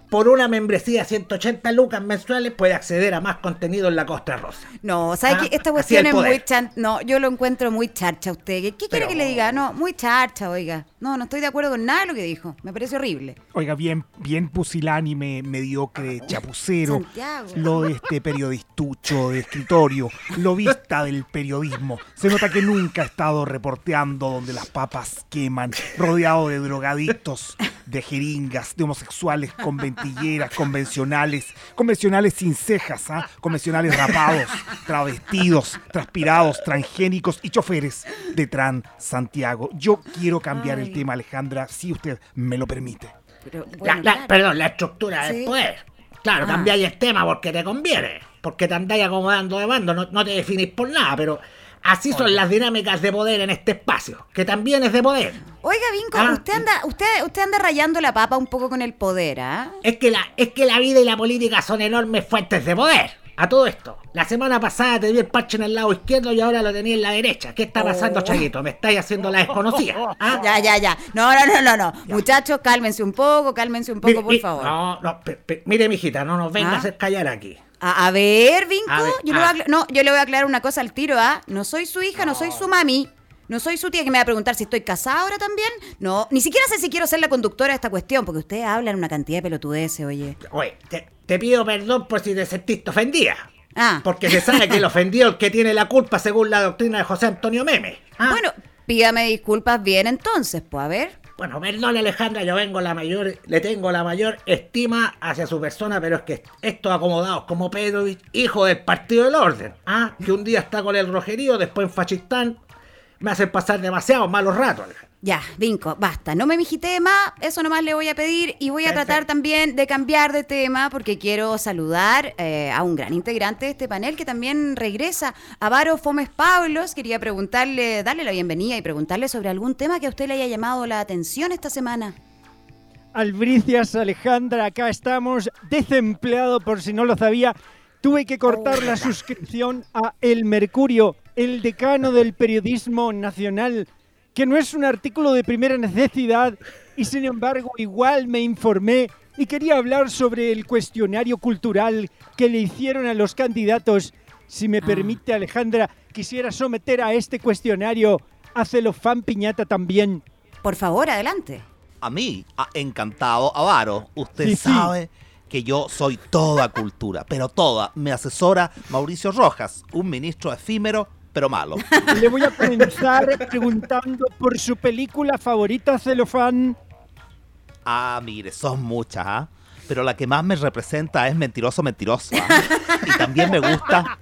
por una membresía de 180 lucas mensuales puede acceder a más contenido en la Costa Rosa. No, ¿sabe Ah, qué? Esta cuestión es muy chan... No, yo lo encuentro muy charcha a usted. ¿Qué, qué quiere Pero- que le diga? No, muy charcha, oiga. No, no estoy de acuerdo con nada de lo que dijo. Me parece horrible. Oiga, bien, bien pusilánime, mediocre, chapucero, Santiago. lo de este periodistucho de escritorio, lo vista del periodismo. Se nota que nunca ha estado reporteando donde las papas queman, rodeado de drogadictos, de jeringas, de homosexuales con ventilleras, convencionales, convencionales sin cejas, ¿ah? convencionales rapados, travestidos, transpirados, transgénicos y choferes de Tran Santiago. Yo quiero cambiar el tema, Alejandra, si usted me lo permite. Pero, La- bueno, la- claro. Perdón, la estructura Sí. del poder. Claro, Ah. cambiáis el tema porque te conviene. Porque te andáis acomodando de bando, no, no te definís por nada, pero así son las dinámicas de poder en este espacio, que también es de poder. Oiga, Vinco, Ah. usted anda, usted, usted anda rayando la papa un poco con el poder, ¿ah? Es que, la, es que la vida y la política son enormes fuentes de poder. A todo esto, la semana pasada te vi el parche en el lado izquierdo y ahora lo tenía en la derecha. ¿Qué está pasando, Oh. Chaguito? Me estáis haciendo la desconocida. ¿ah? Ya, ya, ya. No, no, no, no, no. Muchachos, cálmense un poco, cálmense un poco, Mire, por favor. No, no, pe- pe- mire, mijita, no nos venga ¿Ah? a hacer callar aquí. A, a ver, Vinco, A ver, yo, a ah. no, yo le voy a aclarar una cosa al tiro, ¿ah? No soy su hija, no, soy su mami, no soy su tía que me va a preguntar si estoy casada ahora también. No, ni siquiera sé si quiero ser la conductora de esta cuestión, porque ustedes hablan una cantidad de pelotudeces, oye. Oye, te, te pido perdón por si te sentiste ofendida. Ah. Porque se sabe que el ofendido es el que tiene la culpa según la doctrina de José Antonio Meme. ¿ah? Bueno, pídame disculpas bien entonces, pues, a ver. Bueno, perdón Alejandra, yo vengo la mayor, le tengo la mayor estima hacia su persona, pero es que estos acomodados como Pedro, hijo del Partido del Orden, ¿ah? que un día está con el rojerío, después en Fachistán, me hacen pasar demasiados malos ratos, Alejandra. Ya, Vinco, basta, no me mijité más, eso nomás le voy a pedir y voy a tratar también de cambiar de tema porque quiero saludar eh, a un gran integrante de este panel que también regresa, a Varo Fomes Pablos. Quería preguntarle, darle la bienvenida y preguntarle sobre algún tema que a usted le haya llamado la atención esta semana. Albricias, Alejandra, acá estamos, desempleado por si no lo sabía. Tuve que cortar la suscripción a El Mercurio, el decano del periodismo nacional, que no es un artículo de primera necesidad y sin embargo igual me informé y quería hablar sobre el cuestionario cultural que le hicieron a los candidatos. Si me permite, Alejandra, quisiera someter a este cuestionario a Celofán Piñata también. Por favor, adelante. A mí, ha encantado Avaro. Usted Sí, sí. sabe que yo soy toda cultura, pero toda. Me asesora Mauricio Rojas, un ministro efímero, pero malo. Le voy a comenzar preguntando por su película favorita, Celofán. Ah, mire, son muchas, ¿ah? Pero la que más me representa es Mentiroso Mentiroso. ¿ah? Y también me gusta...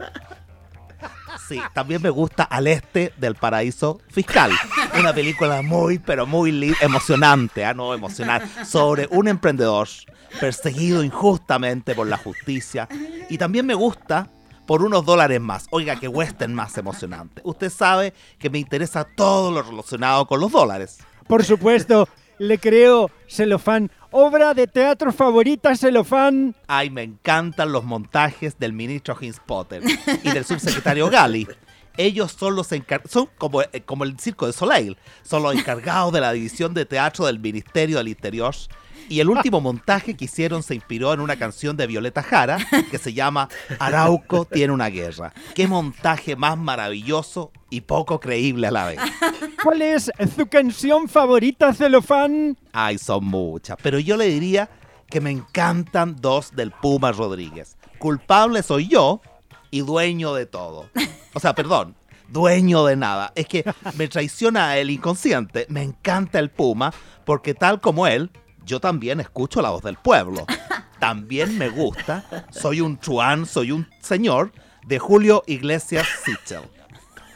Sí, también me gusta Al Este del Paraíso Fiscal. Una película muy, pero muy emocionante, ¿ah? No emocional. Sobre un emprendedor perseguido injustamente por la justicia. Y también me gusta por unos dólares más. Oiga, que western más emocionante. Usted sabe que me interesa todo lo relacionado con los dólares. Por supuesto, le creo, Celofán. Obra de teatro favorita, Celofán. Ay, me encantan los montajes del ministro Hinz Potter y del subsecretario Gali. Ellos son los encar- son como, eh, como el circo de Soleil, son los encargados de la división de teatro del Ministerio del Interior. Y el último montaje que hicieron se inspiró en una canción de Violeta Jara que se llama Arauco tiene una guerra. Qué montaje más maravilloso y poco creíble a la vez. ¿Cuál es su canción favorita, Celofán? Ay, son muchas. Pero yo le diría que me encantan dos del Puma Rodríguez. Culpable soy yo y dueño de todo. O sea, perdón, dueño de nada. Es que me traiciona el inconsciente. Me encanta el Puma porque tal como él, yo también escucho la voz del pueblo. También me gusta, soy un truán, soy un señor de Julio Iglesias Sichel.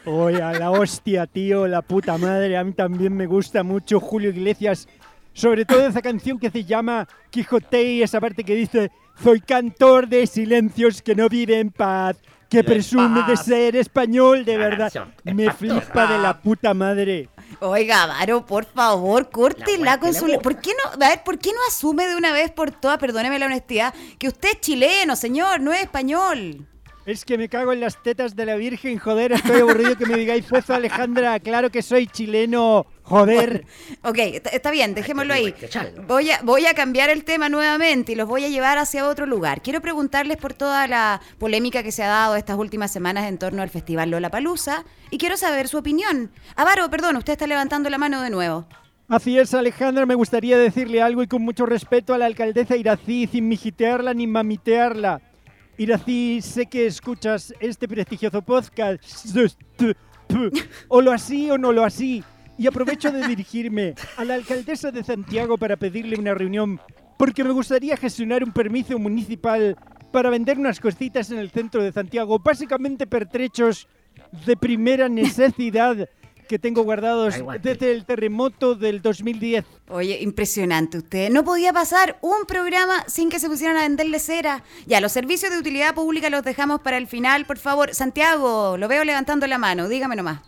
Oye, a la hostia, tío, la puta madre. A mí también me gusta mucho Julio Iglesias. Sobre todo esa canción que se llama Quijote y esa parte que dice Soy cantor de silencios que no vive en paz, que presume de ser español de verdad. Me flipa de la puta madre. Oiga, Varo, por favor, córtela con su... ¿Por qué no, a ver, ¿por qué no asume de una vez por todas, perdóneme la honestidad, que usted es chileno, señor, no es español? Es que me cago en las tetas de la Virgen, joder, estoy aburrido que me digáis eso, Alejandra. Claro que soy chileno, joder. Ok, está, está bien, dejémoslo ahí. Voy a, voy a cambiar el tema nuevamente y los voy a llevar hacia otro lugar. Quiero preguntarles por toda la polémica que se ha dado estas últimas semanas en torno al Festival Lola Palusa y quiero saber su opinión. Avaro, perdón, usted está levantando la mano de nuevo. Así es, Alejandra, me gustaría decirle algo y con mucho respeto a la alcaldesa Irací, sin mijitearla ni mamitearla. Irací, sé que escuchas este prestigioso podcast. O lo así o no lo así. Y aprovecho de dirigirme a la alcaldesa de Santiago para pedirle una reunión, porque me gustaría gestionar un permiso municipal para vender unas cositas en el centro de Santiago, básicamente pertrechos de primera necesidad que tengo guardados desde el terremoto del 2010. Oye, impresionante usted. No podía pasar un programa sin que se pusieran a venderle cera. Ya, los servicios de utilidad pública los dejamos para el final, por favor. Santiago, lo veo levantando la mano, dígame nomás.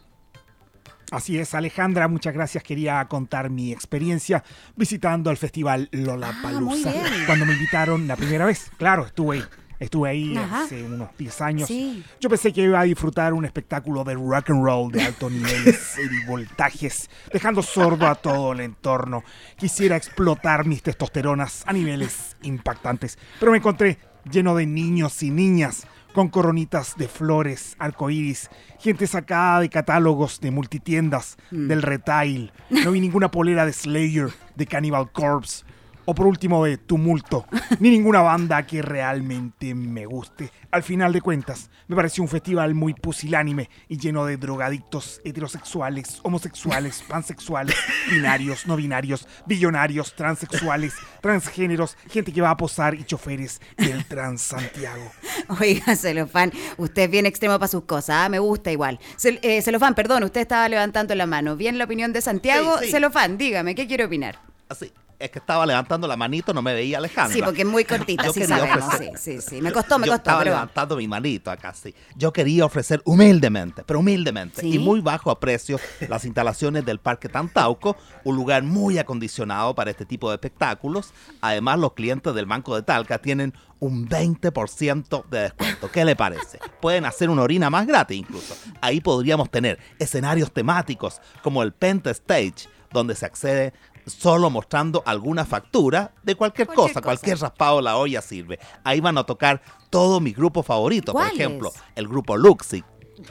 Así es, Alejandra, muchas gracias. Quería contar mi experiencia visitando el festival Ah, Lollapalooza bien. cuando me invitaron la primera vez. Claro, estuve ahí. Estuve ahí Ajá. hace unos 10 años. Sí. Yo pensé que iba a disfrutar un espectáculo de rock and roll de alto nivel y voltajes, dejando sordo a todo el entorno. Quisiera explotar mis testosteronas a niveles impactantes, pero me encontré lleno de niños y niñas con coronitas de flores, arcoíris, gente sacada de catálogos de multitiendas, Mm. del retail. No vi ninguna polera de Slayer, de Cannibal Corpse, o por último de Tumulto, ni ninguna banda que realmente me guste. Al final de cuentas, me pareció un festival muy pusilánime y lleno de drogadictos heterosexuales, homosexuales, pansexuales, binarios, no binarios, billonarios, transexuales, transgéneros, gente que va a posar y choferes del Transantiago. Oiga, Celofán, usted es bien extremo para sus cosas, ¿ah? me gusta igual. Cel- eh, Celofán, perdón, usted estaba levantando la mano. Bien la opinión de Santiago. Sí, sí. Celofán, dígame, ¿qué quiere opinar? Así, es que estaba levantando la manito, no me veía Alejandra. Sí, porque es muy cortita, Yo sí sabemos. ofrecer- Sí, sí, sí. Me costó, me Yo costó, estaba pero... levantando mi manito acá, sí. Yo quería ofrecer humildemente, pero humildemente Sí. y muy bajo a precio las instalaciones del Parque Tantauco, un lugar muy acondicionado para este tipo de espectáculos. Además, los clientes del Banco de Talca tienen un 20% de descuento. ¿Qué le parece? Pueden hacer una orina más gratis incluso. Ahí podríamos tener escenarios temáticos como el Penta Stage, donde se accede solo mostrando alguna factura de cualquier, Cualquier cosa, cosa. cualquier raspado de la olla sirve. Ahí van a tocar todos mis grupos favoritos, por ejemplo, el grupo Luxi,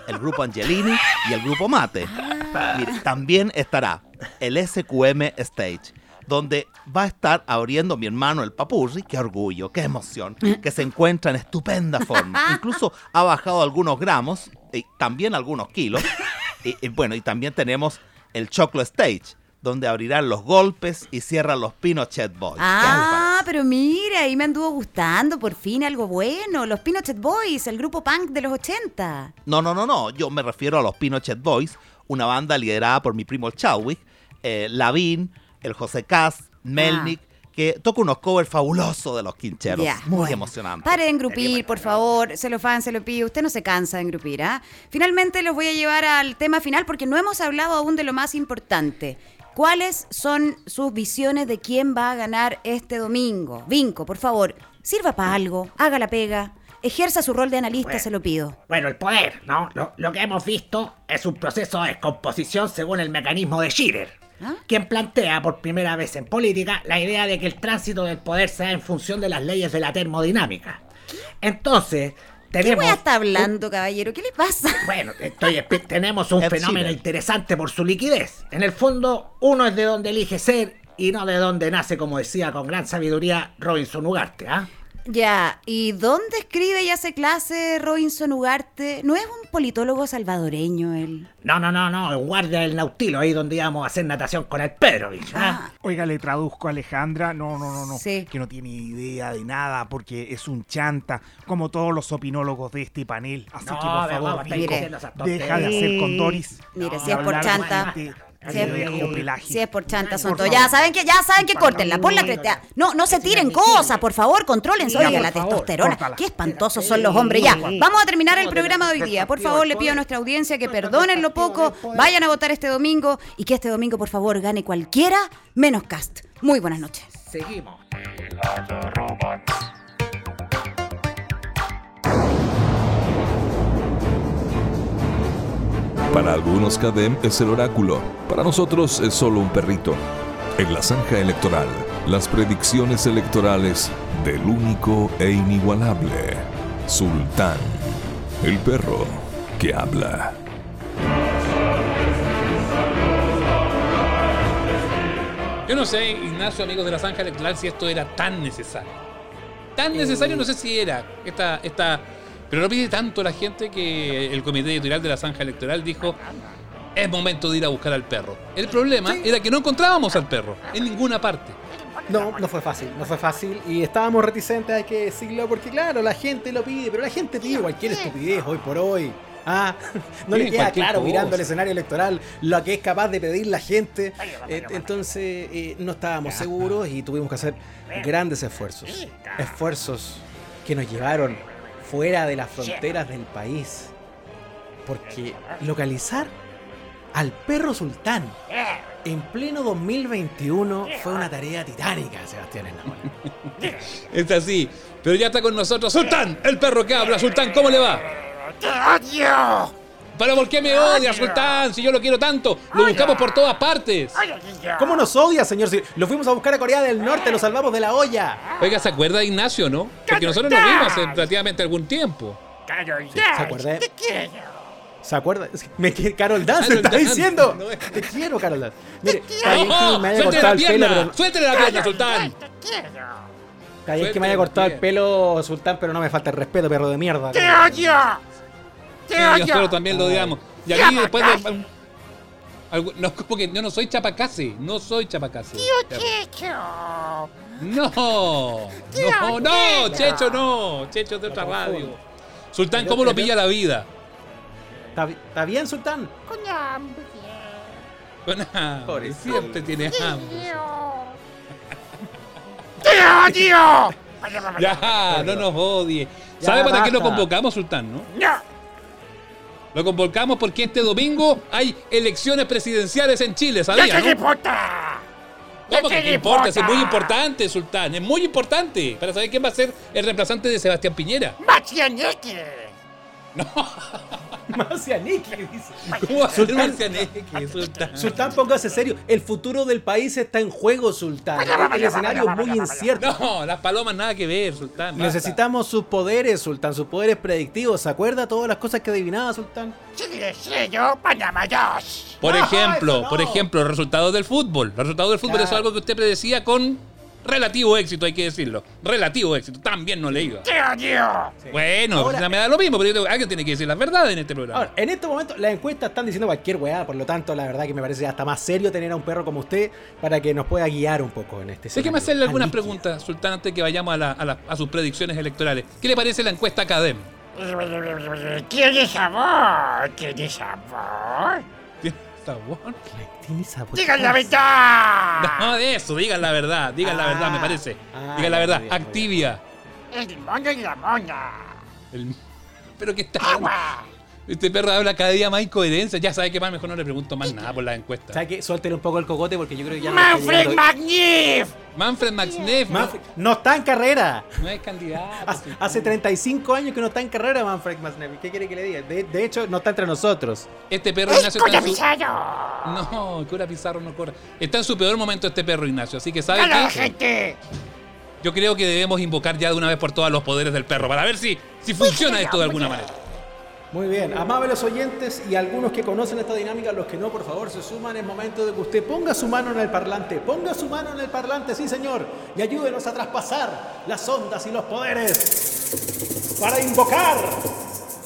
el grupo Angelini y el grupo Mate. Ah. Mire, también estará el SQM Stage, donde va a estar abriendo mi hermano el Papurri. Qué orgullo, qué emoción, que se encuentra en estupenda forma. Incluso ha bajado algunos gramos y también algunos kilos. Y, y bueno, y también tenemos el Choclo Stage, donde abrirán los golpes y cierran los Pinochet Boys. Ah, pero mira, ahí me anduvo gustando por fin algo bueno. Los Pinochet Boys, el grupo punk de los 80. No, no, no, no. Yo me refiero a los Pinochet Boys, una banda liderada por mi primo el Chadwick, eh, Lavín, el José Cas, Melnick, que toca unos covers fabulosos de los quincheros. Ya, Muy bueno. emocionante. Pare de engrupir, por favor. Se lo fan, se lo pido. Usted no se cansa de engrupir, ¿ah? Finalmente los voy a llevar al tema final porque no hemos hablado aún de lo más importante. ¿Cuáles son sus visiones de quién va a ganar este domingo? Vinco, por favor, sirva para algo, haga la pega, ejerza su rol de analista, Bueno. se lo pido. Bueno, el poder, ¿no? Lo, lo que hemos visto es un proceso de descomposición según el mecanismo de Schirer, ¿Ah? quien plantea por primera vez en política la idea de que el tránsito del poder sea en función de las leyes de la termodinámica. Entonces, ¿Qué tenemos... voy a estar hablando, caballero? ¿Qué le pasa? Bueno, estoy tenemos un fenómeno interesante por su liquidez. En el fondo, uno es de donde elige ser y no de donde nace, como decía con gran sabiduría Robinson Ugarte, ¿ah? Ya, ¿y dónde escribe y hace clase Robinson Ugarte? ¿No es un politólogo salvadoreño él? No, no, no, no, en guardia del Nautilo, ahí donde íbamos a hacer natación con el Pedrovich, ¿ah? Oiga, le traduzco a Alejandra. No, no, no, no. Sí. Que no tiene idea de nada porque es un chanta, como todos los opinólogos de este panel. Así No, que, por favor, Vico, deja de hacer con Doris. Mire, No, si es por chanta, si es-. Si por chanta, son Por todos. Ya saben que, ya saben que córtenla, pon la creta. No, no se tiren cosas, por favor, contrólense. Oiga, por la testosterona. córtala. Qué espantosos son los hombres. Ya, vamos a terminar el programa de hoy día. Por favor, le pido a nuestra audiencia que perdonen lo poco, vayan a votar este domingo y que este domingo, por favor, gane cualquiera menos cast. Muy buenas noches. Seguimos. Para algunos Cadem es el oráculo, para nosotros es solo un perrito. En la zanja electoral, las predicciones electorales del único e inigualable Sultán, el perro que habla. Yo no sé, Ignacio, amigos de la Zanja Electoral, si esto era tan necesario. Tan necesario, no sé si era. Esta, esta, pero lo pide tanto la gente que el comité editorial de la Zanja Electoral dijo: es momento de ir a buscar al perro. El problema era que no encontrábamos al perro en ninguna parte. No, no fue fácil, no fue fácil y estábamos reticentes, hay que decirlo, porque claro, la gente lo pide, pero la gente pide cualquier estupidez hoy por hoy. Ah, no le queda claro cosa. mirando el escenario electoral lo que es capaz de pedir la gente. Eh, entonces eh, no estábamos seguros y tuvimos que hacer grandes esfuerzos. Esfuerzos que nos llevaron fuera de las fronteras del país. Porque localizar al perro sultán en pleno 2021 fue una tarea titánica, Sebastián Esnaola. Es así. Pero ya está con nosotros Sultán, el perro que habla. Sultán, ¿cómo le va? ¡Te odio! ¿Pero por qué me odia, Sultán? Si yo lo quiero tanto. Lo buscamos por todas partes. ¿Cómo nos odia, señor? Si lo fuimos a buscar a Corea del Norte, lo salvamos de la olla. Oiga, ¿se acuerda de Ignacio, no? Porque nosotros nos vimos hace relativamente algún tiempo. ¿Se acuerda? ¡Te quiero! ¿Se acuerda? Me quiere Carol Dance, Carol está Dance, diciendo. no Te quiero, Carol Dance. Mire, quiero. está bien que me haya ¡Suéltele cortado la el pelo, pierna! pero. ¡Suéltele la pierna, Sultán! ¡Te quiero! Está bien que me haya cortado el pelo, Sultán, pero no me falta el respeto, perro de mierda. ¡Te odio! ¡Te Sí, odio! nosotros también lo odiamos. Y aquí después de. No, como que yo no soy chapacase. No soy chapacase. ¡Tío Checho! No, no, no, Checho no. Checho es de otra radio. Sultán, ¿cómo lo pilla la vida? ¿Está, bi- está bien, Sultán? Con hambre. Con hambre, siempre tiene hambre. ¡Te odio! Ya, no nos odie. Ya, ¿Sabe para qué lo convocamos, Sultán, no? ¡No! Lo convocamos porque este domingo hay elecciones presidenciales en Chile, ¡Ya ¿sabía, te no? importa! ¿Cómo ¿Qué que te importa? Es muy importante, Sultán. Es muy importante para saber quién va a ser el reemplazante de Sebastián Piñera. ¡Machianeque! Marcianeque, dice. ¿Cómo va a ser Sultán- Marcianeque, Sultán? Sultán, póngase serio. El futuro del país está en juego, Sultán. El escenario es muy incierto. No, las palomas nada que ver, Sultán. basta. Necesitamos sus poderes, Sultán, sus poderes predictivos. ¿Se acuerda todas las cosas que adivinaba, Sultán? Sello, Panamá 2. Por ejemplo, no. por ejemplo, resultados del fútbol. Los resultados del fútbol Claro. eso es algo que usted predecía con relativo éxito, hay que decirlo. Relativo éxito. También no le iba. ¡Te odio! Bueno, Ahora- me da lo mismo, pero yo tengo- alguien tiene que decir las verdades en este programa. Ahora, en este momento las encuestas están diciendo cualquier weá, por lo tanto, la verdad que me parece hasta más serio tener a un perro como usted para que nos pueda guiar un poco en este Déjeme escenario. hacerle algunas líquido. preguntas, Sultán, antes que vayamos a, la- a la- a sus predicciones electorales. ¿Qué le parece la encuesta Academ? ¿Tiene sabor? ¿Tiene sabor? ¿Tiene sabor? Tiene sabor. ¡Digan la verdad! No, de eso, digan la verdad, digan la verdad, me parece. ah, digan la verdad, bien, Activia. El moño y la moña. El- Pero que está. Este perro habla cada día más incoherencia. Ya sabe que más mejor no le pregunto más nada por las encuestas. ¿Sabe qué? Suéltele un poco el cogote porque yo creo que ya no ¡Manfred llegando- Magnif! Manfred Maxneff. Manfred- no está en carrera. No es candidato. Hace, hace 35 años que no está en carrera Manfred Masnevi. ¿Qué quiere que le diga? De, de hecho, no está entre nosotros. Este perro ¡Es Ignacio está en su... Pizarro! No, Cura Pizarro no corre. Está en su peor momento este perro Ignacio. Así que sabe ¡Hola, qué? gente! Yo creo que debemos invocar ya de una vez por todas los poderes del perro para ver si, si funciona esto de alguna manera. Muy bien, amables oyentes y algunos que conocen esta dinámica, los que no, por favor, se suman. Es momento de que usted ponga su mano en el parlante, ponga su mano en el parlante, sí señor, y ayúdenos a traspasar las ondas y los poderes para invocar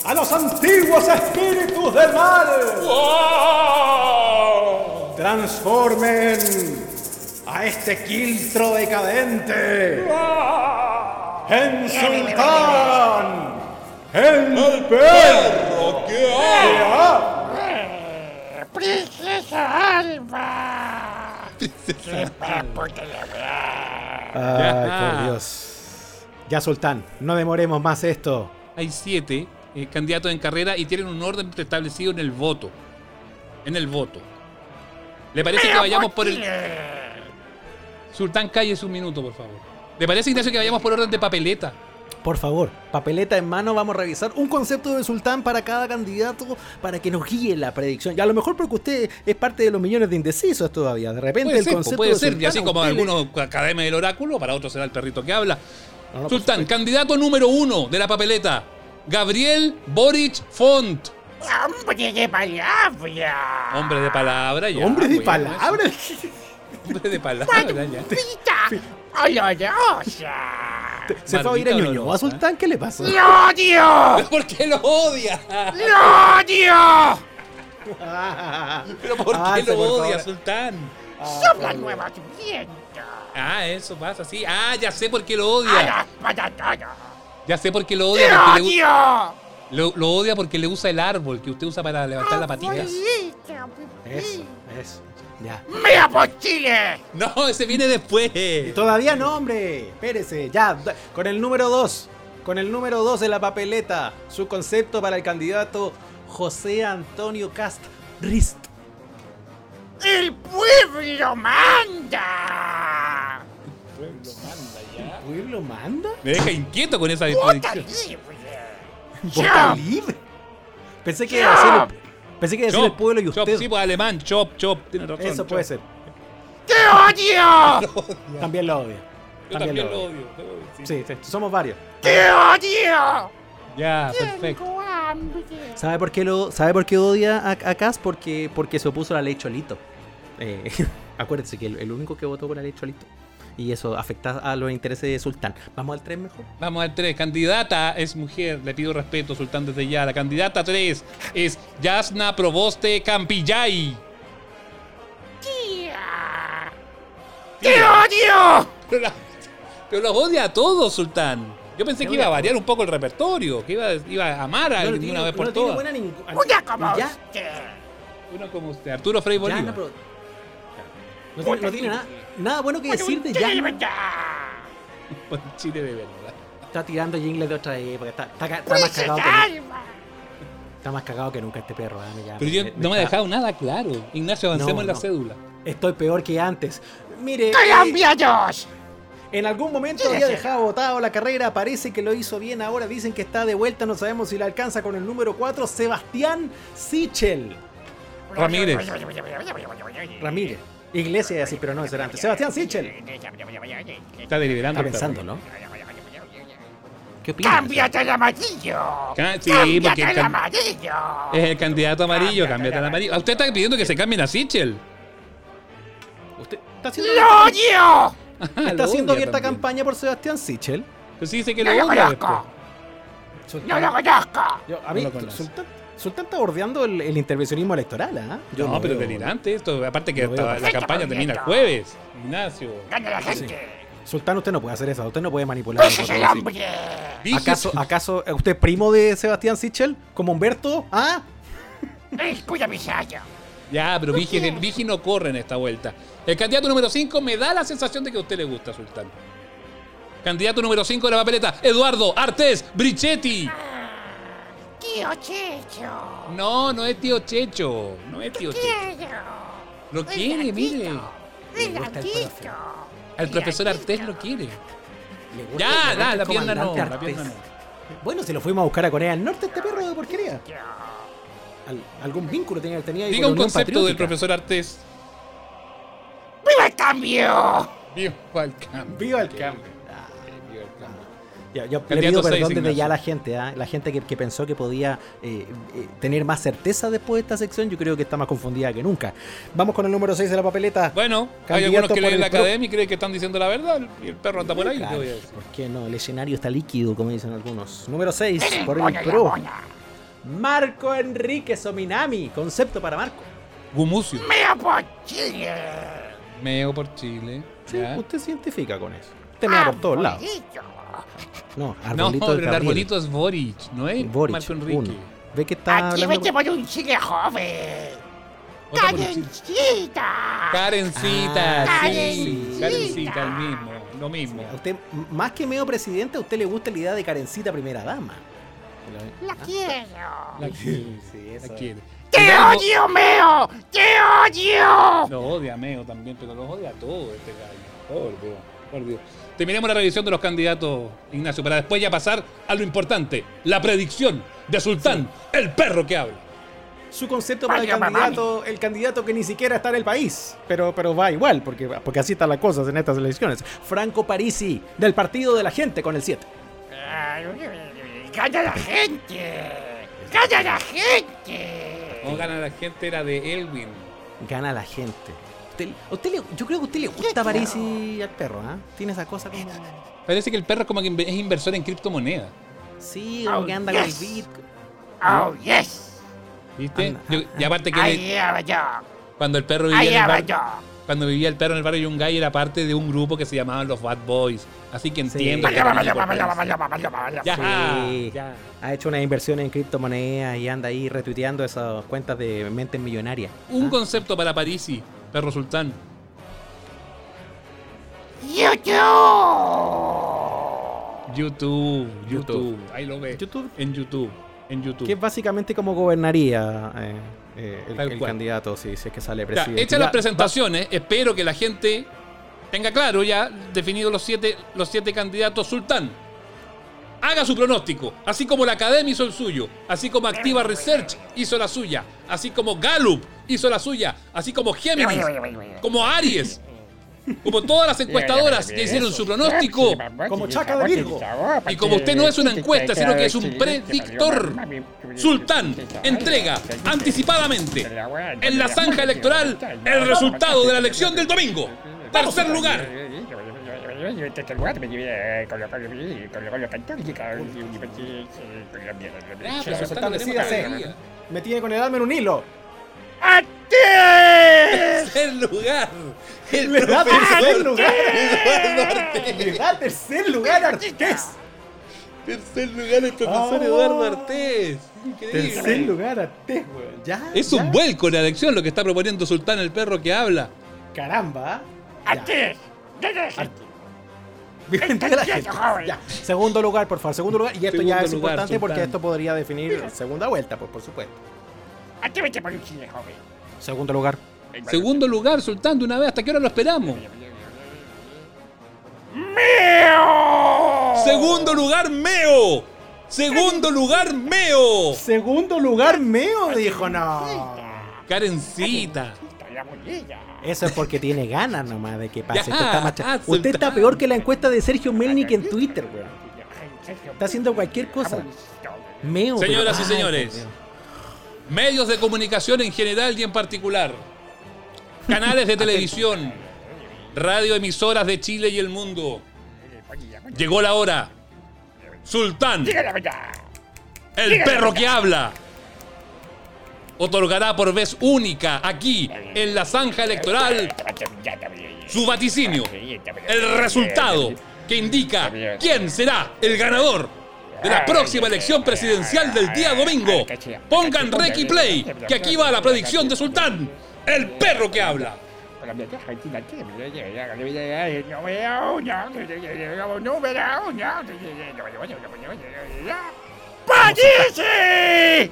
a los antiguos espíritus del mal. Transformen a este quiltro decadente. En sultán, el perro que Eh, ¡Princesa Alba! ¡Qué papo te la verdad! Ay, por Dios. Ya, Sultán, no demoremos más esto. Hay siete eh, candidatos en carrera y tienen un orden establecido en el voto. En el voto. ¿Le parece que vayamos por por el. Sultán, cállese un minuto, por favor. ¿Le parece, Ignacio, que vayamos por orden de papeleta? Por favor, papeleta en mano, vamos a revisar un concepto de sultán para cada candidato para que nos guíe la predicción. Y a lo mejor porque usted es parte de los millones de indecisos todavía. De repente Puede el ser, po, concepto puede de ser. Y así como le- algunos Academia del Oráculo, para otros será el perrito que habla. No, no, por Sultán, candidato número uno de la papeleta. Gabriel Boric Font. ¡Hombre de palabra! Hombre de palabra, ya. Hombre de bueno, palabras. Hombre de palabra, ya. ¡Pita! Se fue a ir a Barbita Ñuñoa, olorosa. Sultán, ¿qué le pasó? ¡Lo odio! ¿Por qué lo odia? ¡Lo odio! ¿Pero por qué Avance, lo odia. Sultán? ¡Sopla nuevos vientos! Ah, eso pasa, sí. Ah, ya sé por qué lo ¡A odia. patatonas! Ya sé por qué lo ¡Te odia. Porque le, odio! lo, lo odia porque le usa el árbol que usted usa para levantar la patita. Eso, eso. Ya. ¡Mira por Chile! No, ese viene después. Todavía no, hombre. Espérese. Ya, con el número 2. Con el número 2 de la papeleta. Su concepto para el candidato José Antonio Cast Rist. ¡El pueblo manda! ¿Pueblo manda? Me deja inquieto con esa ¡Vota predicción. libre! ¿Vota libre? Pensé que iba a el, pensé que iba a decir el Chop, pueblo y chop, usted. sí, pues alemán, chop, chop. Tiene razón. Eso chop. puede ser. ¡Te odio! También lo odio. Yo también lo odio. sí. Sí, sí, somos varios. ¡Te odio! Ya, perfecto. ¿Sabe por qué lo sabe por qué odia a, a Kass? Porque porque se opuso a la ley Cholito. Eh, acuérdense que el, el único que votó por la ley Cholito. Y eso afecta a los intereses de Sultán. Vamos al tren mejor. Vamos al 3. Candidata es mujer. Le pido respeto, Sultán, desde ya. La candidata 3 es Yasna Proboste Campillay. ¡Tía! ¡Te odio! Pero, la- pero los odia a todos, Sultán. Yo pensé que iba a variar un poco el repertorio, que iba, iba a amar a alguien de una vez por todas. ¡Una como Ya. usted! Uno como usted, Arturo Frei Bolívar. Yana Pro- No tiene, no tiene nada, nada bueno que decir de Yana. Por Chile de verdad. Está tirando jingles de otra época. Está, está, más cagado que nunca. Está más cagado que nunca este perro. ya, Pero yo me- me no me ha está- dejado nada claro. Ignacio, avancemos No, en la no. cédula. Estoy peor que antes. Mire. Eh, En algún momento había dejado votado la carrera, parece que lo hizo bien, ahora dicen que está de vuelta, no sabemos si la alcanza con el número 4, Sebastián Sichel. Ramírez. Ramírez. Iglesia así, pero no es delante. Sebastián Sichel. Está deliberando. Está pensando, ¿no? ¿Qué opinas? ¡Cámbiate al amarillo! Ca- sí, ¡Cámbiate porque al amarillo! Es el candidato amarillo, cámbiate al amarillo. Ah, Usted está pidiendo que se cambien a Sichel. Usted está haciendo ¡Lo odio! Está Lo haciendo abierta campaña por Sebastián Sichel. Pues sí dice que ¡No lo lo odia conozco! después. ¡No lo conozco! A mí, No lo. Sultán, está bordeando el, el intervencionismo electoral, ¿ah? No, pero veo. delirante esto. Aparte que hasta la campaña termina el jueves. Ignacio. ¡Gana la Sí. gente! Sultán, usted no puede hacer eso, usted no puede manipular. a ¡Ese es nosotros el así. hambre! ¿Acaso, ¿Acaso eh, usted es primo de Sebastián Sichel? ¿Como Humberto? ¿Ah? ¡Escucha mi! Ya, pero Vigi, Vigi no corre en esta vuelta. El candidato número 5 me da la sensación de que a usted le gusta, Sultán. Candidato número 5 de la papeleta, Eduardo Artés Brichetti. ¡Tío Checho! No, no es tío Checho. No es tío Checho. ¡Quiero! Lo quiere, mire. El profesor Artés lo quiere. gusta Ya, el ya, la pierna no. La pierna no. Bueno, si lo fuimos a buscar a Corea del Norte, este perro de porquería. Al- algún vínculo tenía, tenía ahí Diga con un concepto del profesor Artés. ¡Viva el cambio! Viva el cambio. Viva el cambio. Ya, yo le pido perdón desde ya a la gente, ¿ah? la gente que, que pensó que podía eh, eh, tener más certeza después de esta sección, yo creo que está más confundida que nunca. Vamos con el número 6 de la papeleta. Bueno, hay Candidato algunos que por leen la el pro- academia y creen que están diciendo la verdad y el perro anda por ahí. ¿qué Claro, voy a decir? ¿Por qué no? El escenario está líquido, como dicen algunos. Número 6, por el PRO. Marco Enrique Sominami. Concepto para Marco. Gumucio. ¡Mea por Chile! Meo por Chile. Sí, usted se identifica con eso. Usted me da por todos lados. Arbolito. No, No, arbolito pero de el Gabriel. arbolito es Boric, no es Boric, Marco Enrique. uno. Ve que está Aquí hablando por un Chile joven. ¡Carencita! Karencita, Ah, sí. Karencita. Karencita, el mismo, lo mismo. A usted, más que medio presidente, a usted le gusta la idea de Karencita primera dama. ¡La quiero! La quiere, Sí, la eso. quiere. ¡Te Hidalgo- odio, Meo! ¡Te odio! Lo odia Meo también, pero los odia a todos este gallo. Por Dios, por Dios. Terminemos la revisión de los candidatos, Ignacio, para después ya pasar a lo importante, la predicción de Sultán, el perro que habla. Su concepto para el Vaya, candidato, el candidato que ni siquiera está en el país, pero, pero va igual, porque, porque así están las cosas en estas elecciones. Franco Parisi, del Partido de la Gente, con el 7. Ay, ¡Gana la gente! ¡Gana la gente! No gana la gente, era de Elwin. Gana la gente. Usted- usted le- yo creo que a usted le gusta Parisi al perro, ¿ah? Tiene esa cosa como... Parece que el perro es como que es inversor en criptomonedas. Sí, como Oh, que anda yes. con el Bitcoin. ¡Oh, yes! ¿Viste? Anda, Yo- y aparte que ¡Ahí le- va yo! cuando el perro vivía ¡Ahí en el va bar- yo! cuando vivía el perro en el barrio Yungay era parte de un grupo que se llamaban los Bad Boys. Así que entiendo. Ya, Sí. ya. Ha hecho una inversión en criptomonedas y anda ahí retuiteando esas cuentas de mentes millonarias. Un concepto para Parisi, perro sultán. ¡YouTube! YouTube, YouTube, YouTube. ahí lo ve. YouTube. En YouTube, en YouTube. Que es básicamente como gobernaría eh, eh, el, el candidato si, si es que sale presidente. hechas las presentaciones, espero que la gente tenga claro ya definido los siete, los siete candidatos sultán. Haga su pronóstico, así como la Academia hizo el suyo, así como Activa Research hizo la suya, así como Gallup hizo la suya, así como Géminis, como Aries, como todas las encuestadoras que hicieron su pronóstico. Como Chaca de Virgo. Y como usted no es una encuesta, sino que es un predictor, Sultán entrega anticipadamente en la zanja electoral el resultado de la elección del domingo. Tercer lugar. Ah, pero Sultán, Sultán, decídase. tenemos que- Me tiene con el alma en un hilo. Tercer lugar. El Le da profesor tercer lugar. Eduardo Artés. Le da tercer lugar a Artés. Tercer lugar el profesor Oh. Eduardo Artés. Increíble. Tercer lugar a Artés, weón. Ya. Es ya. un vuelco la elección lo que está proponiendo Sultán el perro que habla. Caramba. ¡Artés! Ya. Segundo lugar, por favor. Segundo lugar. Y esto ya es lugar, importante porque esto podría definir segunda vuelta, pues, por supuesto. ¡Atrévete por un Chile joven! Segundo lugar. Segundo lugar, Sultán, de una vez. ¿Hasta qué hora lo esperamos? ¡Meo! Segundo lugar, Meo. Segundo lugar, Meo. Segundo lugar, Meo, dijo, no. Karencita. Eso es porque tiene ganas nomás de que pase. Ya, Usted está, macha- ah, Usted está peor que la encuesta de Sergio Melnik en Twitter, weón. Está haciendo cualquier cosa. Meo. pero- Señoras y Ay, señores. Medios de comunicación en general y en particular, canales de televisión, radioemisoras de Chile y el mundo. Llegó la hora. Sultán, el perro que habla, otorgará por vez única aquí en la zanja electoral su vaticinio, el resultado que indica quién será el ganador de la próxima elección presidencial del día domingo. Pongan y play, que aquí va la predicción de Sultán, el perro que habla. ¡Parisi!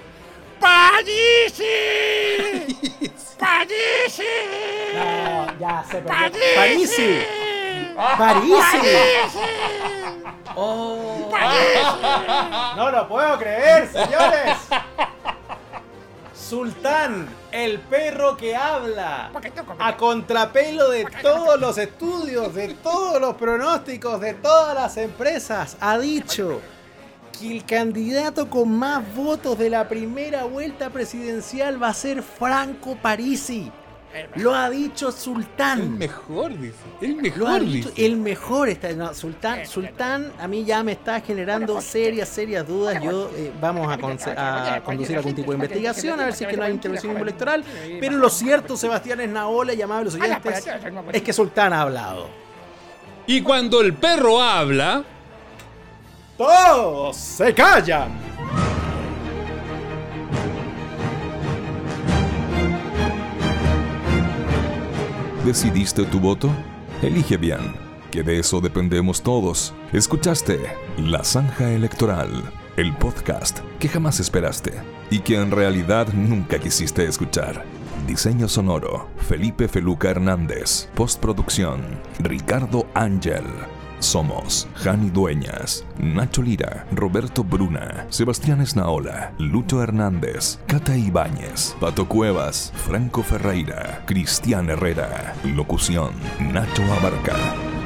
¡Parisi! ¡Parisi! No, ya se perdió. ¡Parisi! Parisi. Oh. No lo puedo creer, señores. Sultán, el perro que habla. A contrapelo de todos los estudios, de todos los pronósticos, de todas las empresas, ha dicho que el candidato con más votos de la primera vuelta presidencial va a ser Franco Parisi. Lo ha dicho Sultán. El mejor, dice. El Lo ha mejor, dicho, dice. el mejor está. no, Sultán, Sultán, a mí ya me está generando serias, serias dudas. Yo eh, vamos a conducir algún tipo de investigación, a ver si es que no hay intervención electoral. Pero lo cierto, Sebastián Esnaola y amables oyentes, es que Sultán ha hablado. Y cuando el perro habla, ¡Todos se callan! ¿Decidiste tu voto? Elige bien, que de eso dependemos todos. Escuchaste La Zanja Electoral, el podcast que jamás esperaste y que en realidad nunca quisiste escuchar. Diseño sonoro, Felipe Feluca Hernández. Postproducción, Ricardo Ángel. Somos Jani Dueñas, Nacho Lira, Roberto Bruna, Sebastián Esnaola, Lucho Hernández, Cata Ibáñez, Pato Cuevas, Franco Ferreira, Cristian Herrera. Locución, Nacho Abarca.